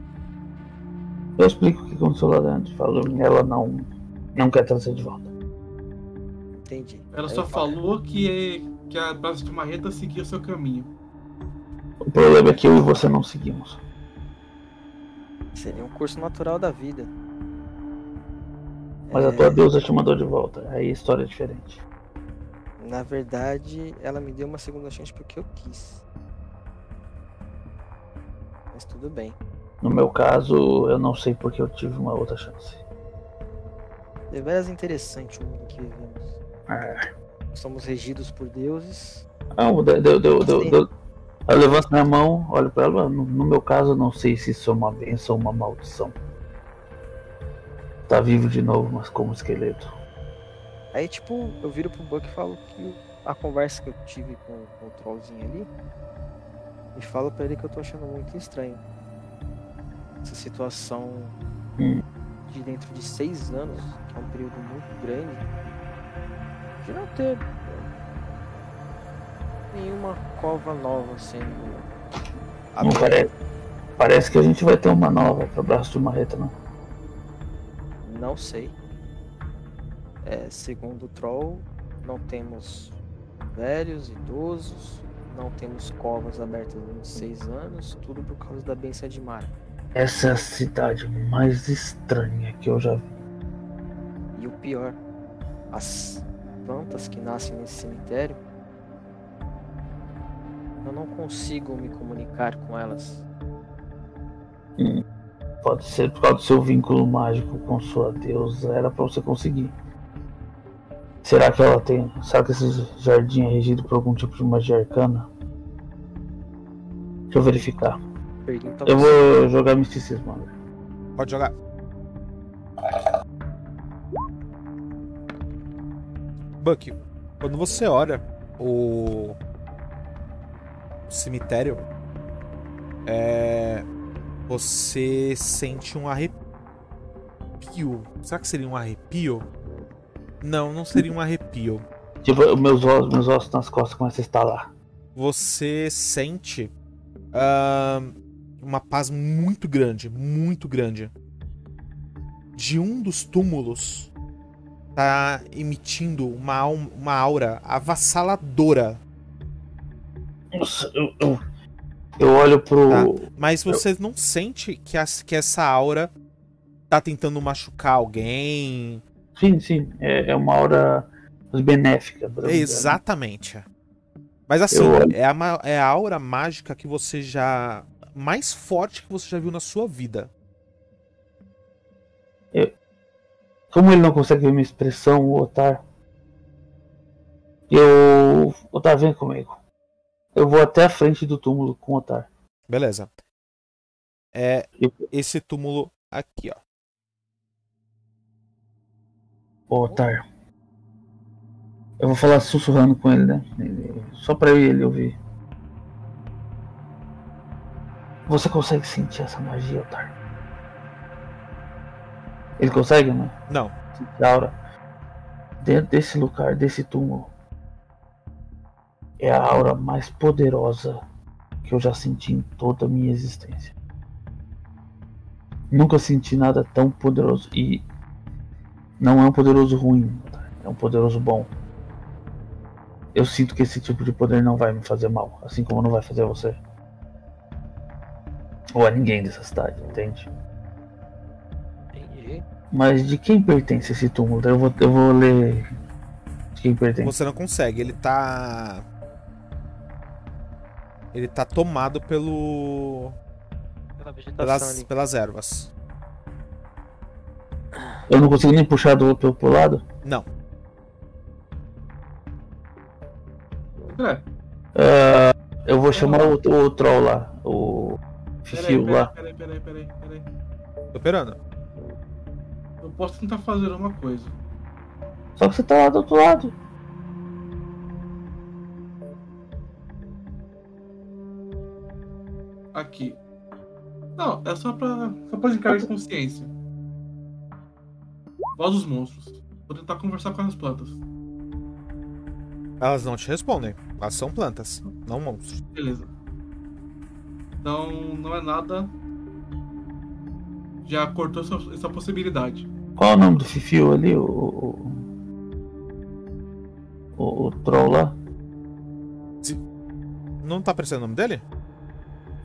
Eu explico o que aconteceu lá dentro. Falo, ela não, não quer trazer de volta. Entendi. Ela Aí só falou que, que a base de marreta seguia o seu caminho. O problema é que eu e você não seguimos. Seria um curso natural da vida. Mas É, a tua deusa te mandou de volta. Aí a história é diferente. Na verdade, ela me deu uma segunda chance porque eu quis. Mas tudo bem. No meu caso, eu não sei porque eu tive uma outra chance. Deveras interessante o mundo que vivemos. É. Somos regidos por deuses. Não, deu, deu, deu, deu, deu. Eu levanto minha mão, olho pra ela. No, no meu caso, eu não sei se isso é uma bênção ou uma maldição. Tá vivo de novo, mas como esqueleto. Aí, tipo, eu viro pro Buck e falo que a conversa que eu tive com, com o trollzinho ali. E falo pra ele que eu tô achando muito estranho. Essa situação Hum. de dentro de seis anos, que é um período muito grande, de não ter nenhuma cova nova sendo. Não parece. Parece que a gente vai ter uma nova pra braço de marreta, não. Não sei. É, segundo o Troll, não temos velhos, idosos, não temos covas abertas há 26 anos, tudo por causa da benção de Mara. Essa é a cidade mais estranha que eu já vi. E o pior, as plantas que nascem nesse cemitério, eu não consigo me comunicar com elas. Pode ser por causa do seu vínculo mágico com sua deusa. Era pra você conseguir. Será que ela tem. Será que esse jardim é regido por algum tipo de magia arcana? Deixa eu verificar. Pergunta Eu você. vou jogar misticismo agora. Pode jogar. Buck, quando você olha o, o cemitério, é... você sente um arrepio. Será que seria um arrepio? Não, não seria um arrepio. Tipo, meus ossos, meus ossos nas costas começam a estalar. Você sente ahn, uma paz muito grande, muito grande. De um dos túmulos tá emitindo uma, uma aura avassaladora. Nossa, eu, eu, eu olho pro. Tá. Mas você não sente que, as- que essa aura tá tentando machucar alguém. Sim, sim. É, é uma hora benéfica. né? Exatamente. Mas assim, Eu é a, é a aura mágica que você já. mais forte que você já viu na sua vida. Como ele não consegue ver minha expressão, o Otar. Eu. Otar, vem comigo. Eu vou até a frente do túmulo com o Otar. Beleza. É esse túmulo aqui, ó. Ô, Otar. Eu vou falar sussurrando com ele, né? Só pra ele ouvir. Você consegue sentir essa magia, Otar? Ele consegue, né? Não. Sentir aura. Dentro desse lugar, desse túmulo. É a aura mais poderosa que eu já senti em toda a minha existência. Nunca senti nada tão poderoso. E não é um poderoso ruim, Otar. é um poderoso bom. Eu sinto que esse tipo de poder não vai me fazer mal, assim como não vai fazer a você. Ou a ninguém dessa cidade, entende? Entendi. Mas de quem pertence esse túmulo? Eu vou, eu vou ler. De quem pertence? Você não consegue, ele tá. Ele tá tomado pelo. Pela vegetação pelas, ali. pelas ervas. Eu não consigo nem puxar do outro pro lado? Não. André, Ah, eu vou chamar o, o troll lá, o Fifio lá. peraí, peraí, peraí, peraí, peraí. Tô esperando. Eu posso tentar fazer uma coisa. Só que você tá lá do outro lado. Aqui. Não, é só pra, só pra encarar de consciência. Voz dos monstros. Vou tentar conversar com as plantas. Elas não te respondem. Elas são plantas, não monstros. Beleza. Então, não é nada. Já cortou essa, essa possibilidade. Qual é o nome do Fifio ali? O. O, o, o troll lá? Não tá aparecendo o nome dele?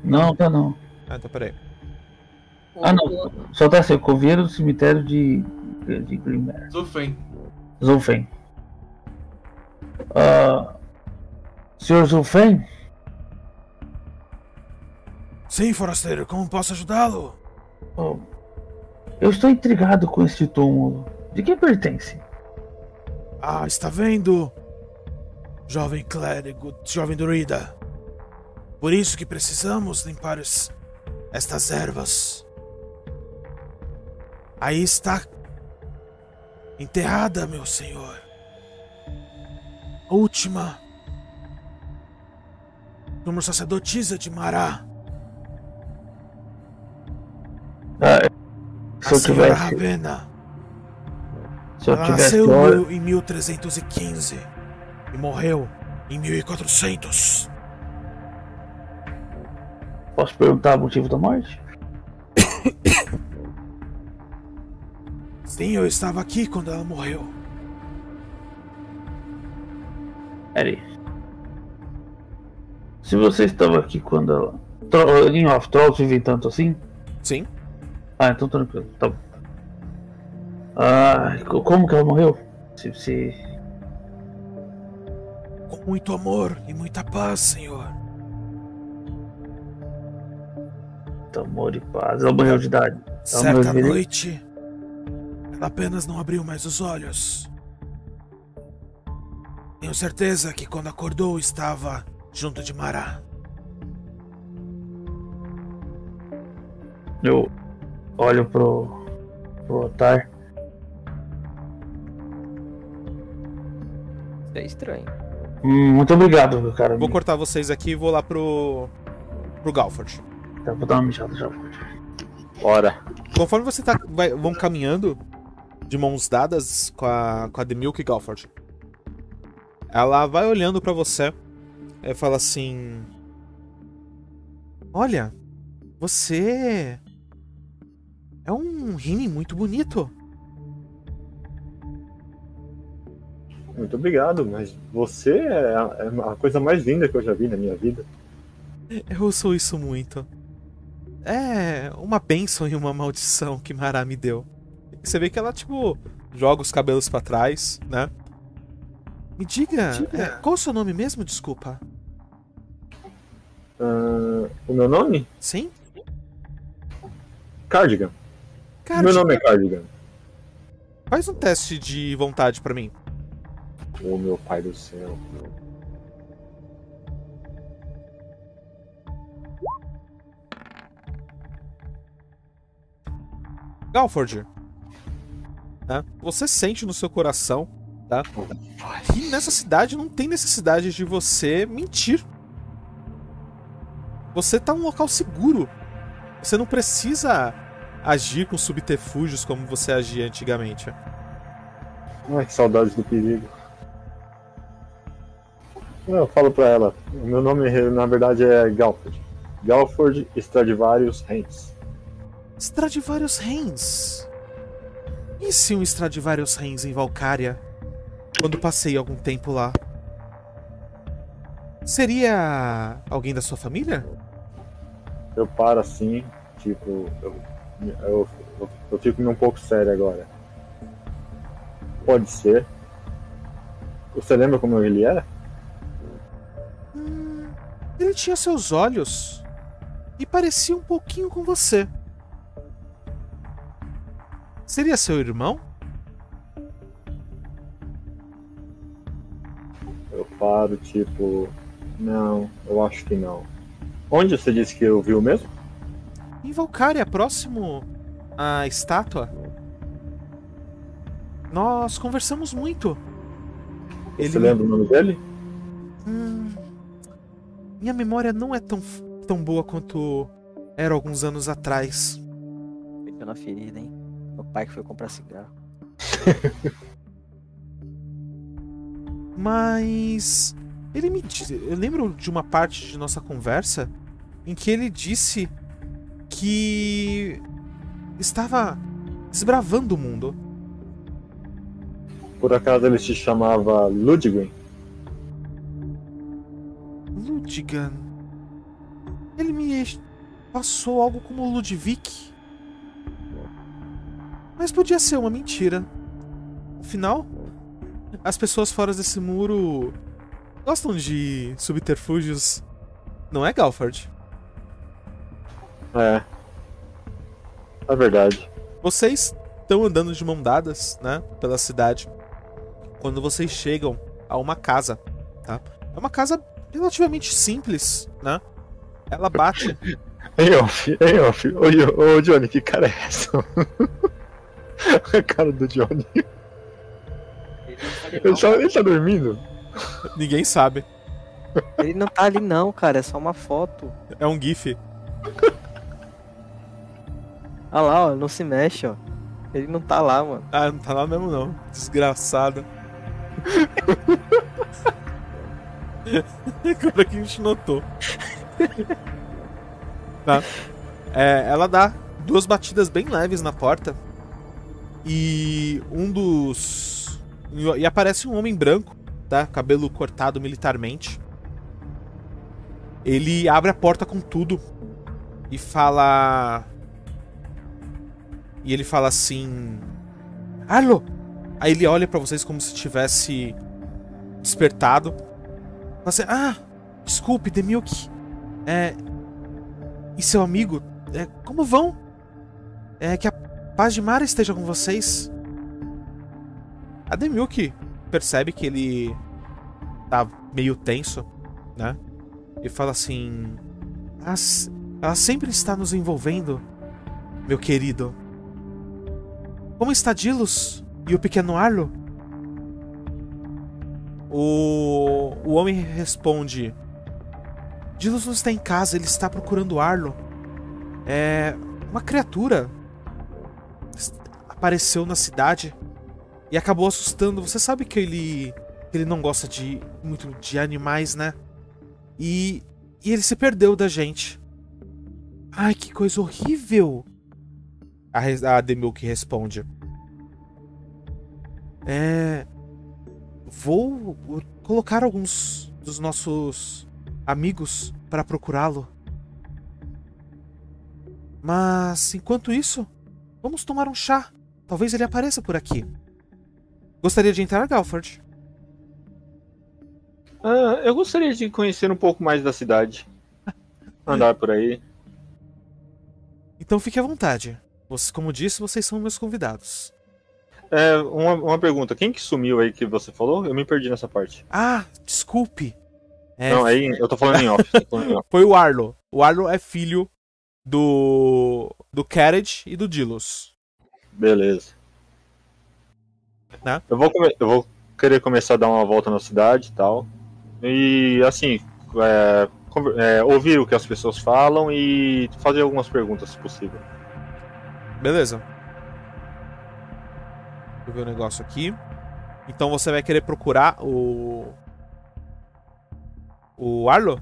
Não, tá não. Ah, então peraí. Ah não. Só tá assim, Coveiro do cemitério de. de Grimmer. Zulfen. Zulfen. Ah, senhor Zulfen? Sim, forasteiro, como posso ajudá-lo? Oh, eu estou intrigado com este túmulo. De quem pertence? Ah, está vendo? Jovem clérigo, jovem druida. Por isso que precisamos limpar es- estas ervas. Aí está enterrada, meu senhor. A última. Como sacerdotisa de Mará, Ah, se a eu senhora tivesse. Ravena. Se eu Ela tivesse nasceu hora. em 1315 e morreu em 1400. Posso perguntar o motivo da morte? Sim, eu estava aqui quando ela morreu. Peraí. Se você estava aqui quando ela. Tro... Em off, Trolls vivem tanto assim? Sim. Ah, então tranquilo. Tá bom. Ah, co- como que ela morreu? Se, se... Com muito amor e muita paz, senhor. Amor e paz. Ela morreu de idade. Certa morreu de- noite, ela apenas não abriu mais os olhos. Tenho certeza que quando acordou estava junto de Mará. Eu olho pro. pro Otar. Isso é estranho. Hum, muito obrigado, meu cara. Vou cortar vocês aqui e vou lá pro. pro Galford. Tá, vou dar uma mijada já. Bora. Conforme você tá. vai- vão caminhando de mãos dadas com a, com a Demilk Galford. Ela vai olhando pra você e fala assim. Olha, você é um Rini muito bonito. Muito obrigado, mas você é a, é a coisa mais linda que eu já vi na minha vida. Eu ouço isso muito. É uma bênção e uma maldição que Mara me deu. Você vê que ela, tipo, joga os cabelos pra trás, né? Me diga, Diga. é, qual o seu nome mesmo? Desculpa. Ah, o meu nome? Sim? Cardigan. Cara, meu nome é Cardigan. faz um teste de vontade pra mim. Ô meu pai do céu. Galford. Né? Você sente no seu coração, tá? Que nessa cidade não tem necessidade de você mentir. Você tá num local seguro. Você não precisa agir com subterfúgios como você agia antigamente. Ai, que saudades do perigo. Eu falo pra ela, meu nome na verdade é Galford. Galford Stradivarius Reigns. Stradivarius Reigns. E se um Stradivarius Reigns em Valkyria? Quando passei algum tempo lá. Seria alguém da sua família? Eu paro assim, tipo, eu, eu, eu, eu fico um pouco sério agora. Pode ser. Você lembra como ele era? Hum, ele tinha seus olhos e parecia um pouquinho com você. Seria seu irmão? Eu paro, tipo, não, eu acho que não. Onde você disse que eu viu mesmo? Em Valkyria, próximo à estátua. Nós conversamos muito. Você lembra o nome dele? Hum, minha memória não é tão, tão boa quanto era alguns anos atrás. Pegou na ferida, hein? Pai que foi comprar cigarro. [LAUGHS] Mas ele me disse, eu lembro de uma parte de nossa conversa em que ele disse que estava desbravando o mundo. Por acaso ele se chamava Ludwig? Ludgan. Ele me passou algo como Ludwig. Mas podia ser uma mentira. Afinal, as pessoas fora desse muro gostam de subterfúgios. Não é, Galford? É. É verdade. Vocês estão andando de mão dadas, né, pela cidade. Quando vocês chegam a uma casa, tá? É uma casa relativamente simples, né? Ela bate. [LAUGHS] Ei, off, ei, off. Ô, Jo- ô, Johnny, que cara é essa? [LAUGHS] [LAUGHS] A cara do Johnny. Ele tá, ele tá dormindo? Ninguém sabe. Ele não tá ali não, cara, é só uma foto. É um GIF. Olha lá, ó, não se mexe, ó. Ele não tá lá, mano. Ah, não tá lá mesmo não. Desgraçado. [LAUGHS] Agora que a gente notou. Tá. É, ela dá duas batidas bem leves na porta. E um dos. E aparece um homem branco, tá? Cabelo cortado militarmente. Ele abre a porta com tudo e fala. E ele fala assim: Arlo! Aí ele olha pra vocês como se tivesse despertado. Fala assim: Ah, desculpe, Demilk. É. E seu amigo? É, como vão? É que a paz de Mara esteja com vocês. A Demilk percebe que ele tá meio tenso, né? E fala assim: "Ah, s- Ela sempre está nos envolvendo, meu querido. Como está Dilos e o pequeno Arlo? O, o homem responde: Dilos não está em casa, ele está procurando Arlo. É. Uma criatura apareceu na cidade e acabou assustando. Você sabe que ele. ele não gosta de muito de animais, né? E. E ele se perdeu da gente. Ai, que coisa horrível! A, a Demilk responde. É. Vou colocar alguns dos nossos amigos para procurá-lo. Mas, enquanto isso, vamos tomar um chá. Talvez ele apareça por aqui. Gostaria de entrar, Galford? Ah, eu gostaria de conhecer um pouco mais da cidade. [LAUGHS] Andar por aí. Então fique à vontade. Vocês, como disse, vocês são meus convidados. É, uma, uma pergunta. Quem que sumiu aí que você falou? Eu me perdi nessa parte. Ah, desculpe. É, Não, aí eu tô falando em off. tô falando em [LAUGHS] off. Foi o Arlo. O Arlo é filho do. do Carriage e do Dilos. Beleza. Né? Eu, vou eu vou querer começar a dar uma volta na cidade e tal. E assim, é, é, ouvir o que as pessoas falam e fazer algumas perguntas, se possível. Beleza. Deixa eu ver o negócio aqui. Então você vai querer procurar o. O Arlo?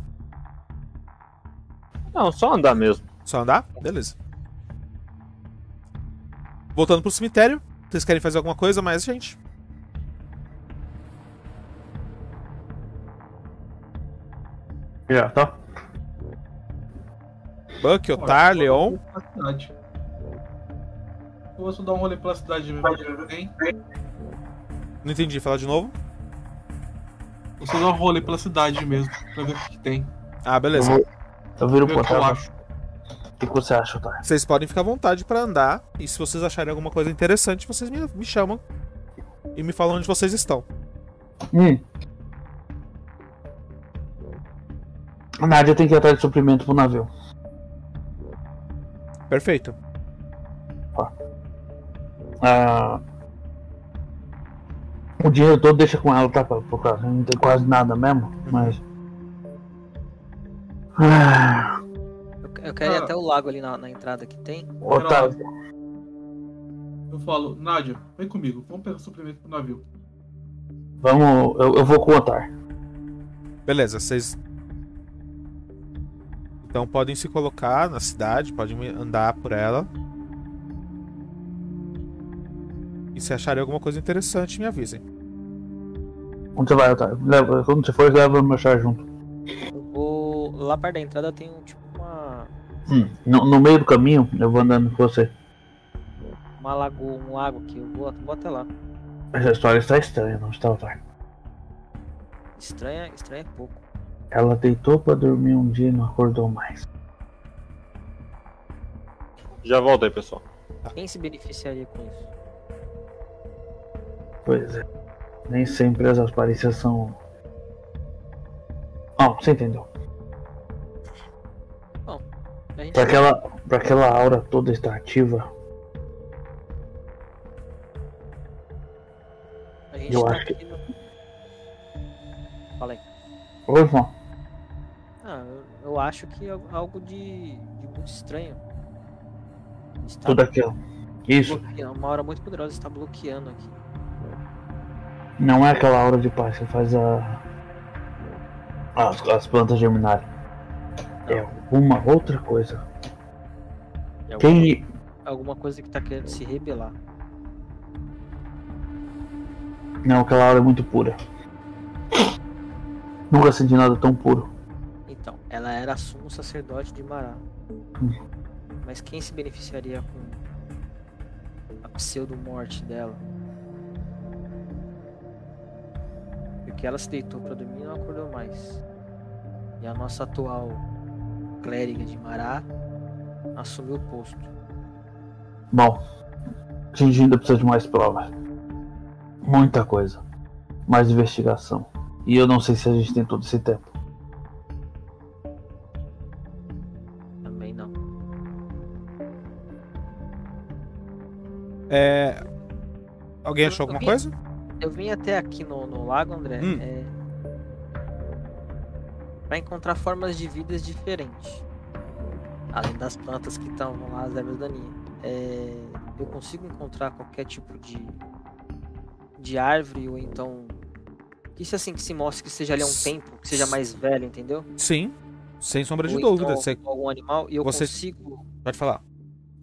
Não, só andar mesmo. Só andar? Beleza. Voltando pro cemitério. Vocês querem fazer alguma coisa mais, gente? Já, tá? Buck, Otar, Leon. Eu vou só dar um rolê pela cidade mesmo. Não entendi, fala de novo. Vou só dar um rolê pela cidade mesmo, pra ver o que, que tem. Ah, beleza. Eu viro Ver pro o que eu acho. O que você acha, Otávio? Vocês podem ficar à vontade pra andar. E se vocês acharem alguma coisa interessante, vocês me, me chamam. E me falam onde vocês estão. Hum. A Nádia tem que ir atrás de suprimento pro navio. Perfeito. Ah, o dinheiro todo deixa com ela, tá? Pra procurar. Não tem quase nada mesmo, mas. Ah, Eu, quero ir Ah. até o lago ali na, na entrada que tem. Otávio, Eu falo, Nádia, vem comigo, vamos pegar suplemento pro navio. vamos. Eu, eu vou com o Otar. Beleza, vocês. Então podem se colocar na cidade, podem andar por ela. E se acharem alguma coisa interessante, me avisem. Onde você vai, Otávio? Leva, quando você for, leva o meu chá junto. Eu vou. Lá perto da entrada tem um tipo. Hum, no, no meio do caminho, eu vou andando com você. uma lagoa, um lago aqui. Eu vou, vou até lá. Essa história está estranha, não está, Otávio? Estranha, estranha é pouco. Ela deitou pra dormir um dia e não acordou mais. Já volto aí, pessoal. Quem se beneficiaria com isso? Pois é. Nem sempre as aparências são. Ah, você entendeu. A gente Pra aquela, pra aquela aura toda estar ativa, a gente eu tá acho que- no... Fala aí. Oi, irmão. Ah, eu, eu acho que é algo de, de muito estranho. Está Tudo aquilo. Isso. uma hora muito poderosa está bloqueando aqui. Não é aquela aura de paz que faz a. As, as plantas germinarem. É alguma outra coisa. É alguma, Quem. alguma coisa que está querendo se rebelar. Não, aquela aura é muito pura. Nunca senti nada tão puro. Então, ela era sumo sacerdote de Mará. Hum. Mas quem se beneficiaria com a pseudo-morte dela? Porque ela se deitou pra dormir e não acordou mais. E a nossa atual clériga de Mará assumiu o posto. Bom, a gente ainda precisa de mais provas. Muita coisa. Mais investigação. E eu não sei se a gente tem todo esse tempo. Também não. É. Alguém achou Eu- eu alguma vi- coisa? Eu vim até aqui no, no lago, André, Hum. é, para encontrar formas de vidas diferentes. Além das plantas que estavam lá, as ervas daninhas. É, eu consigo encontrar qualquer tipo de, de árvore ou então. Isso assim que se mostre que seja ali há um tempo, que seja mais velho, entendeu? Sim. Sem sombra de Ou então dúvida. Você algum animal e eu você- consigo, pode falar.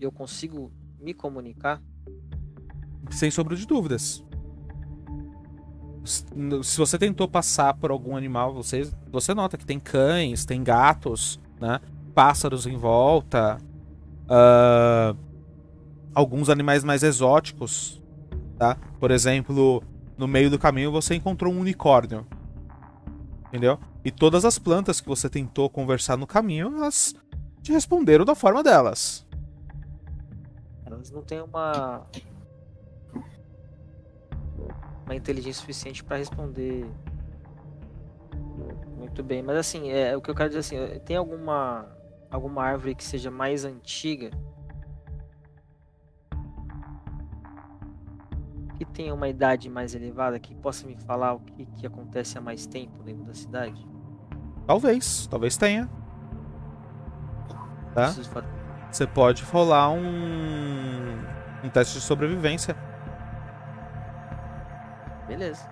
eu consigo me comunicar? Sem sombra de dúvidas. Se você tentou passar por algum animal, você, você nota que tem cães, tem gatos, né? Pássaros em volta. ah, alguns animais mais exóticos, tá? Por exemplo, no meio do caminho você encontrou um unicórnio. Entendeu? E todas as plantas que você tentou conversar no caminho, elas te responderam da forma delas. Elas não têm uma uma inteligência suficiente para responder muito bem. Mas assim, é o que eu quero dizer assim, é, tem alguma alguma árvore que seja mais antiga que tenha uma idade mais elevada que possa me falar o que, que acontece há mais tempo dentro da cidade? Talvez, talvez tenha. Tá? Você pode rolar um, um teste de sobrevivência. Beleza.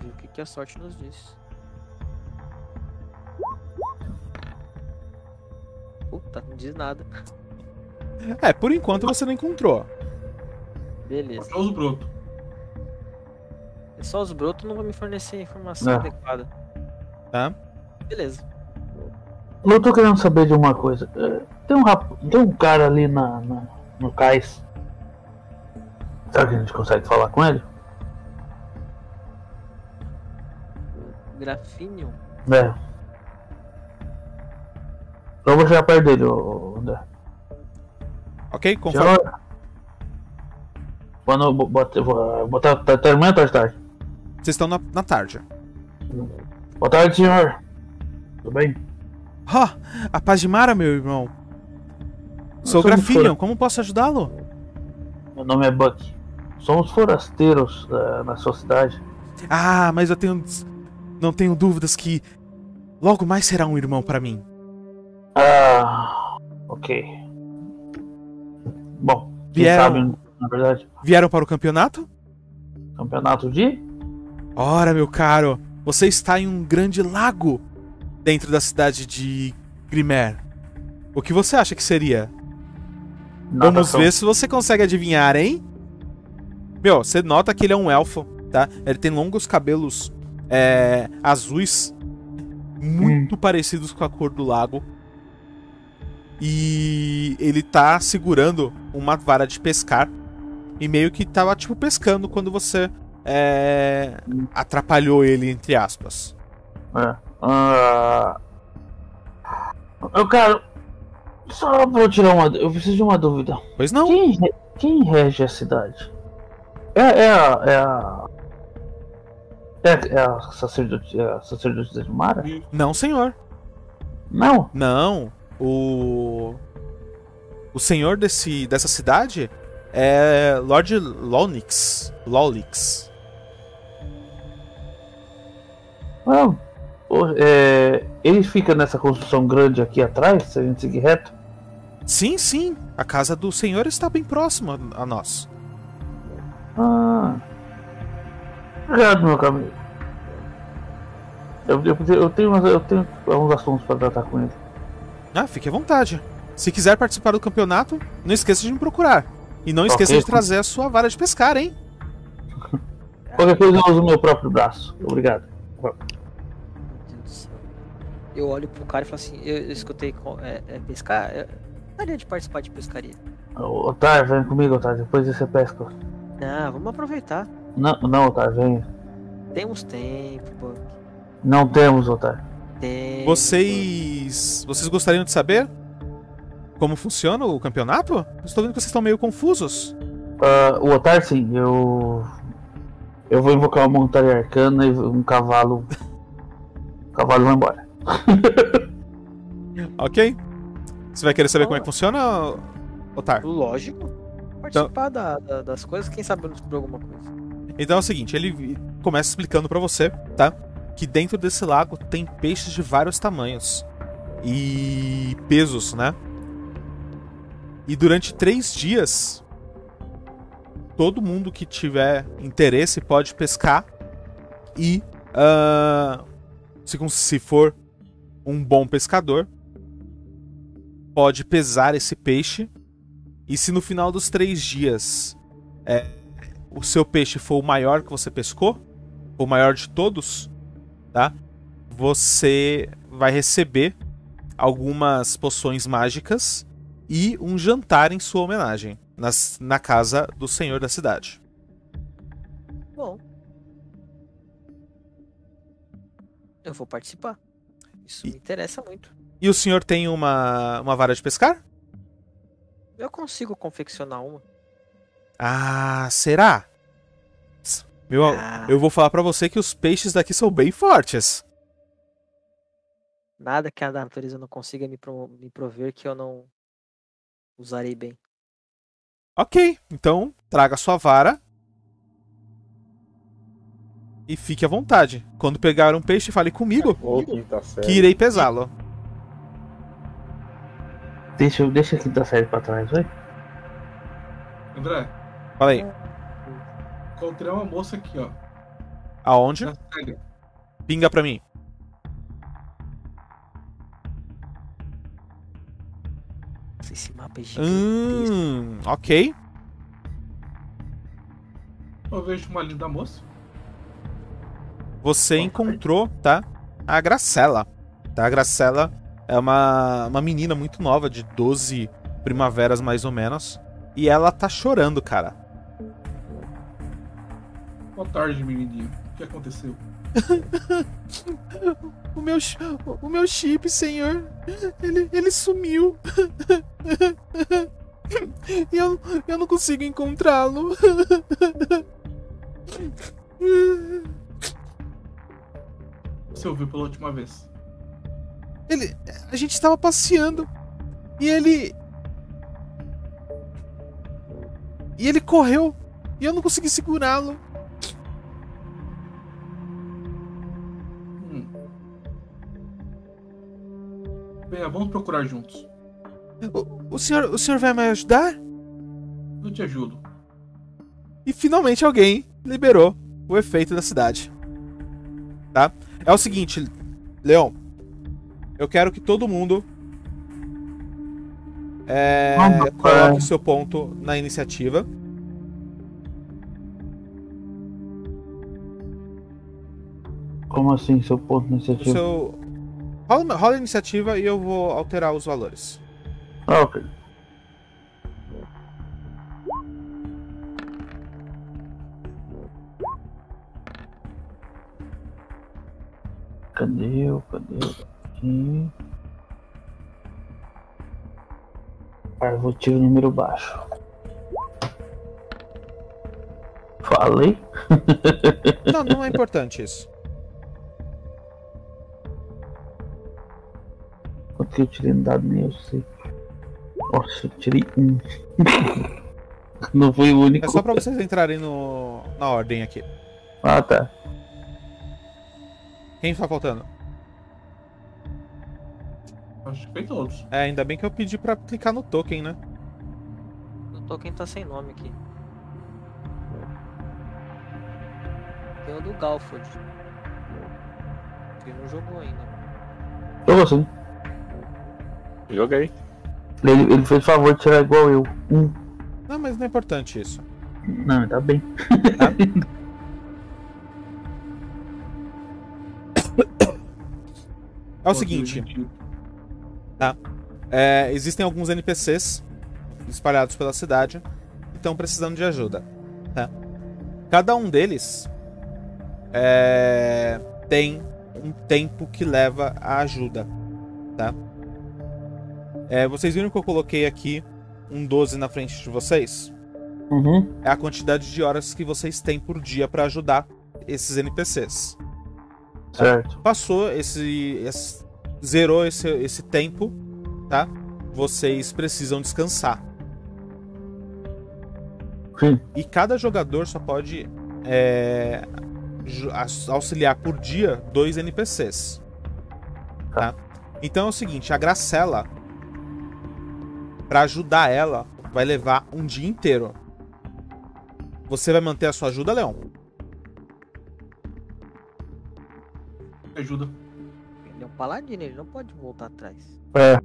Ver o que, que a sorte nos diz. Puta, não diz nada. É, por enquanto você não encontrou. Beleza. Só os brotos. É Só os brotos não vão me fornecer a informação É. adequada. Tá? Beleza. Eu tô querendo saber de uma coisa. É, Tem um, rap... tem um cara ali na, na- no cais. Será que a gente consegue falar com ele? Grafínio? É. Eu vou chegar perto dele, André. Ok? Conforme... Senhor. Quando eu bo- bota- eu vou botar. Tá terminando ou tá tarde? Vocês estão na, na tarde. Boa tarde, senhor. Tudo bem? Ó, a paz de Mara, meu irmão. Sou somos Grafinion, fora- como posso ajudá-lo? Meu nome é Buck. Somos forasteiros eh, na sua cidade. Ah, mas eu tenho. Não tenho dúvidas que logo mais será um irmão para mim. Ah. Ok. Bom, Vieram- sabe, na verdade, Vieram para o campeonato? campeonato de. Ora, meu caro, você está em um grande lago dentro da cidade de Grimer. O que você acha que seria? Vamos natação. ver se você consegue adivinhar, hein? Meu, você nota que ele é um elfo, tá? Ele tem longos cabelos é, azuis, muito parecidos com a cor do lago. E ele tá segurando uma vara de pescar. E meio que tava, tipo, pescando quando você é, atrapalhou ele, entre aspas. É. Ah, eu quero. Só pra eu tirar uma. Eu preciso de uma dúvida. Pois não? Quem, re- quem rege a cidade? É, é a. É a. É, é a sacerdote, é a sacerdotisa de Mara? Não, senhor. Não. Não. O. O senhor desse, dessa cidade é Lord Lonix. Lolix. Não. É, ele fica nessa construção grande aqui atrás, se a gente seguir reto. Sim, sim. A casa do senhor está bem próxima a nós. Ah. Obrigado, meu caminho. Eu, eu, eu tenho, eu tenho alguns assuntos para tratar com ele. Ah, fique à vontade. Se quiser participar do campeonato, não esqueça de me procurar. E não esqueça de trazer a sua vara de pescar, hein? [LAUGHS] Qualquer coisa eu uso o meu próprio braço. Obrigado. Meu Deus do céu. Eu olho pro cara e falo assim, eu, eu escutei é, é pescar. Eu gostaria de participar de pescaria. Ô, Otário, vem comigo, Otário. Depois você pesca. Não, vamos aproveitar. Não, não, Otário, vem. Temos tempo, pô. Não temos, Otário. Tempo. Vocês. Vocês gostariam de saber como funciona o campeonato? Estou vendo que vocês estão meio confusos. Ah, o Otário, sim, eu. Eu vou invocar uma montaria arcana e um cavalo. O cavalo vai embora. [LAUGHS] Ok? Você vai querer saber como é que funciona, Otar? Lógico. Participar da- da- das coisas, quem sabe descubro alguma coisa. Então é o seguinte, ele começa explicando pra você, tá? Que dentro desse lago tem peixes de vários tamanhos e pesos, né? E durante três dias, todo mundo que tiver interesse pode pescar e ah, se, se for um bom pescador, pode pesar esse peixe. E se no final dos três dias é, o seu peixe for o maior que você pescou, o maior de todos, tá? Você vai receber algumas poções mágicas e um jantar em sua homenagem nas- na casa do senhor da cidade. Bom. Eu vou participar. Isso E- me interessa muito. E o senhor tem uma, uma vara de pescar? Eu consigo confeccionar uma. Ah, será? Meu, Ah. eu vou falar pra você que os peixes daqui são bem fortes. Nada que a natureza não consiga me, pro- me prover que eu não usarei bem. Ok, então traga sua vara e fique à vontade. Quando pegar um peixe, fale comigo, série. que irei pesá-lo. Deixa, eu- deixa a quinta série pra trás, vai. André, Fala aí, encontrei uma moça aqui, ó. aonde? Pinga pra mim. Esse mapa é gigantesco. Hum, ok. Eu vejo uma linda moça. Você encontrou, tá? A Gracela. Tá? A Gracela é uma, uma menina muito nova, de 12 primaveras mais ou menos. E ela tá chorando, cara. Boa tarde, menininho. O que aconteceu? [LAUGHS] O meu, o meu chip, senhor, ele, ele sumiu. [LAUGHS] E eu, eu não consigo encontrá-lo. Você ouviu pela última vez? Ele, a gente estava passeando e ele. E ele correu e eu não consegui segurá-lo. Hum. Venha, vamos procurar juntos. O, o senhor, o senhor vai me ajudar? Eu te ajudo. E finalmente alguém liberou o efeito da cidade. Tá? É o seguinte, Leon. Eu quero que todo mundo é, coloque seu ponto na iniciativa. Como assim, seu ponto O iniciativa? seu... rola, rola a iniciativa e eu vou alterar os valores. Ah, ok. Cadê eu? Cadê eu? Aqui. Arvotivo número baixo. Falei? Não, não é importante isso. Quanto que eu tirei no dado nem eu sei. Nossa, eu tirei um. [LAUGHS] Não foi o único. É só pra vocês entrarem no, na ordem aqui. Ah, tá. Quem tá faltando? Acho que foi todos. É, ainda bem que eu pedi pra clicar no token, né? O token tá sem nome aqui. Tem o do Galford. Ele não jogou ainda. Eu assim. Joguei. Ele, ele fez favor de tirar igual eu. Um. Não, mas não é importante isso. Não, tá bem. [LAUGHS] É o seguinte, é, existem alguns NPCs espalhados pela cidade que estão precisando de ajuda. tá? Cada um deles é, tem um tempo que leva a ajuda. Tá? É, vocês viram que eu coloquei aqui um 12 na frente de vocês? Uhum. É a quantidade de horas que vocês têm por dia para ajudar esses NPCs. Certo. passou esse, esse- zerou esse, esse tempo, tá? Vocês precisam descansar. Sim. E cada jogador só pode é, auxiliar por dia dois NPCs. Tá? Então é o seguinte, a Gracela, pra ajudar ela, vai levar um dia inteiro. Você vai manter a sua ajuda, Leon? Ajuda. Paladino, ele não pode voltar atrás. É.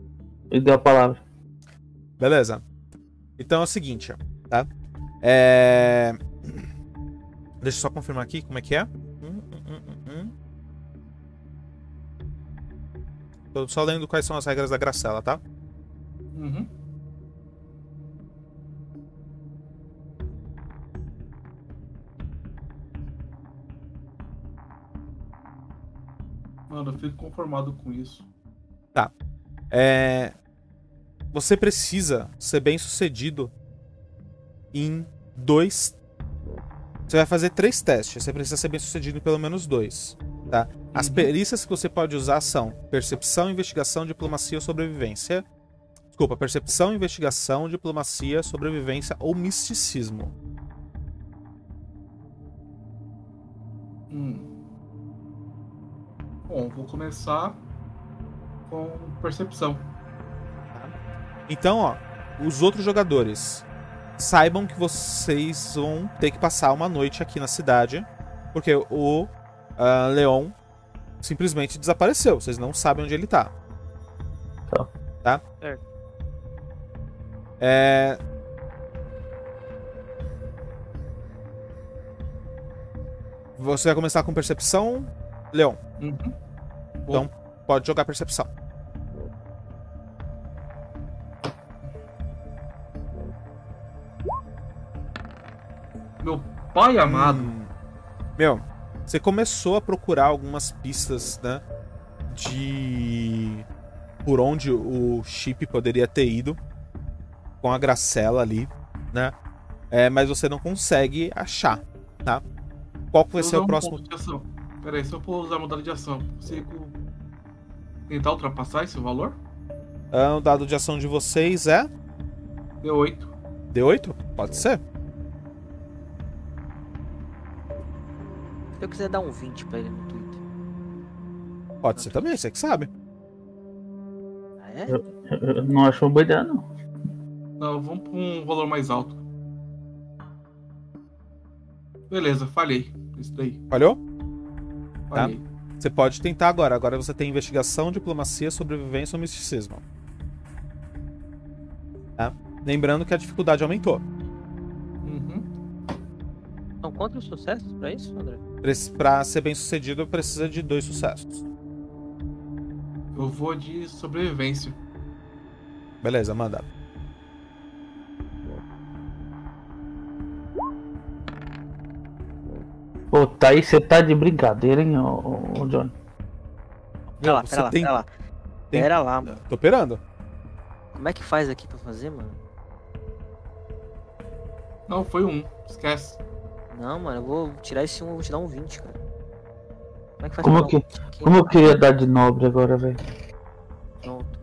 Ele deu a palavra. Beleza. Então é o seguinte, tá? É... Deixa eu só confirmar aqui como é que é. Hum, hum, hum, hum, hum. Tô só lendo quais são as regras da Gracela, tá? Uhum. Mano, eu fico conformado com isso. É... Você precisa ser bem sucedido em dois. Você vai fazer três testes. Você precisa ser bem sucedido em pelo menos dois. Tá? As Uhum. perícias que você pode usar são percepção, investigação, diplomacia ou sobrevivência. Desculpa, percepção, investigação, diplomacia, sobrevivência ou misticismo. Hum. Bom, vou começar com percepção. Então, ó, os outros jogadores saibam que vocês vão ter que passar uma noite aqui na cidade, porque o ah, Leon simplesmente desapareceu. Vocês não sabem onde ele tá. Tá. Tá? Certo. É. Você vai começar com percepção, Leon. Uhum. Então, pode jogar percepção. Meu pai amado. Hum. Meu, você começou a procurar algumas pistas, né? De. Por onde o chip poderia ter ido. Com a Gracela ali, né? É, mas você não consegue achar, tá? Qual vai ser o próximo. Pera aí, se eu for usar modalidade de ação, consigo tentar ultrapassar esse valor? Ah, o dado de ação de vocês é. Deu 8. D8? Pode ser. Se eu quiser dar um 20 pra ele no Twitter. Pode ser também, você que sabe. Ah, é? Eu, eu não acho uma boa ideia, não. Não, vamos pra um valor mais alto. Beleza, falhei. Isso daí. Falhou? Tá. Você pode tentar agora. Agora você tem investigação, diplomacia, sobrevivência ou misticismo. Tá? Lembrando que a dificuldade aumentou. Uhum. São quantos sucessos pra isso, André? Pra ser bem sucedido, precisa de dois sucessos. Eu vou de sobrevivência. Beleza, manda. Pô, tá aí, você tá de brincadeira, hein, ô, ô, ô Johnny? Pera lá, pera lá, tem- pera lá. tem- Pera lá, mano. Tô operando. Como é que faz aqui pra fazer, mano? Não, foi um. Esquece. Não, mano, eu vou tirar esse 1, vou te dar um 20, cara. Como é que faz Como que- um 20 Como eu queria dar de nobre agora, velho? Pronto.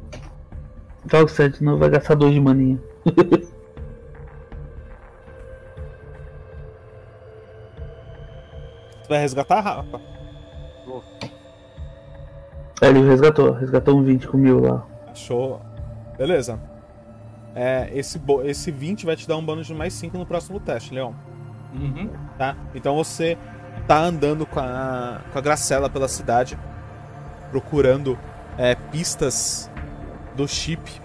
Joga 7 não vai gastar 2 de maninha. [LAUGHS] Tu vai resgatar a Rafa. É, ele resgatou, resgatou um 20 com mil lá. Show. Beleza. É, esse, bo- esse 20 vai te dar um bônus de mais 5 no próximo teste, Leon. Uhum. tá? Então você tá andando com a, com a Gracela pela cidade, procurando é, pistas do chip.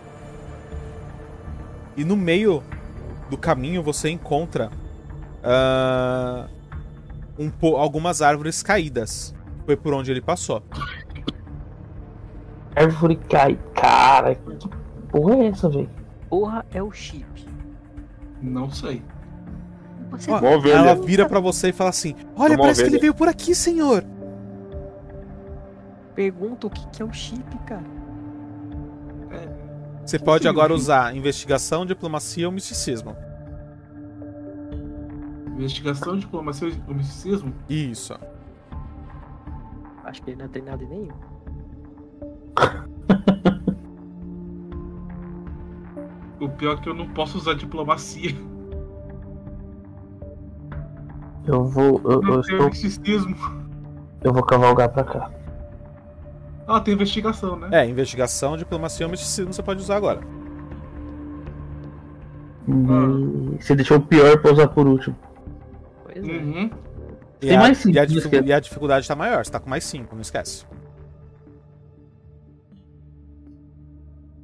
E no meio do caminho você encontra ah, um po- algumas árvores caídas. Foi por onde ele passou. Árvore cai. Cara, que porra é essa, velho? Porra, é o chip. Não sei. Você Ó, ovelha. ela vira pra você e fala assim: Olha, Uma parece que ele veio por aqui, senhor. pergunta o que, que é o chip, cara. Você pode agora usar investigação, diplomacia ou misticismo. Investigação, diplomacia e misticismo? Isso. Acho que ele não é treinado em nenhum. O pior é que eu não posso usar diplomacia. Eu vou. Eu, eu Não tenho estou. misticismo. Eu vou cavalgar pra cá. Ah, tem investigação, né? É, investigação, diplomacia ou misticismo você pode usar agora. Hum, Você deixou o pior pra usar por último. Uhum. E Tem a, mais cinco, e a, e a dificuldade tá maior, você tá com mais 5, não esquece.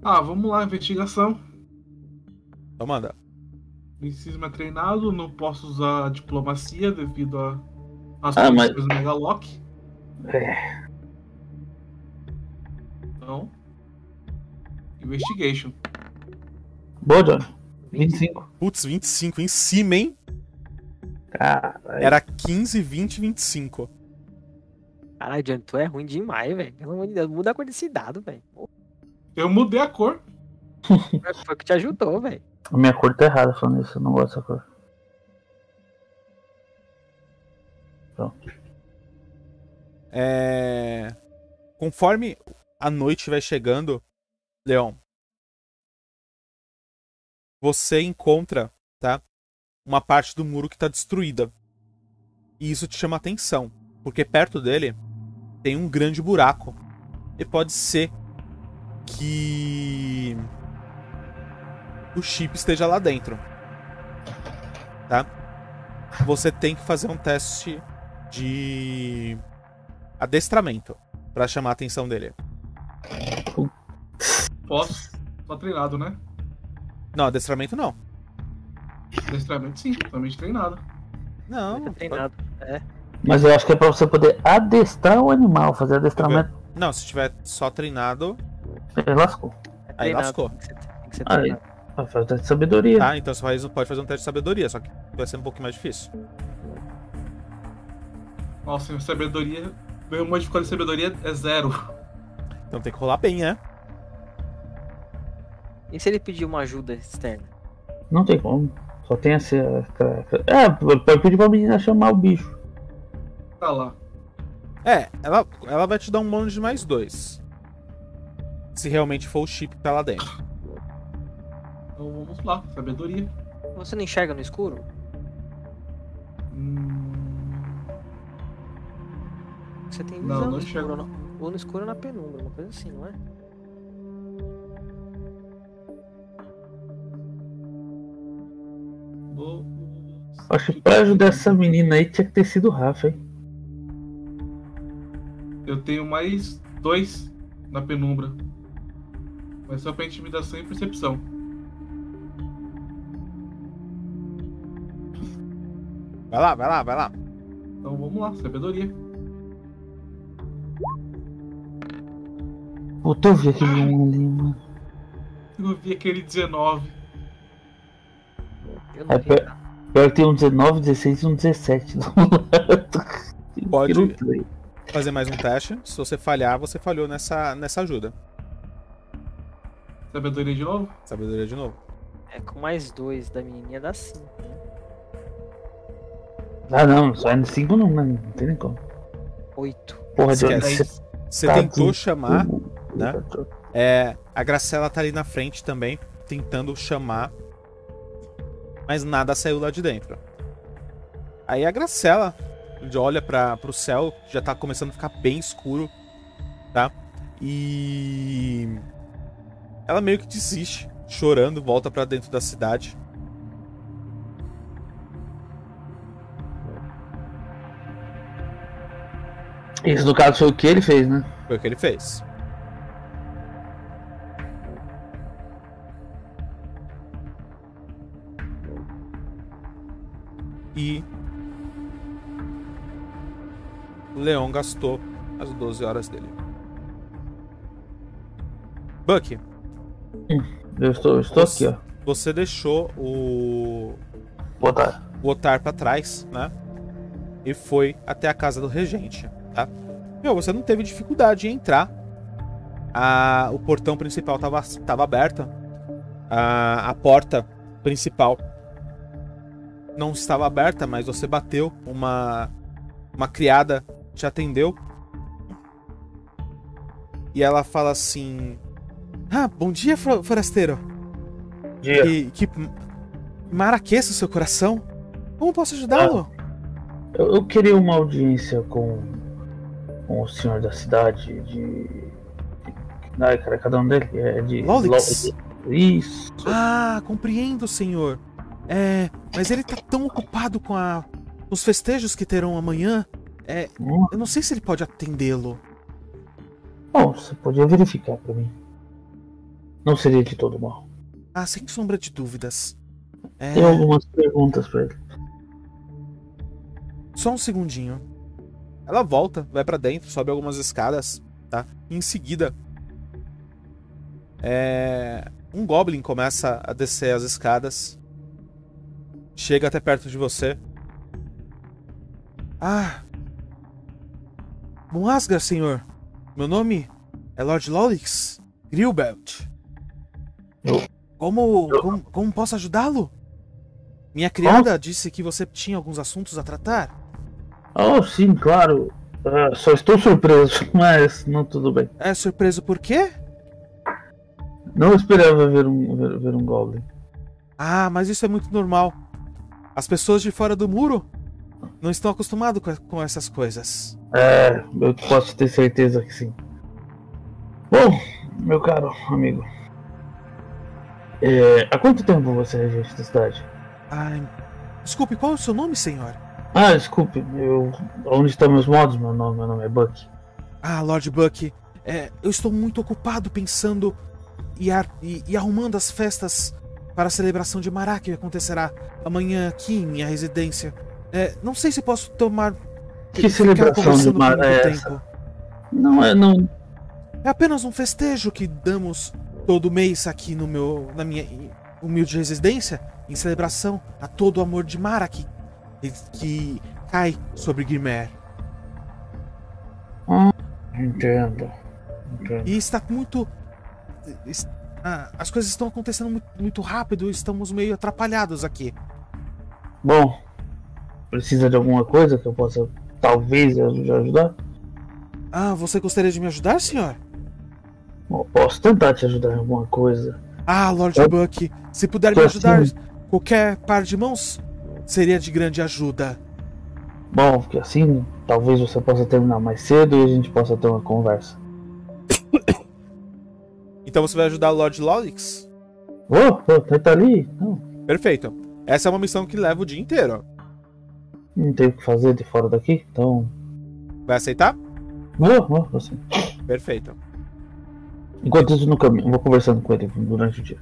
Ah, vamos lá, investigação. Então manda. Misticismo é treinado, não posso usar diplomacia devido a às Ah, mas- do Megalock. É. Então. Investigation. Boa, Johnny. 25. Putz, 25 em cima, hein? Caralho. Era 15, 20, 25. Caralho, Johnny, tu é ruim demais, velho. Pelo amor de Deus, muda a cor desse dado, velho. Eu mudei a cor. Foi o que te ajudou, velho. A minha cor tá errada falando isso, eu não gosto dessa cor. É... Conforme a noite vai chegando, Leon, você encontra, tá? Uma parte do muro que tá destruída. E isso te chama atenção, porque perto dele tem um grande buraco. E pode ser que o chip esteja lá dentro. Tá? Você tem que fazer um teste de adestramento pra chamar a atenção dele. Posso. Só treinado, né? Não, adestramento não. Adestramento sim, totalmente treinado. Não, Tá treinado. Mas eu acho que é pra você poder adestrar o animal, fazer adestramento. não, se tiver só treinado, Ele lascou. É Aí treinado, lascou. Tem que ser, tem que ser Aí. treinado. Vai fazer teste de sabedoria. tá? Então você pode fazer um teste de sabedoria, só que vai ser um pouquinho mais difícil. Nossa, minha sabedoria. Meu modificador de sabedoria é zero. Então tem que rolar bem, né? E se ele pedir uma ajuda externa? Não tem como. Só tem essa. É, pode pedir pra menina chamar o bicho. Tá lá. É, ela, ela vai te dar um bônus de mais dois. Se realmente for o chip que tá lá dentro. Então vamos lá, sabedoria. Você não enxerga no escuro? Hum, Você tem Não, visão não no escuro, não. Ou no escuro ou na penumbra, uma coisa assim, não é? Vou- Acho que pra ajudar essa menina aí tinha que ter sido o Rafa, hein? Eu tenho mais dois na penumbra. Mas só pra intimidação e percepção. Vai lá, vai lá, vai lá. Então vamos lá, sabedoria. Puta, eu vi aquele ali, mano. Eu vi aquele 19. Eu não É, vi. pior, pior que tem um 19, 16 e um 17 do lado. [LAUGHS] Pode. Fazer mais um teste. Se você falhar, você falhou nessa, nessa ajuda. Sabedoria de novo? Sabedoria de novo. É com mais dois da menininha dá cinco, né? Ah, não, só é no 5 não, né? Não tem nem como. Oito. Porra, de Esquece. você Você Tá tentou aqui. chamar. né? É, a Gracela tá ali na frente também, tentando chamar. Mas nada saiu lá de dentro. Aí a Gracela olha para pro céu, já tá começando a ficar bem escuro, tá? E ela meio que desiste, chorando, volta pra dentro da cidade. Isso no caso foi o que ele fez, né? Foi o que ele fez. E o Leão gastou as 12 horas dele. Buck, Eu estou, estou aqui, ó. você deixou o Botar. o Otar pra trás, né? E foi até a casa do regente, tá? Meu, você não teve dificuldade em entrar. A, o portão principal tava, tava aberta. A, a porta principal não estava aberta, mas você bateu. Uma, uma criada te atendeu. E ela fala assim: Ah, bom dia, forasteiro. Dia. Que, que maraqueça o seu coração. Como posso ajudá-lo? Eu, eu queria uma audiência com, com o senhor da cidade de. Ai, cara, cada um dele é de. Lolix. Lo- Isso. Ah, compreendo, senhor. É, mas ele tá tão ocupado com a, os festejos que terão amanhã. É, Hum, eu não sei se ele pode atendê-lo. Bom, você podia verificar pra mim. Não seria de todo mal. Ah, sem sombra de dúvidas. É, Tem algumas perguntas pra ele. Só um segundinho. Ela volta, vai pra dentro, sobe algumas escadas, tá? Em seguida, é... um goblin começa a descer as escadas. Chega até perto de você. Ah! Bom Asgard, senhor. Meu nome é Lord Lolix Grilbelt. Eu- Como, como, como posso ajudá-lo? Minha criada disse que você tinha alguns assuntos a tratar. Oh, sim, claro. Ah, só estou surpreso, [LAUGHS] mas não tudo bem. É surpreso por quê? Não esperava ver um, ver, ver um Goblin. Ah, mas isso é muito normal. As pessoas de fora do muro não estão acostumadas com, essas coisas. É, eu posso ter certeza que sim. Bom, meu caro amigo. é, há quanto tempo você é regente da cidade? Ai, desculpe, qual é o seu nome, senhor? Ah, desculpe, eu. Onde estão meus modos? Meu nome, meu nome é Buck. Ah, Lord Buck, é, eu estou muito ocupado pensando e, ar- e- e arrumando as festas para a celebração de Mará que acontecerá amanhã aqui em minha residência. É, não sei se posso tomar. Que celebração de Mará é essa? tempo. Não é, não. É apenas um festejo que damos todo mês aqui no meu, na minha humilde residência, em celebração a todo o amor de Mara que, que cai sobre Grimer. Entendo. Entendo. E está muito. Ah, as coisas estão acontecendo muito, muito rápido, estamos meio atrapalhados aqui. Bom, precisa de alguma coisa que eu possa talvez aj- ajudar? Ah, você gostaria de me ajudar, senhor? Posso tentar te ajudar em alguma coisa. Ah, Lord Eu- Buck, se puder me Tô ajudar, assim. qualquer par de mãos seria de grande ajuda. Bom, porque assim talvez você possa terminar mais cedo e a gente possa ter uma conversa. [COUGHS] Então você vai ajudar o Lord Lolix? Oh, tá, tá ali? Não, Perfeito. Essa é uma missão que leva o dia inteiro. não tem o que fazer de fora daqui, então. Vai aceitar? Vou, vou, assim. Perfeito. Enquanto isso no caminho, eu vou conversando com ele durante o dia.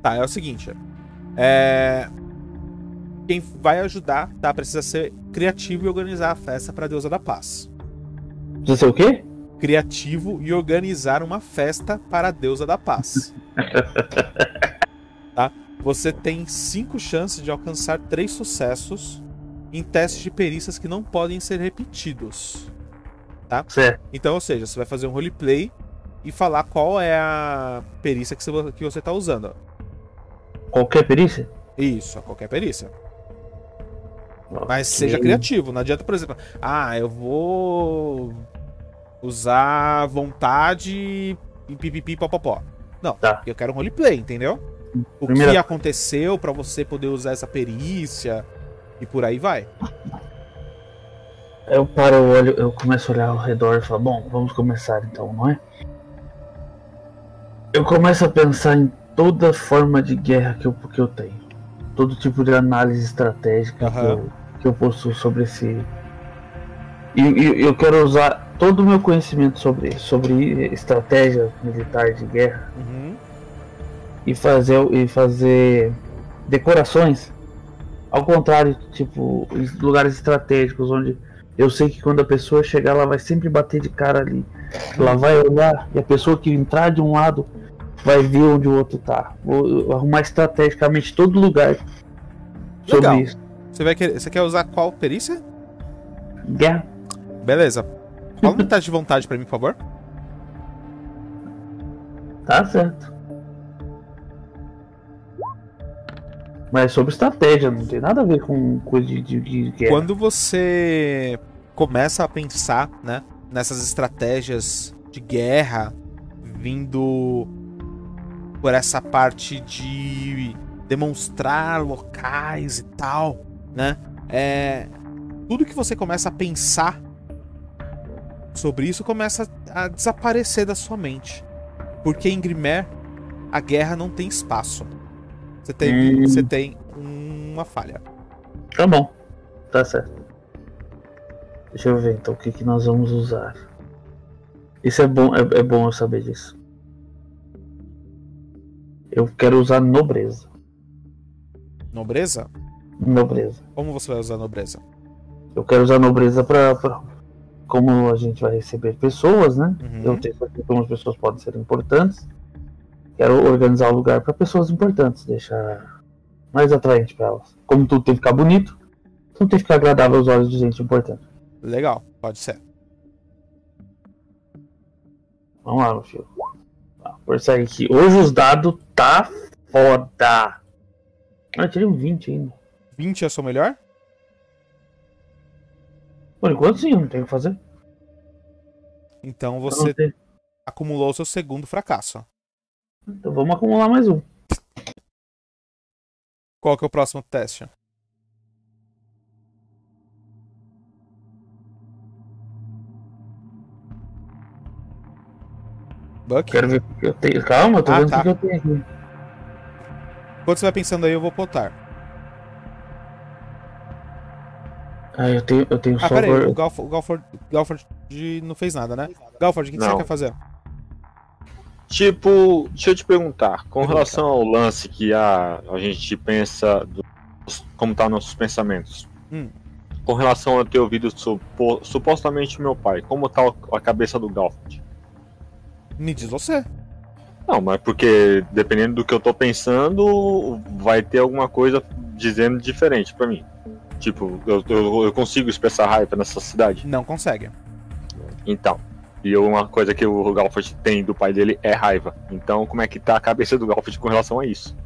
Tá, é o seguinte. É... Quem vai ajudar, tá? Precisa ser criativo e organizar a festa pra deusa da paz. Precisa ser o quê? Criativo e organizar uma festa para a deusa da paz. [LAUGHS] tá? Você tem cinco chances de alcançar três sucessos em testes de perícias que não podem ser repetidos. Certo. Então, ou seja, você vai fazer um roleplay e falar qual é a perícia que você, que você tá usando. Qualquer perícia? Isso, qualquer perícia. Mas Ok. seja criativo. Não adianta, por exemplo, ah, eu vou usar vontade e pipipi popopó. Não, Tá. eu quero um roleplay, entendeu? O Primeira- que aconteceu pra você poder usar essa perícia e por aí vai. Eu paro, eu olho, eu começo a olhar ao redor e falo, bom, vamos começar então, não é? Eu começo a pensar em toda forma de guerra que eu, que eu tenho. Todo tipo de análise estratégica que, Aham. eu, que eu possuo sobre esse. E e eu quero usar todo o meu conhecimento sobre, sobre estratégia militar de guerra Uhum. e fazer, e fazer decorações. Ao contrário, tipo, lugares estratégicos onde eu sei que quando a pessoa chegar, ela vai sempre bater de cara ali. Ela vai olhar e a pessoa que entrar de um lado vai ver onde o outro tá. Vou arrumar estrategicamente todo lugar sobre Legal. isso. Você, vai querer, você quer usar qual perícia? Guerra. Beleza. Fala um teste de vontade pra mim, por favor. Tá certo. Mas é sobre estratégia, não tem nada a ver com coisa de, de, de guerra. Quando você começa a pensar, né, nessas estratégias de guerra vindo por essa parte de demonstrar locais e tal, né? É tudo que você começa a pensar sobre isso começa a desaparecer da sua mente. Porque em Grimer a guerra não tem espaço. Você tem, Hum. você tem uma falha. Tá bom, tá certo. Deixa eu ver então o que, que nós vamos usar. Isso é bom, é, é bom eu saber disso. Eu quero usar nobreza. Nobreza? Nobreza. Como você vai usar nobreza? Eu quero usar nobreza pra, pra- Como a gente vai receber pessoas, né? Uhum. Eu tenho certeza que algumas pessoas podem ser importantes. Quero organizar o lugar para pessoas importantes, deixar mais atraente para elas. Como tudo tem que ficar bonito, tudo tem que ficar agradável aos olhos de gente importante. Legal, pode ser. Vamos lá, meu filho. Ah, Persegue aqui. Hoje os dados tá foda. Ah, eu tirei um 20 ainda. 20 é o seu melhor? Por enquanto sim, não tem o que fazer. Então você acumulou o seu segundo fracasso. Então vamos acumular mais um. Qual que é o próximo teste? Buck? Quero ver o que eu tenho. Calma, eu tô Ah, vendo o tá. que eu tenho aqui. Enquanto você vai pensando aí, eu vou botar. Ah, eu tenho, eu tenho Ah, só. pera aí, ver- o Galford, o Galford, Galford não fez nada, né? Galford, o que, que você quer fazer? Tipo, deixa eu te perguntar, com Pergunta. relação ao lance que a, a gente pensa, do- como tá nossos pensamentos, Hum. com relação a ter ouvido supo- supostamente o meu pai, como tá a cabeça do Galford? Me diz você. Não, mas porque dependendo do que eu tô pensando, vai ter alguma coisa dizendo diferente pra mim. Tipo, eu, eu, eu consigo expressar raiva nessa cidade? Não consegue. Então. E uma coisa que o Galford tem do pai dele é raiva. Então, como é que tá a cabeça do Galford com relação a isso?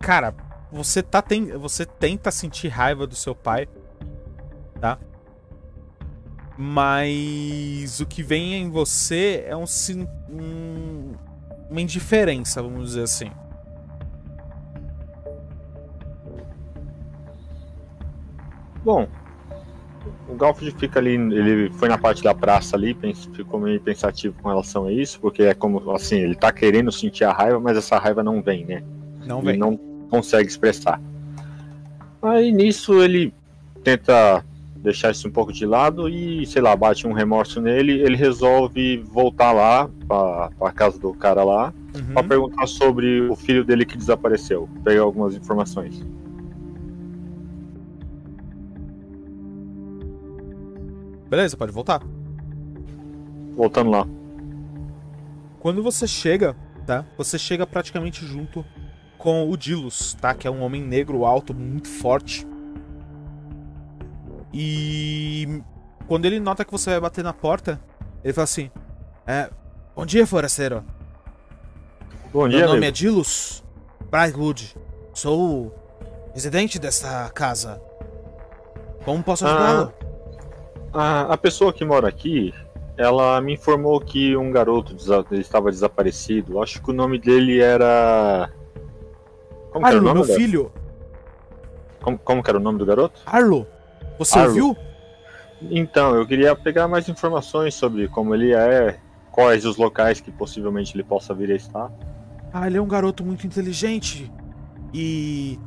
Cara, você tá ten... você tenta sentir raiva do seu pai, tá? Mas o que vem em você é um, um- uma indiferença, vamos dizer assim. Bom, o Galford fica ali, ele foi na parte da praça ali, ficou meio pensativo com relação a isso, porque é como assim, ele tá querendo sentir a raiva, mas essa raiva não vem, né? Não Ele vem. não consegue expressar. Aí nisso ele tenta deixar isso um pouco de lado e, sei lá, bate um remorso nele, ele resolve voltar lá pra, pra casa do cara lá Uhum. pra perguntar sobre o filho dele que desapareceu, pegar algumas informações. Beleza, pode voltar. Voltando lá. Quando você chega, tá? Você chega praticamente junto com o Dilos, tá? Que é um homem negro alto, muito forte. E quando ele nota que você vai bater na porta, ele fala assim: é, Bom dia, forasteiro. Bom Meu dia, nome amigo. é Dilos Brightwood. Sou o residente desta casa. Como posso Ah. A, a pessoa que mora aqui, ela me informou que um garoto desa- estava desaparecido. Acho que o nome dele era. Como que era o Arlo, nome? meu filho. Como, como que era o nome do garoto? Arlo, você Arlo. ouviu? Então, eu queria pegar mais informações sobre como ele é, quais os locais que possivelmente ele possa vir a estar. Ah, ele é um garoto muito inteligente e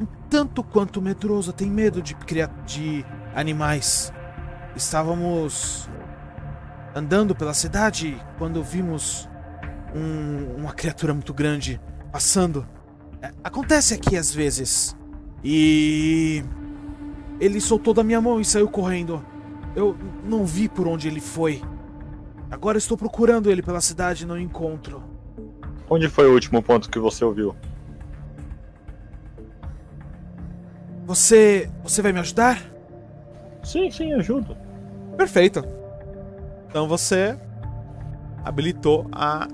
um tanto quanto medroso, tem medo de, cria- de animais. Estávamos andando pela cidade quando vimos um- uma criatura muito grande passando. É, Acontece aqui às vezes. E ele soltou da minha mão e saiu correndo. Eu não vi por onde ele foi. Agora estou procurando ele pela cidade e não encontro. Onde foi o último ponto que você ouviu? Você. Você vai me ajudar? Sim, sim, ajudo. Perfeito. Então você habilitou a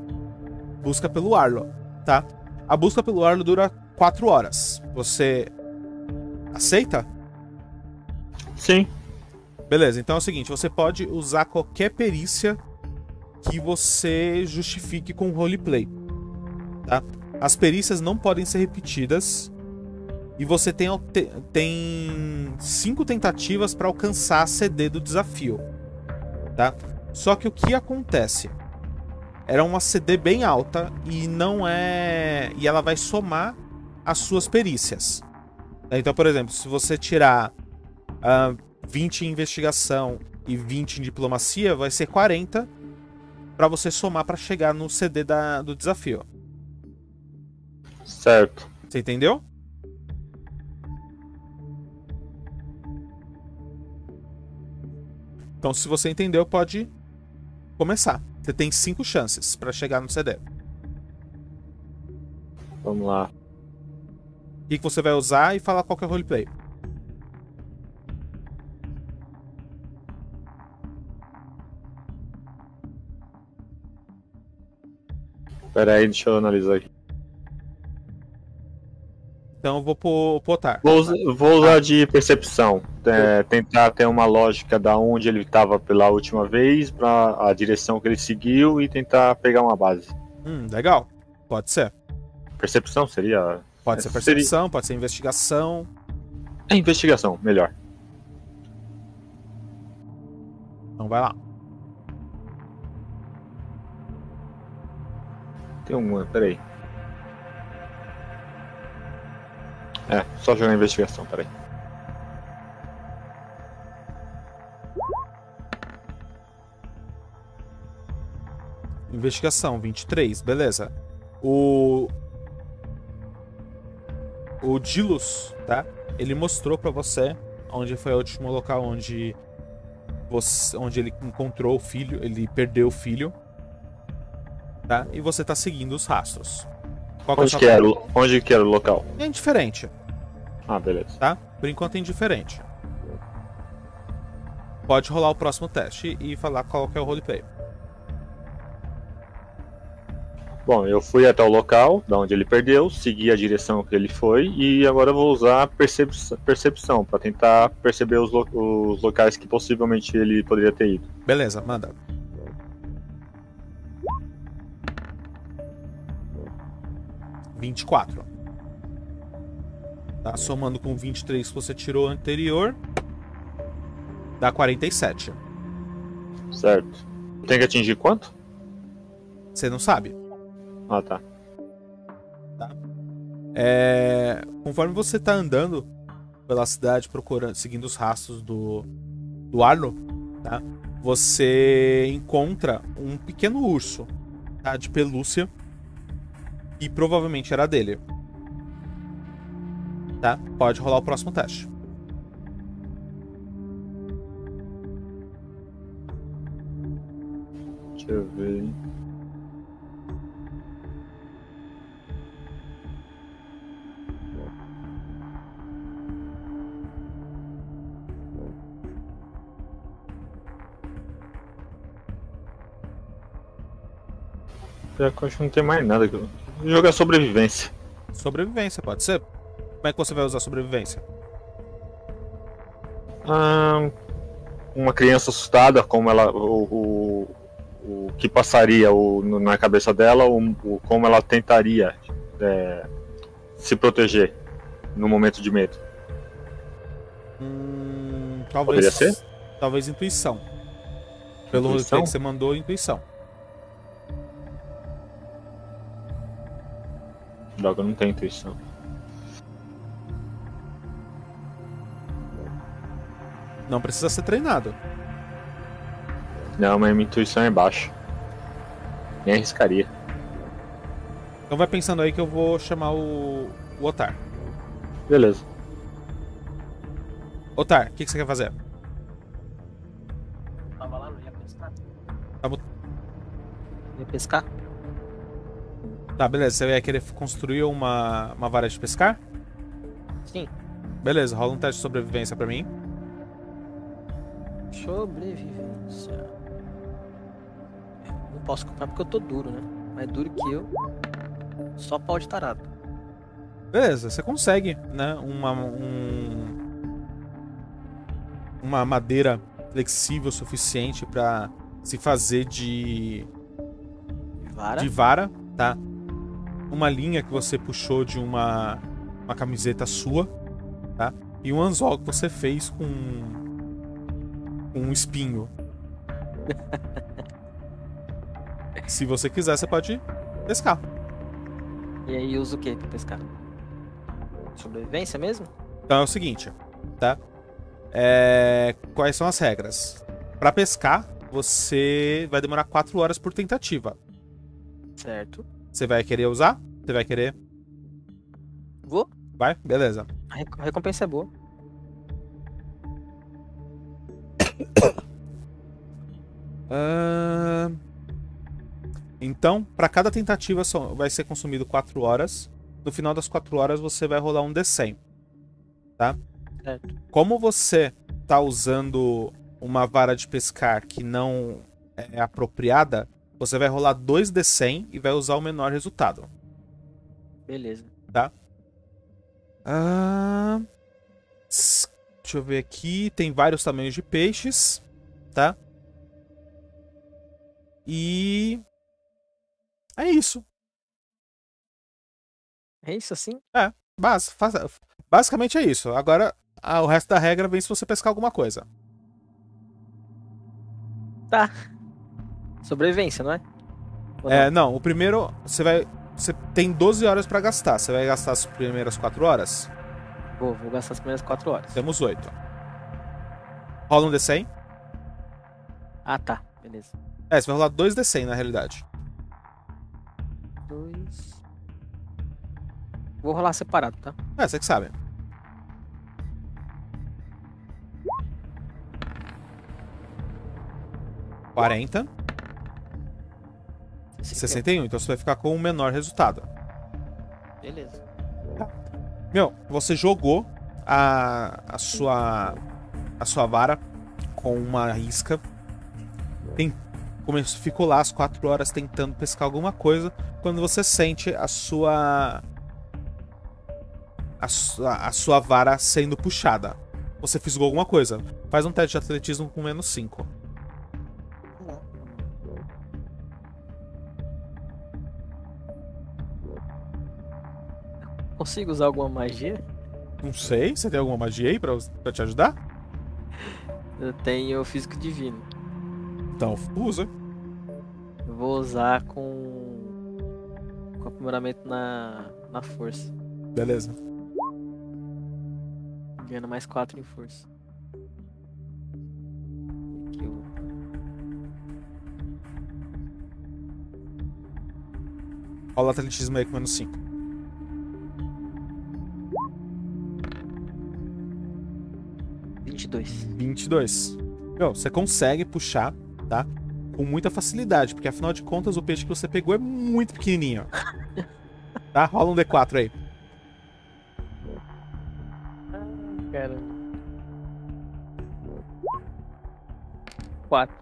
busca pelo Arlo, tá? A busca pelo Arlo dura 4 horas. Você aceita? Sim. Beleza, então é o seguinte, você pode usar qualquer perícia que você justifique com roleplay. Tá? As perícias não podem ser repetidas. E você tem, tem cinco tentativas para alcançar a CD do desafio. Tá? Só que o que acontece? Era uma CD bem alta e não é. E ela vai somar as suas perícias. Então, por exemplo, se você tirar ah, 20 em investigação e 20 em diplomacia, vai ser 40 para você somar para chegar no CD da, do desafio. Certo. Você entendeu? Então, se você entendeu, pode começar. Você tem cinco chances pra chegar no CD. Vamos lá. O que você vai usar e falar qual que é o roleplay. Pera aí, deixa eu analisar aqui. Então, eu vou pro, pro. Vou, vou usar de percepção. é, tentar ter uma lógica da onde ele estava pela última vez, para a direção que ele seguiu e tentar pegar uma base. Hum, legal. Pode ser. Percepção seria. Pode ser Seria- percepção, pode ser investigação. É investigação, melhor. Então, vai lá. Tem uma, peraí. É, só jogar investigação, peraí. Investigação, 23, beleza. O. O Dilus, tá? Ele mostrou pra você onde foi o último local onde. Você, onde ele encontrou o filho, ele perdeu o filho. Tá? E você tá seguindo os rastros. Qual que é a Onde que, era, tarefa? o- onde que era o local? É indiferente, Ah, beleza. tá? Por enquanto é indiferente. Pode rolar o próximo teste e falar qual que é o roleplay. Bom, eu fui até o local, da onde ele perdeu, segui a direção que ele foi e agora eu vou usar percep percepção para tentar perceber os, lo- os locais que possivelmente ele poderia ter ido. Beleza, manda. Vinte e quatro. Tá somando com 23 que você tirou anterior. Dá 47. Certo. Tem que atingir quanto? Você não sabe. Ah, tá. É, conforme você tá andando pela cidade procurando, seguindo os rastros do do Arno, tá? Você encontra um pequeno urso, tá? De pelúcia e provavelmente era dele. Tá? Pode rolar o próximo teste. Deixa eu ver. Pior que eu acho que não tem mais nada. Vou jogar sobrevivência. Sobrevivência, pode ser? Como é que você vai usar sobrevivência? Ah, uma criança assustada, como ela. O, o, o que passaria o, no- na cabeça dela, o, como ela tentaria é, se proteger no momento de medo. Hum, talvez. Poderia ser? Talvez intuição. Pelo Intuição? que você mandou, intuição. Droga, não tem intuição. Não precisa ser treinado. Não, mas minha intuição é baixa. Nem arriscaria. Então vai pensando aí que eu vou chamar o, o Otar. Beleza. Otar, o que, que você quer fazer? Tava lá, não ia pescar? Tá bom. Ia pescar? Tá, beleza. Você vai querer construir uma, uma vara de pescar? Sim. Beleza, rola um teste de sobrevivência pra mim. Sobrevivência. Não posso comprar porque eu tô duro, né? Mais duro que eu. Só pau de tarado. Beleza, você consegue, né? Uma, um, uma madeira flexível o suficiente pra se fazer de, Vara. de vara, tá? Uma linha que você puxou de uma, uma camiseta sua, tá? E um anzol que você fez com, com um espinho. [LAUGHS] Se você quiser, você pode pescar. E aí usa o que pra pescar? Sobrevivência mesmo? Então é o seguinte, tá? É, Quais são as regras? Pra pescar, você vai demorar 4 horas por tentativa. Certo. Você vai querer usar? Você vai querer? Vou. Vai? Beleza. A rec- a recompensa é boa. [COUGHS] Ahn, Então, para cada tentativa só vai ser consumido 4 horas. No final das 4 horas você vai rolar um D100. Tá? Certo. Como você tá usando uma vara de pescar que não é apropriada, você vai rolar 2 D100 e vai usar o menor resultado. Beleza. Ah, s- deixa eu ver aqui. Tem vários tamanhos de peixes, tá? E. É isso. É isso assim? Bas- faça- Basicamente é isso. Agora, ah, o resto da regra vem se você pescar alguma coisa. Tá. Sobrevivência, não é? Ou É, não, o primeiro. Você vai. Você tem 12 horas pra gastar. Você vai gastar as primeiras 4 horas? não? Vou, vou gastar as primeiras 4 horas. Temos 8. Rola um D100. Ah, tá. Beleza. É, você vai rolar 2 D100 na realidade. Dois. Vou rolar separado, tá? É, você que sabe. Quarenta. 61. Então você vai ficar com o menor resultado. Beleza. Meu, você jogou a, a sua a sua vara com uma isca. Tem, começou, ficou lá as 4 horas tentando pescar alguma coisa. Quando você sente a sua a sua, a sua vara sendo puxada. Você fisgou alguma coisa. Faz um teste de atletismo com menos 5. Consigo usar alguma magia? Não sei, você tem alguma magia aí pra, pra te ajudar? Eu tenho físico divino. Então, usa. Eu vou usar com. com aprimoramento na. na força. Beleza. Ganhando mais 4 em força. Rola atletismo aí com menos 5. Vinte e dois. 22. Meu, você consegue puxar, tá? Com muita facilidade, porque afinal de contas o peixe que você pegou é muito pequenininho. tá? Rola um D4 aí. Cara. 4.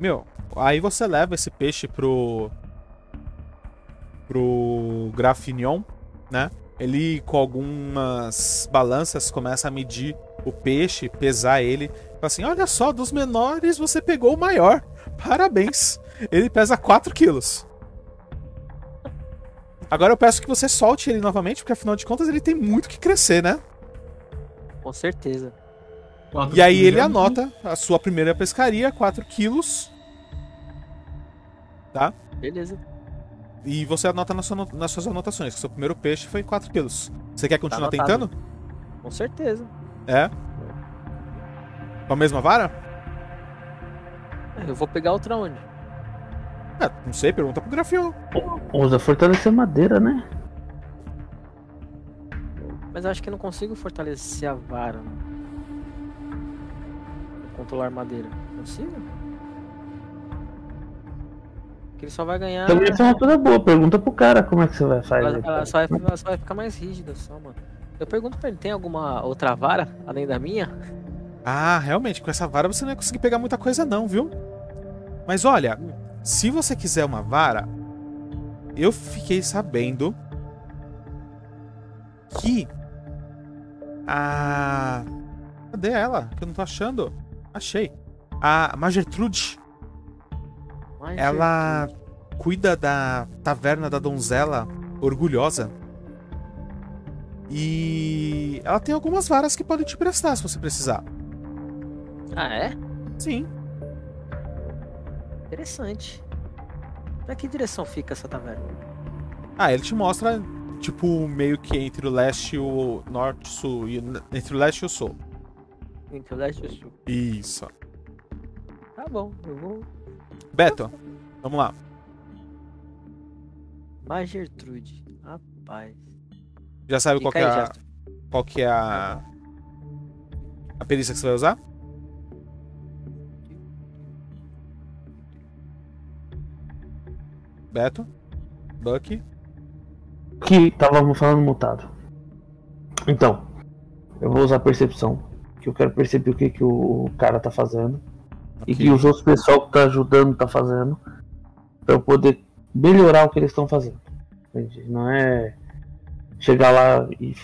Meu, aí você leva esse peixe pro. pro Grafinion, né? Ele, com algumas balanças, começa a medir o peixe, pesar ele. Fala assim: olha só, dos menores você pegou o maior. Parabéns. Ele pesa 4 quilos. Agora eu peço que você solte ele novamente, porque afinal de contas ele tem muito que crescer, né? Com certeza. Quatro E aí ele quilos. anota a sua primeira pescaria, 4 quilos. Tá? Beleza. E você anota na sua no- nas suas anotações que seu primeiro peixe foi 4 quilos. Você quer continuar Tá tentando? Com certeza. É. Com a mesma vara? É, Eu vou pegar outra onde? É, não sei, pergunta pro Grafion. Usa fortalecer madeira, né? Mas eu acho que eu não consigo fortalecer a vara. Né? Controlar madeira. Consigo? Que ele só vai ganhar. Também isso é uma coisa boa. Pergunta pro cara como é que você vai fazer. Ela, ela só, vai, ela só vai ficar mais rígida só, mano. Eu pergunto pra ele, tem alguma outra vara além da minha? Ah, realmente, com essa vara você não vai conseguir pegar muita coisa não, viu? Mas olha, se você quiser uma vara, eu fiquei sabendo que a Cadê ela? Que eu não tô achando. Achei. A Magertrude, Mas, ela cuida da taverna da donzela orgulhosa. E ela tem algumas varas que podem te prestar se você precisar. Ah, é? Sim. Interessante. Pra que direção fica essa taverna? Ah, ele te mostra, tipo, meio que entre o leste e o norte, sul. e- Entre o leste e o sul. Entre o leste e o sul. Isso. Tá bom, eu vou. Beto, vamos lá. Mas Gertrude. Rapaz. Já sabe qual é aí, a, Jasper. qual que é a a perícia que você vai usar? Beto? Buck? Que tava falando mutado. Então, eu vou usar percepção. Que eu quero perceber o que, que o cara tá fazendo. E Ok. que os outros pessoal que tá ajudando tá fazendo. Pra eu poder melhorar o que eles estão fazendo. Entende? Não é chegar lá e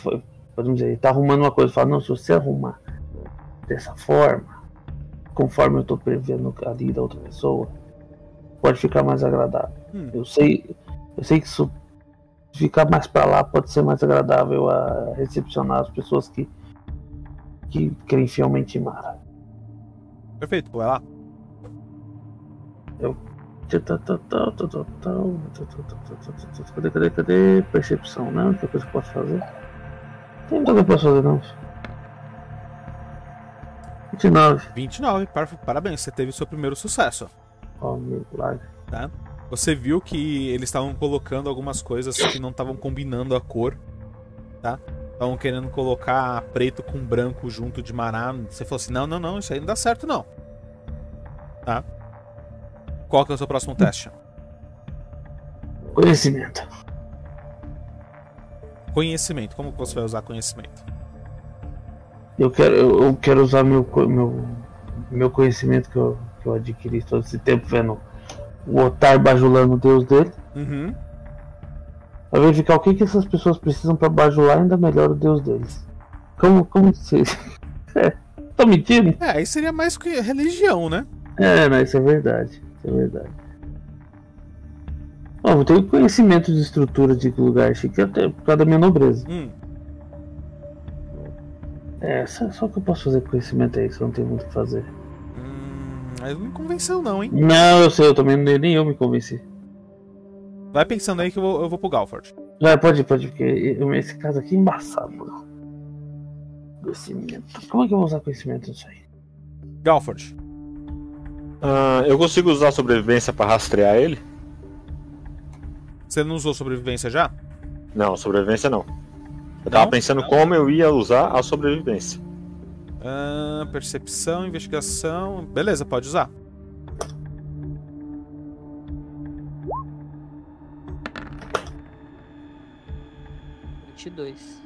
podemos dizer, tá arrumando uma coisa falar, não, se você arrumar dessa forma, conforme eu tô prevendo ali da outra pessoa, pode ficar mais agradável. Hum. Eu sei, eu sei que isso ficar mais pra lá pode ser mais agradável a recepcionar as pessoas que que querem fielmente em Mara. Perfeito, vai lá. Cadê, cadê, cadê? Percepção, né? Outra coisa que eu posso fazer? Tem muita coisa que eu posso fazer, não. 29. 29, par- parabéns, você teve o seu primeiro sucesso. Ó, milagre. Você viu que eles estavam colocando algumas coisas que não estavam combinando a cor, tá? Estavam querendo colocar preto com branco junto de mará. Você falou assim: não, não, não, isso aí não dá certo, não. Tá? Qual que é o seu próximo teste? Conhecimento. Conhecimento. Como você vai usar conhecimento? Eu quero, eu, eu quero usar meu, meu, meu conhecimento que eu, que eu adquiri todo esse tempo vendo o Otar bajulando o deus dele. Uhum. Pra verificar o que, que essas pessoas precisam pra bajular ainda melhor o deus deles. Como, como se. É, [LAUGHS] tô mentindo? É, aí seria mais que religião, né? É, não, isso é verdade. Isso é verdade. Bom, eu tenho conhecimento de estrutura de lugar chique até por causa da minha nobreza. Hum. É, só, só que eu posso fazer conhecimento isso, eu não tenho muito o que fazer. Hum, mas não me convenceu, não, hein? Não, eu sei, eu também nem eu me convenci. Vai pensando aí que eu vou, eu vou pro Galford. Vai, pode pode porque esse caso aqui é embaçado. Conhecimento. Como é que eu vou usar conhecimento nisso aí? Galford. Ah, eu consigo usar a sobrevivência pra rastrear ele? Você não usou sobrevivência já? Não, sobrevivência não. Eu tava Não? pensando como eu ia usar a sobrevivência. Ah, percepção, investigação. Beleza, pode usar. Vinte e dois.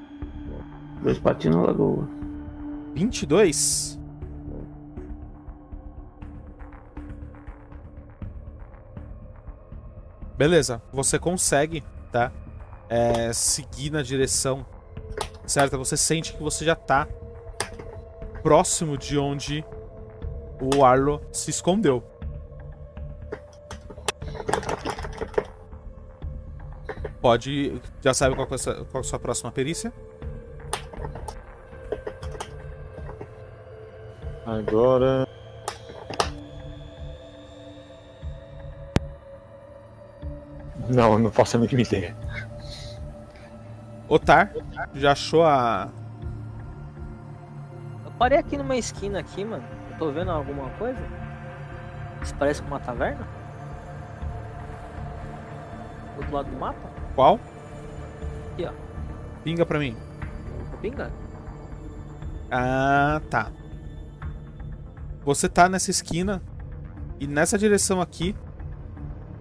Dois patinhos na lagoa. 22. Beleza, você consegue, tá? É, seguir na direção certa. Você sente que você já tá próximo de onde o Arlo se escondeu. Pode. Já sabe qual, é qual é a sua próxima perícia? Agora. Não, não faço a mínima ideia. Otar, já achou a. Eu parei aqui numa esquina aqui, mano. Eu tô vendo alguma coisa? Isso parece com uma taverna? Do outro lado do mapa? Qual? Aqui, ó. Pinga pra mim. Pinga? Ah, tá. Você tá nessa esquina e nessa direção aqui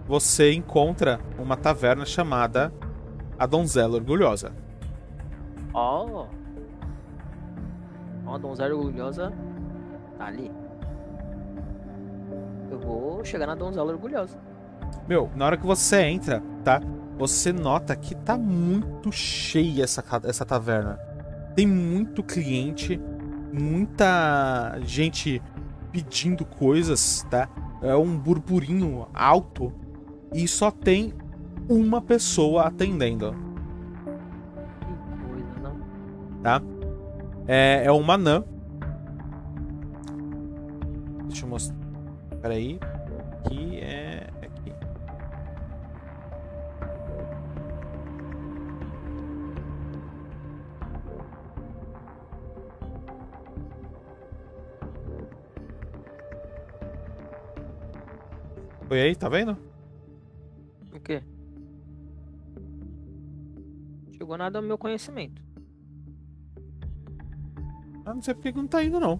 você encontra uma taverna chamada A Donzela Orgulhosa. Ó. Ó, a donzela orgulhosa tá ali. Eu vou chegar na donzela orgulhosa. Meu, na hora que você entra, tá? Você nota que tá muito cheia essa, essa taverna. Tem muito cliente, muita gente pedindo coisas, tá? É um burburinho alto e só tem uma pessoa atendendo, Que coisa, não? tá? É, é uma anã. Deixa eu mostrar. Peraí. Aqui é. Aqui. Foi aí, tá vendo? Quê? Chegou nada ao meu conhecimento. Ah, não sei porque que não tá indo, não.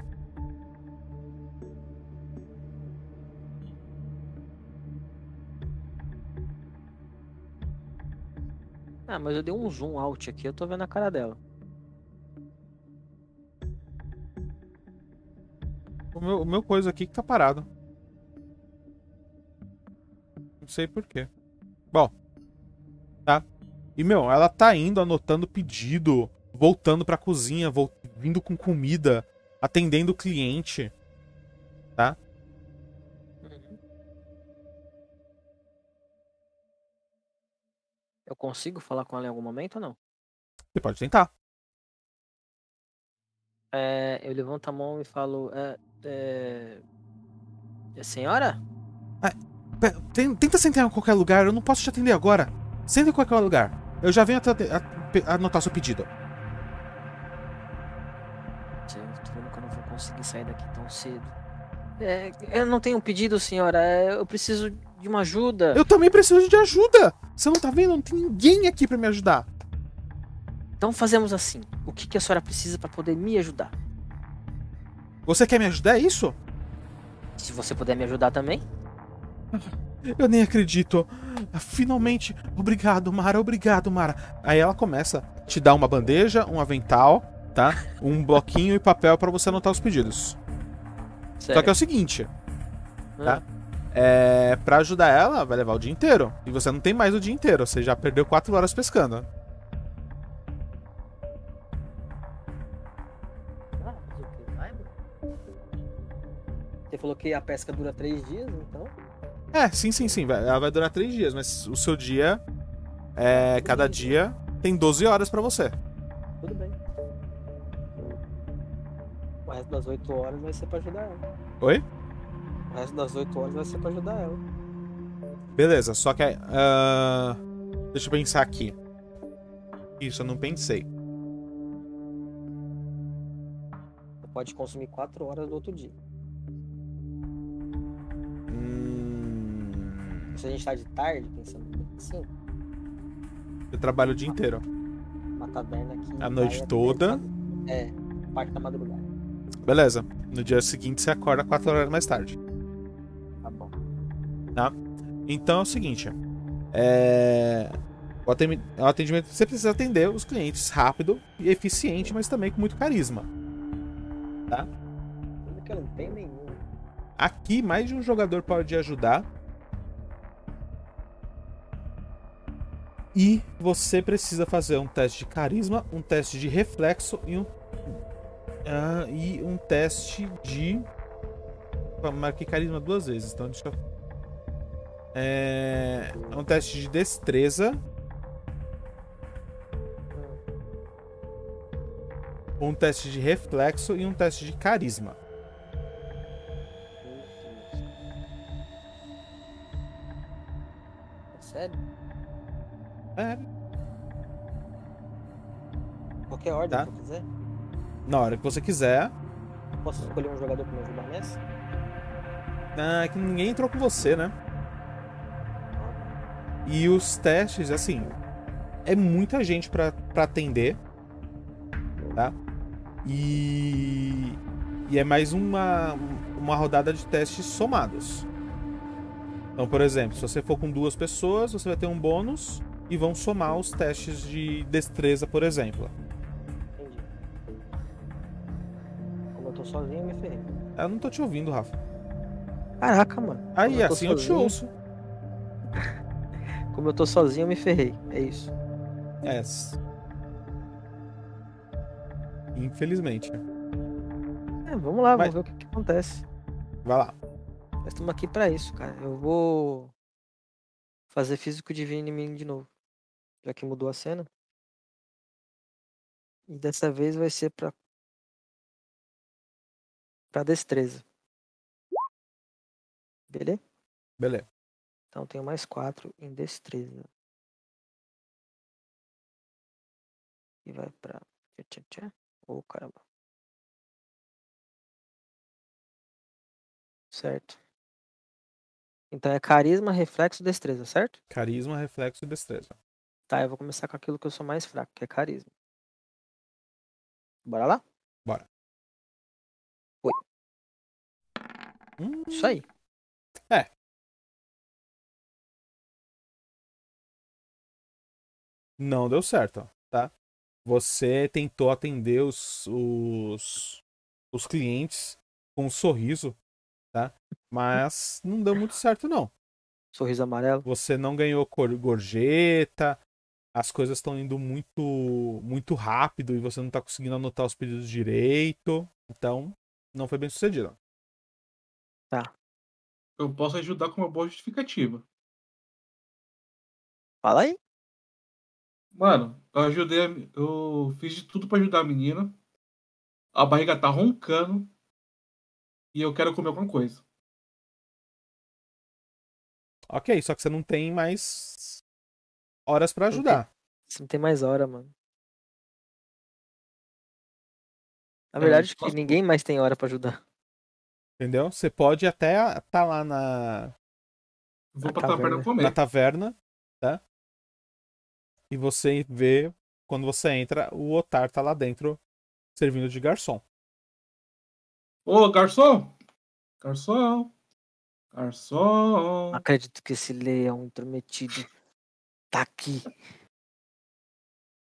Ah, mas eu dei um zoom out aqui, eu tô vendo a cara dela. O meu, o meu coisa aqui que tá parado. Não sei porquê. Bom. Tá. E, meu, ela tá indo, anotando pedido, voltando pra cozinha, vol- vindo com comida, atendendo o cliente. Tá? Eu consigo falar com ela em algum momento ou não? Você pode tentar. É, eu levanto a mão e falo. É, é... é senhora? Ten- Tenta sentar em qualquer lugar, eu não posso te atender agora. Senta em qualquer lugar. Eu já venho anotar seu pedido. Eu tô vendo que eu não vou conseguir sair daqui tão cedo. É, eu não tenho um pedido, senhora. é, Eu preciso de uma ajuda. Eu também preciso de ajuda. Você não tá vendo? Não tem ninguém aqui pra me ajudar. Então fazemos assim. O que, que a senhora precisa pra poder me ajudar? Você quer me ajudar? É isso? Se você puder me ajudar também. Eu nem acredito. Finalmente. Obrigado, Mara. Obrigado, Mara. Aí ela começa a te dar uma bandeja, um avental, tá? Um bloquinho e papel pra você anotar os pedidos. Só que é o seguinte, tá? É, pra ajudar ela, vai levar o dia inteiro. E você não tem mais o dia inteiro. Você já perdeu 4 horas pescando. Ah? Você falou que a pesca dura três dias, então. É, sim, sim, sim. Ela vai durar 3 dias, mas o seu dia. É, cada dia tem 12 horas pra você. Tudo bem. O resto das 8 horas vai ser pra ajudar ela. Oi? O resto das 8 horas vai ser pra ajudar ela. Beleza, só que. ah, deixa eu pensar aqui. Isso, eu não pensei. Você pode consumir 4 horas do outro dia. Se a gente tá de tarde, pensando assim, eu trabalho o dia inteiro. uma taberna aqui. A noite toda? É, parte da madrugada. Beleza. No dia seguinte você acorda 4 horas mais tarde. Tá bom. Então é o seguinte. É. O atendimento. Você precisa atender os clientes rápido e eficiente, mas também com muito carisma. Sendo que eu não tenho nenhum. Aqui, mais de um jogador pode ajudar. E você precisa fazer um teste de carisma, um teste de reflexo e um. ah, e um teste de. Marquei carisma duas vezes, então deixa eu. É, é um teste de destreza. Um teste de reflexo e um teste de carisma. Sério? É, Qualquer ordem Tá. que eu quiser. na hora que você quiser. Posso escolher um jogador pra me ajudar nessa? Ah, que ninguém entrou com você, né? E os testes, assim, é muita gente pra pra atender, tá? E e é mais uma uma rodada de testes somados. Então, por exemplo, se você for com duas pessoas, você vai ter um bônus e vão somar os testes de destreza, por exemplo. Entendi. Como eu tô sozinho, eu me ferrei. Eu não tô te ouvindo, Rafa. Caraca, mano. Aí, eu assim eu te sozinho- ouço. Como eu tô sozinho, eu me ferrei. É isso. É. Infelizmente. É, vamos lá, Mas- vamos ver o que, que acontece. Vai lá. Nós estamos aqui pra isso, cara. Eu vou fazer físico divino em mim de novo. Já que mudou a cena. E dessa vez vai ser pra. pra destreza. Beleza? Beleza. Então tenho mais quatro em destreza. E vai pra. Ô caramba. Certo. Então é carisma, reflexo, destreza, certo? Carisma, reflexo e destreza. Tá, eu vou começar com aquilo que eu sou mais fraco, que é carisma. Bora lá? Bora. Oi. Hum, Isso aí. não deu certo, tá? Você tentou atender os, os, os clientes com um sorriso, tá? Mas não deu muito certo, não. Sorriso amarelo. Você não ganhou cor- gorjeta, as coisas estão indo muito, muito rápido e você não tá conseguindo anotar os pedidos direito. Então, não foi bem sucedido. Eu posso ajudar com uma boa justificativa. Fala aí. Mano, eu ajudei. Eu fiz de tudo pra ajudar a menina. A barriga tá roncando. E eu quero comer alguma coisa. Ok, só que você não tem mais horas tem. ajudar. Você não tem mais hora, mano. Na É, verdade, eu que posso- ninguém mais tem hora pra ajudar. Entendeu? Você pode até estar lá na, Vou Na pra taverna taverna. comer. na taverna, tá? E você vê, quando você entra, o Otar tá lá dentro servindo de garçom. Ô, garçom! Garçom! Garçom! Acredito que esse leão intrometido tá aqui.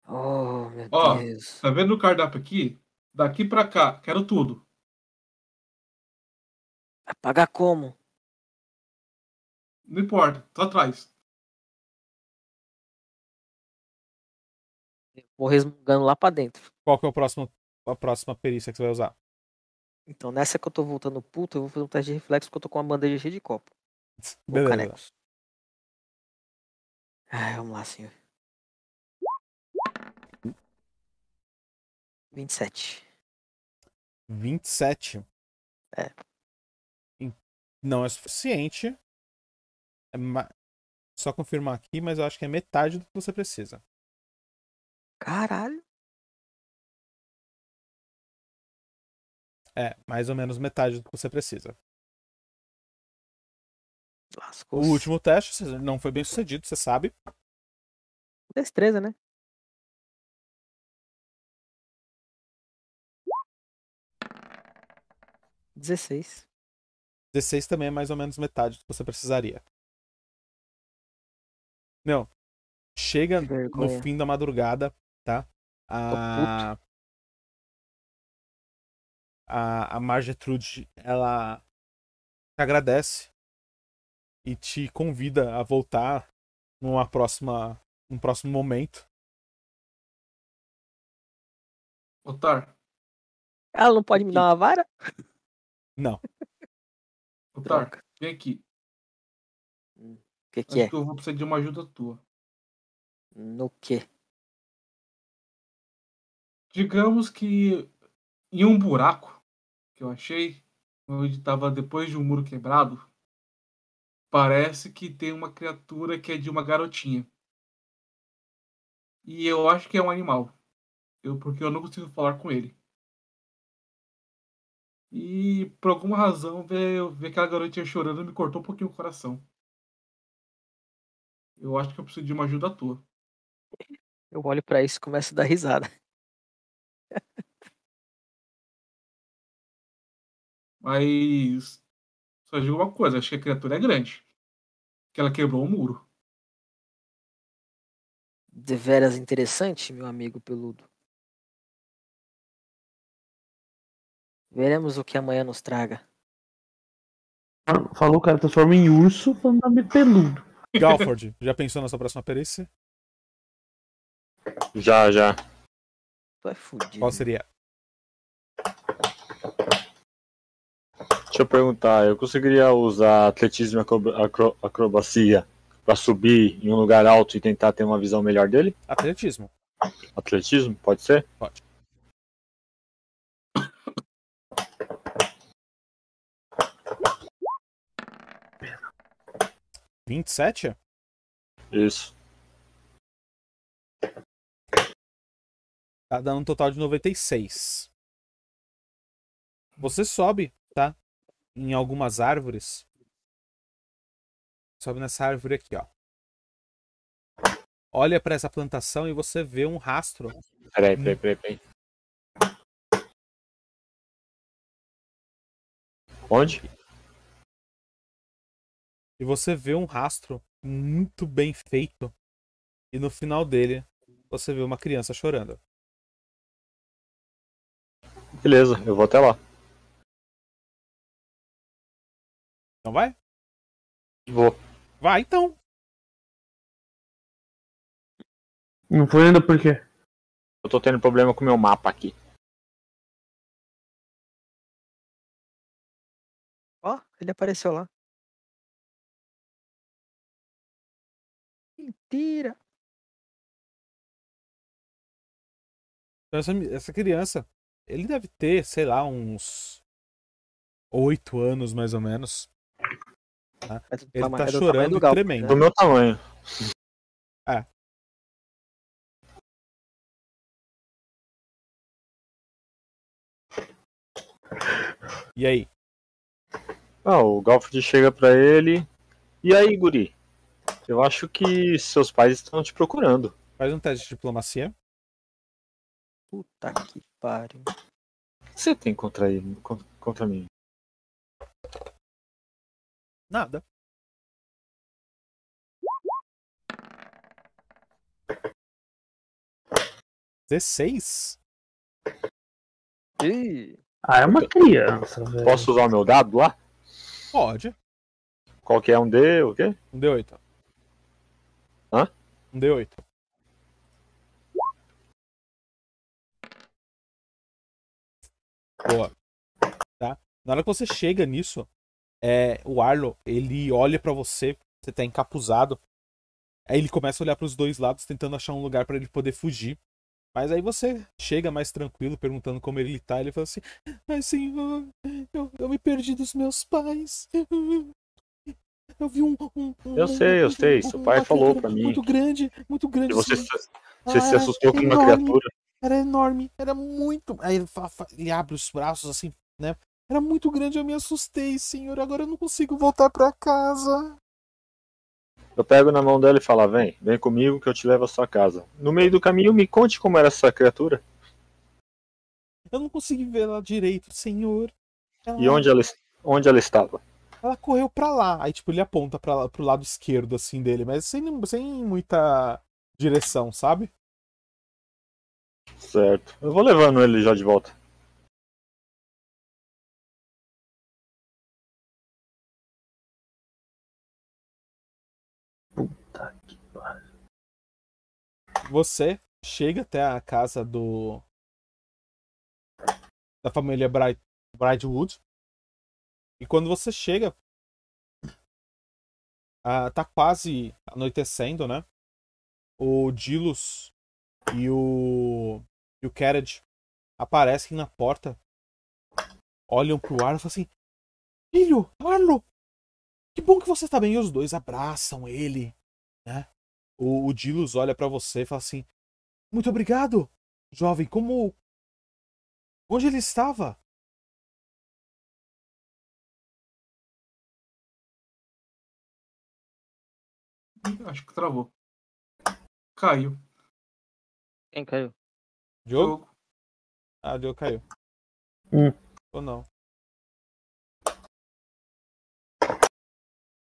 Oh, meu Ó, Deus. Tá vendo o cardápio aqui? Daqui pra cá, quero tudo. Vai pagar como? Não importa, tô atrás. Vou resmungando lá pra dentro. Qual que é o próximo, a próxima perícia que você vai usar? Então, nessa que eu tô voltando puto, eu vou fazer um teste de reflexo porque eu tô com uma bandeja cheia de copo. Ou [LAUGHS] Beleza. canecos. Ai, vamos lá, senhor. 27. 27. É. Não é suficiente. É ma- Só confirmar aqui, mas eu acho que é metade do que você precisa. Caralho. É, mais ou menos metade do que você precisa. Lascou. O último teste você- não foi bem sucedido, você sabe. Destreza, né? Dezesseis. 16 também é mais ou menos metade do que você precisaria. Não. Chega no fim da madrugada, tá? A. A, a Margetrude, ela te agradece e te convida a voltar numa próxima, num próximo momento. Otar, Ela não pode me dar uma vara? Não. [LAUGHS] Otar, vem aqui. O que Acho que é? que eu vou precisar de uma ajuda tua. No quê? Digamos que em um buraco que eu achei, onde estava depois de um muro quebrado, parece que tem uma criatura que é de uma garotinha. E eu acho que é um animal. Eu, porque eu não consigo falar com ele. E por alguma razão ver, ver aquela garotinha chorando me cortou um pouquinho o coração. Eu acho que eu preciso de uma ajuda tua. Eu olho pra isso e começo a dar risada. Mas só digo uma coisa, acho que a criatura é grande. Que ela quebrou o muro. Deveras interessante, meu amigo peludo. Veremos o que amanhã nos traga. Falou, o cara transforma em urso, falando nome peludo. [LAUGHS] Galford, já pensou na sua próxima perícia? Já, já. Tu é fudido. Qual seria? Deixa eu perguntar, eu conseguiria usar atletismo e acro- acro- acrobacia pra subir em um lugar alto e tentar ter uma visão melhor dele? Atletismo. Atletismo, pode ser? Pode. Vinte e sete? Isso. Tá dando um total de 96. Você sobe, tá? Em algumas árvores. Sobe nessa árvore aqui, ó. olha pra essa plantação e você vê um rastro. Peraí, peraí, peraí, peraí. Onde? E você vê um rastro muito bem feito. E no final dele, você vê uma criança chorando. Beleza, eu vou até lá. Então vai? Vou. Vai então. Não foi ainda por quê? Eu tô tendo problema com o meu mapa aqui. Ó, ele apareceu lá. Mentira. Então, essa, essa criança, ele deve ter, sei lá, uns oito anos mais ou menos. É Ele tá é do tamanho chorando do e Galpo, tremendo. Do meu tamanho. E aí? Ah, o Galfred chega pra ele. E aí, guri? Eu acho que seus pais estão te procurando. Faz um teste de diplomacia. Puta que pariu. O que você tem contra ele, con- contra mim? Nada. Dezesseis? Ih, Ah, é uma criança, velho. Posso usar o meu dado lá? Pode. Qual que é um D, o quê? Um D8. Hã? Um D8. Boa. Tá? Na hora que você chega nisso, é, o Arlo, ele olha pra você, você tá encapuzado. Aí ele começa a olhar pros dois lados, tentando achar um lugar pra ele poder fugir. Mas aí você chega mais tranquilo, perguntando como ele tá. Ele fala assim: Ai, senhor, eu, eu me perdi dos meus pais. Eu vi um. um- um- Eu sei, eu sei, seu pai falou pra mim. Muito grande, muito grande. E você, se- você se Ah, assustou com uma criatura. Era enorme, era muito. Aí ele, ele abre os braços assim, né? Era muito grande, eu me assustei, senhor. Agora eu não consigo voltar pra casa. Eu pego na mão dela e falo: vem, vem comigo que eu te levo à sua casa. No meio do caminho, me conte como era essa criatura. Eu não consegui ver ela direito, senhor. Ela, E onde ela, onde ela estava. ela correu pra lá. Aí, tipo, ele aponta pra, lá- pro lado esquerdo, assim, dele, mas sem, sem muita direção, sabe? Certo. Eu vou levando ele já de volta. Você chega até a casa do. da família Bright, Brightwood. E quando você chega. ah, tá quase anoitecendo, né? O Dilos e o. e o Carriage aparecem na porta. Olham pro Arlo e falam assim: Filho, Arlo! Que bom que você tá bem. E os dois abraçam ele, né? O, o Dilos olha pra você e fala assim: Muito obrigado, jovem. Como. Onde ele estava? Ih, Acho que travou. Caiu. quem caiu? Diogo? Jogo. Ah, Diogo caiu. Hum. Ou não?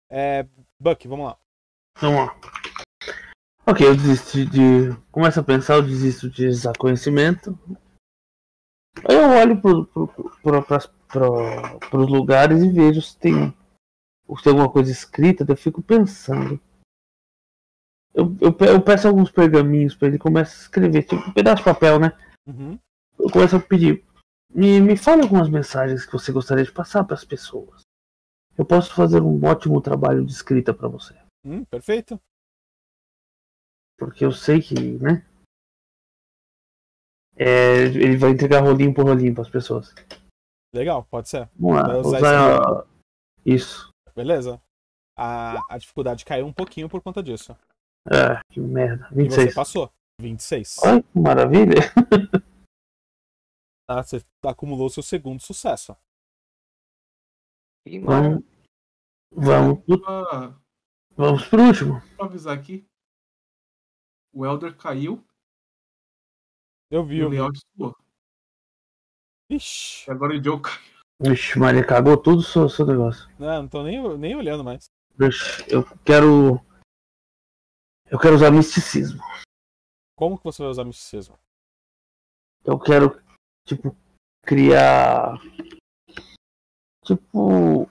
É. Buck, vamos lá. Vamos lá. Ok, eu desisto de. Começo a pensar, eu desisto de usar conhecimento. Aí eu olho pro, pro, pro, pras- pro, pros lugares e vejo se tem, se tem alguma coisa escrita, eu fico pensando. Eu, eu, eu peço alguns pergaminhos pra ele começo a escrever, tipo um pedaço de papel, né? Uhum. Eu começo a pedir. Me, me fale algumas mensagens que você gostaria de passar para as pessoas. Eu posso fazer um ótimo trabalho de escrita para você. Hum, perfeito. Porque eu sei que, né? É, ele vai entregar rolinho por rolinho para as pessoas. Legal, pode ser. Vamos lá, usar usar isso. Beleza. A, a dificuldade caiu um pouquinho por conta disso. Ah, que merda. E você 26. passou. 26. Olha que maravilha. [LAUGHS] Tá, você acumulou seu segundo sucesso. Que maravilha. Vamos, vamos, pro- Pra, vamos pro último. pra avisar aqui. O Elder caiu Eu vi, e o layout suou. Ixi. Agora o Joe caiu. Vixe, Maria, cagou tudo o seu, seu negócio. Não, não tô nem, nem olhando mais. Vixe, eu quero. Eu quero usar misticismo. Como que você vai usar misticismo? Eu quero, tipo, criar. Tipo.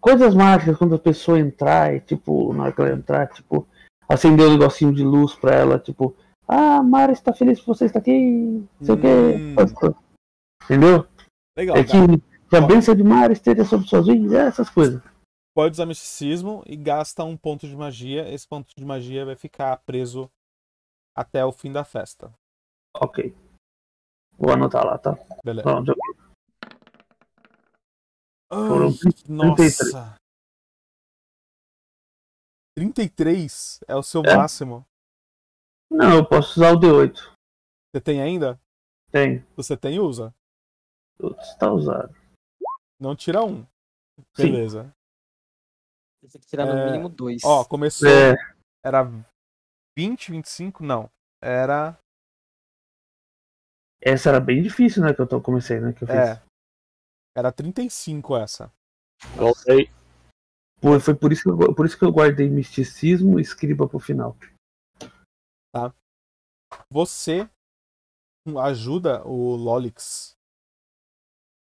Coisas mágicas quando a pessoa entrar e, tipo, na hora que ela entrar, tipo, acender um negocinho de luz pra ela, tipo, ah, Mara está feliz que você está aqui, sei o Hum. quê. Entendeu? Legal, É que, a bênção de Mara esteja sobre suas vidas, essas coisas. Pode usar misticismo e gasta um ponto de magia. Esse ponto de magia vai ficar preso até o fim da festa. Ok. Vou anotar lá, tá? Beleza. Pronto, Ai, nossa. 33 é o seu É? máximo. Não, eu posso usar o D8. Você tem ainda? Tem. Você tem, usa. Putz, tá usado. Não tira um. Sim. Beleza. Você tem que tirar no É, mínimo dois. Ó, começou. É, Era 20, 25? Não. Era. essa era bem difícil, né? Que eu tô, comecei, né? Que eu fiz. É. Era 35 essa. Voltei. Por- foi por isso, que eu, por isso que eu guardei misticismo e escriba pro final. Você ajuda o Lolix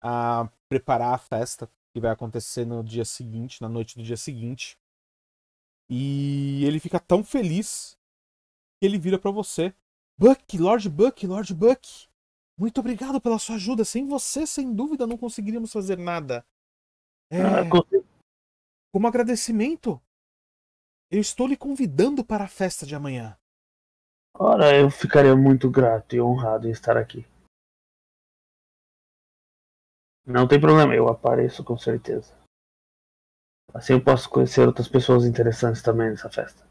a preparar a festa que vai acontecer no dia seguinte, na noite do dia seguinte. E ele fica tão feliz que ele vira pra você. Buck, Lord Buck, Lord Buck. Muito obrigado pela sua ajuda. Sem você, sem dúvida, não conseguiríamos fazer nada. É, Ah, com- como agradecimento, eu estou lhe convidando para a festa de amanhã. Ora, eu ficaria muito grato e honrado em estar aqui. Não tem problema, eu apareço com certeza. Assim eu posso conhecer outras pessoas interessantes também nessa festa.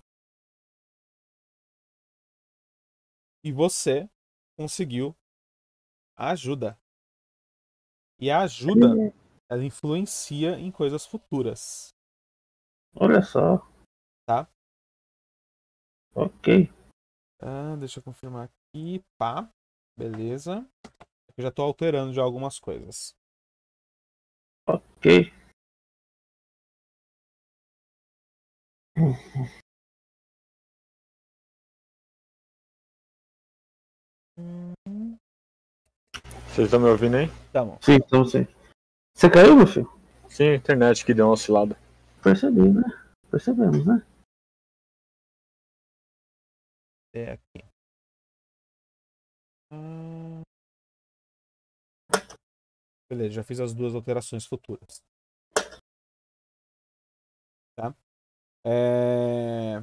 E você conseguiu a ajuda. E a ajuda, ela influencia em coisas futuras. Olha só. Tá. Ok. Ah, deixa eu confirmar aqui. Pá. Beleza. Eu já tô alterando já algumas coisas. Ok. Vocês estão me ouvindo aí? Tá bom. Sim, então sim. Você caiu, meu filho? Sim, a internet que deu uma oscilada. Percebi, né? Percebemos, né? É aqui. Hum. Beleza, já fiz as duas alterações futuras. Tá? É...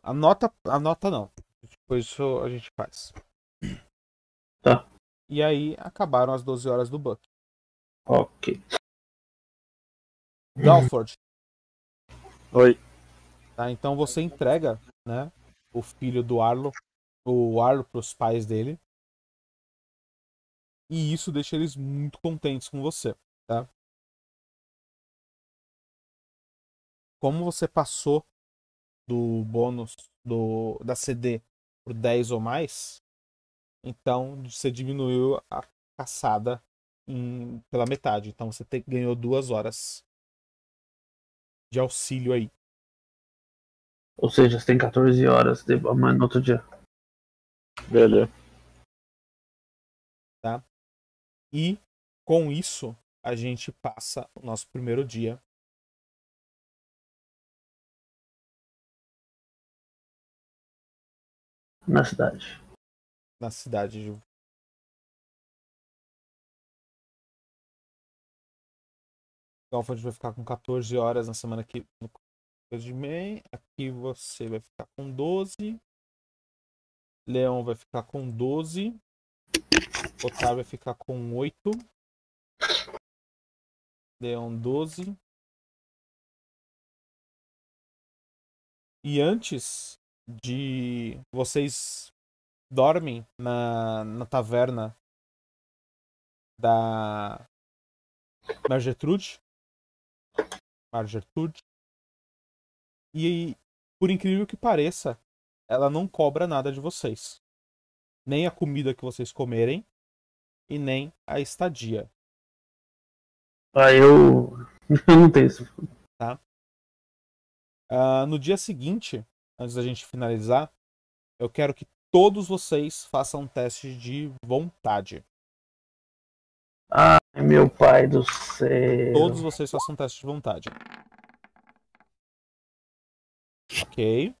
Anota, anota não. Depois isso a gente faz. Tá. E aí acabaram as 12 horas do Buck. Ok. Galford, Oi. tá? Então você entrega, né, o filho do Arlo, o Arlo pros pais dele. E isso deixa eles muito contentes com você, tá? Como você passou do bônus do da CD por 10 ou mais, então você diminuiu a caçada em- pela metade. Então você te- ganhou duas horas de auxílio aí. Ou seja, você tem 14 horas de... amanhã no outro dia. Beleza. E com isso a gente passa o nosso primeiro dia Na cidade. na cidade de Galford vai ficar com 14 horas na semana que de May. Aqui você vai ficar com 12. Leão vai ficar com 12. Otávio vai ficar com 8. Leão 12. E antes de vocês dormem na, na taverna da Margertrude. Margertrude. E por incrível que pareça, ela não cobra nada de vocês. Nem a comida que vocês comerem e nem a estadia. Ah, eu. [LAUGHS] Eu não tenho isso. Ah, no dia seguinte, antes da gente finalizar, eu quero que todos vocês façam um teste de vontade. Ai, meu pai do céu. Todos vocês façam teste de vontade. Ok.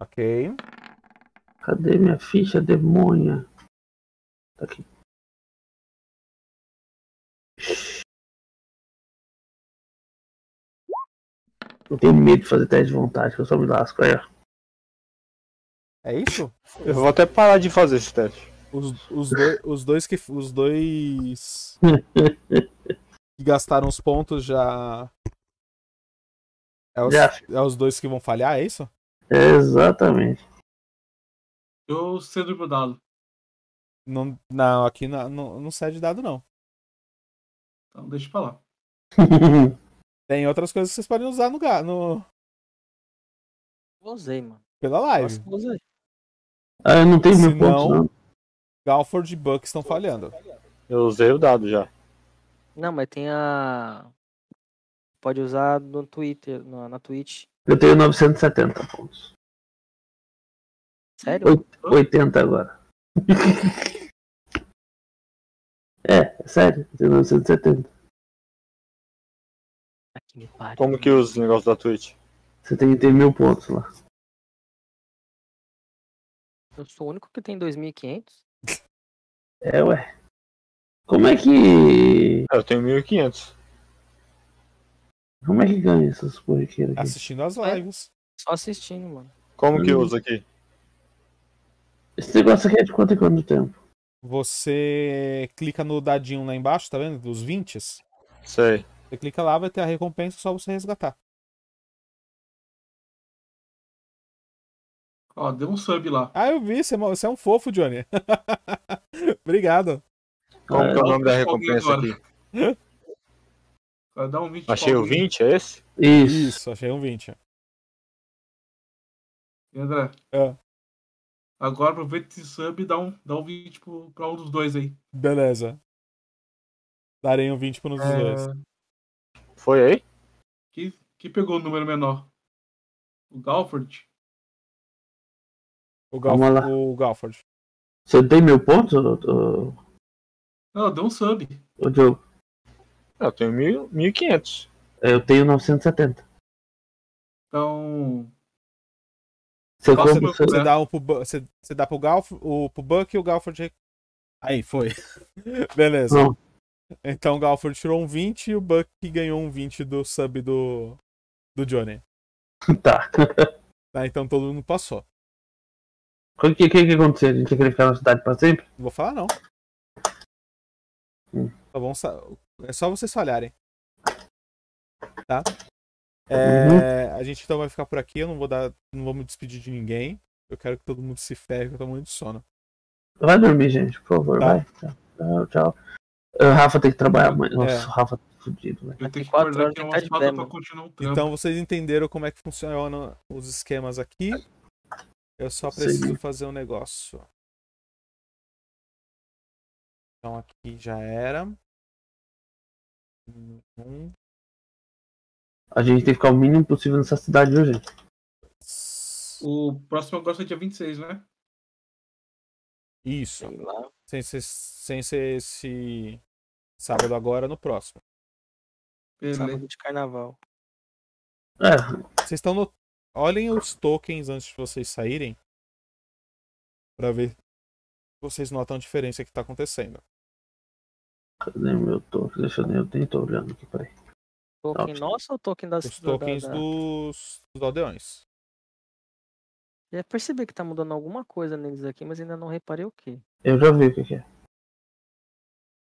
Ok. Cadê minha ficha, demônia? Tá aqui. Eu tenho medo de fazer teste de vontade, que eu só me lasco. Aí, ó. É isso? Eu vou até parar de fazer esse teste. Os, os, doi- os dois que. Os dois. que gastaram os pontos já. É os, Já. é os dois que vão falhar, é isso? Exatamente. Eu cedo pro dado. Não, não aqui não, não, não cede dado, não. Então deixa pra lá. [LAUGHS] Tem outras coisas que vocês podem usar no, no Usei, mano. pela live. Nossa, usei. Ah, eu não tenho mil pontos, não-. Galford e Buck estão falhando. Eu usei o dado já. Não, mas tem a. Pode usar no Twitter, na, na Twitch. Eu tenho 970 pontos. Sério? Oit- 80 agora. é, [LAUGHS] é sério. Eu tenho 970. Aqui me pare. Como que usa o negócio da Twitch? Você tem que ter mil pontos lá. Eu sou o único que tem 2.500. É, ué. Como é que. Eu tenho 1500. Como é que ganha essas corriqueiras aqui? Assistindo as É. lives. Só assistindo, mano. Como que Hum. usa aqui? Esse negócio aqui é de quanto em quanto tempo? Você clica no dadinho lá embaixo, tá vendo? Dos 20. Sei. Você clica lá, vai ter a recompensa, só você resgatar. Ó, deu um sub lá. Ah, eu vi, você é é um fofo, Johnny. [LAUGHS] Obrigado. Ah, que é o nome da recompensa aqui? Vai dar um 20 [LAUGHS] Achei o pra alguém. 20, é esse? Isso. Isso, achei um 20. E André, É, agora aproveita esse sub e dá um, dá um 20 pro, pra um dos dois aí. beleza. Darei um 20 para um dos dois. É, Foi aí? que, que pegou o número menor? O Galford? O, Galf lá. o Galford. Você tem mil pontos, ô, Não, deu um sub. ô Diogo? Eu tenho mil- 1500. É, Eu tenho 970. Então. Você compra. você- Você dá, um pro, você, você dá pro, Galf o, pro Buck e o Galford. Aí, foi. [LAUGHS] Beleza. Não. Então o Galford tirou um 20 e o Buck ganhou um 20 do sub do, do Johnny. [LAUGHS] Tá. Tá, então todo mundo passou. O que, que, que aconteceu? A gente ia querer ficar na cidade pra sempre? Não vou falar, não. Hum. Tá bom, é só vocês falharem. Tá? Uhum. É, A gente então vai ficar por aqui. Eu não vou dar. Não vou me despedir de ninguém. Eu quero que todo mundo se ferre, que eu tô muito de sono. Vai dormir, gente, por favor, Tá. vai. Tchau, tchau. O Rafa tem que trabalhar amanhã. Nossa, É. o Rafa tá fudido, velho. Eu tenho que quatro acordar aqui umas tá quatro pé, pra continuar o trampo. Então vocês entenderam como é que funcionam os esquemas aqui. Eu só preciso fazer um negócio. Então aqui já era. Um, A gente tem que ficar o mínimo possível nessa cidade hoje. O próximo agora é dia 26, né? Isso. Sem ser, sem ser esse sábado agora, no próximo. Beleza. Sábado de carnaval. É, Vocês estão no. Olhem os tokens antes de vocês saírem. Pra ver se vocês notam a diferença que tá acontecendo. cadê meu token? Deixa eu ver, eu nem tô olhando aqui, peraí. Token Tá. nosso ou token das Os tokens da- da- dos, dos aldeões. Já percebi que tá mudando alguma coisa neles aqui, mas ainda não reparei o que. Eu já vi o que, que é.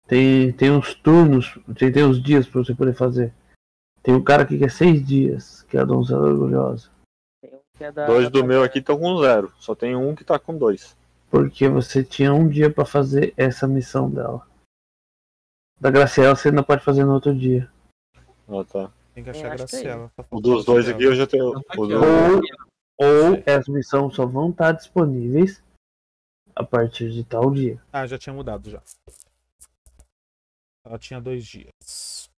Tem, tem uns turnos, tem, tem uns dias pra você poder fazer. Tem um cara aqui que é seis dias, que é a donzela orgulhosa. É da. Dois do da- meu aqui estão com zero. Só tem um que tá com dois. Porque você tinha um dia pra fazer essa missão dela. Da Graciela você ainda pode fazer no outro dia. Ah, tá. Tem que achar a acho que é Graciela. O dos dois aqui eu já tenho. Tá. Ou, ou as missões só vão estar disponíveis a partir de tal dia. Ah, já tinha mudado já. Ela tinha dois dias.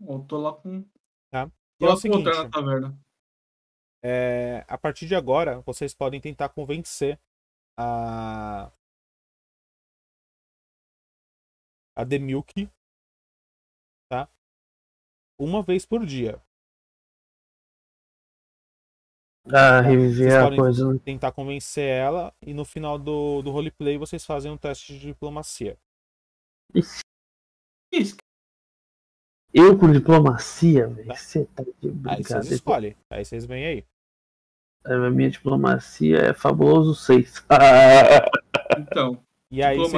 Eu tô lá com. Tá. E Tô é o lá com o seguinte, na taverna. É, a partir de agora, vocês podem tentar convencer a. A Demilk, tá? Uma vez por dia. Ah, reviver Vocês a podem coisa. tentar convencer ela e no final do, do roleplay vocês fazem um teste de diplomacia. Isso, Eu com diplomacia, velho. Tá. Você tá de Aí vocês brincadeira. escolhem. Aí vocês vêm aí. A minha diplomacia é fabuloso 6. [LAUGHS] então. E aí Diplomacia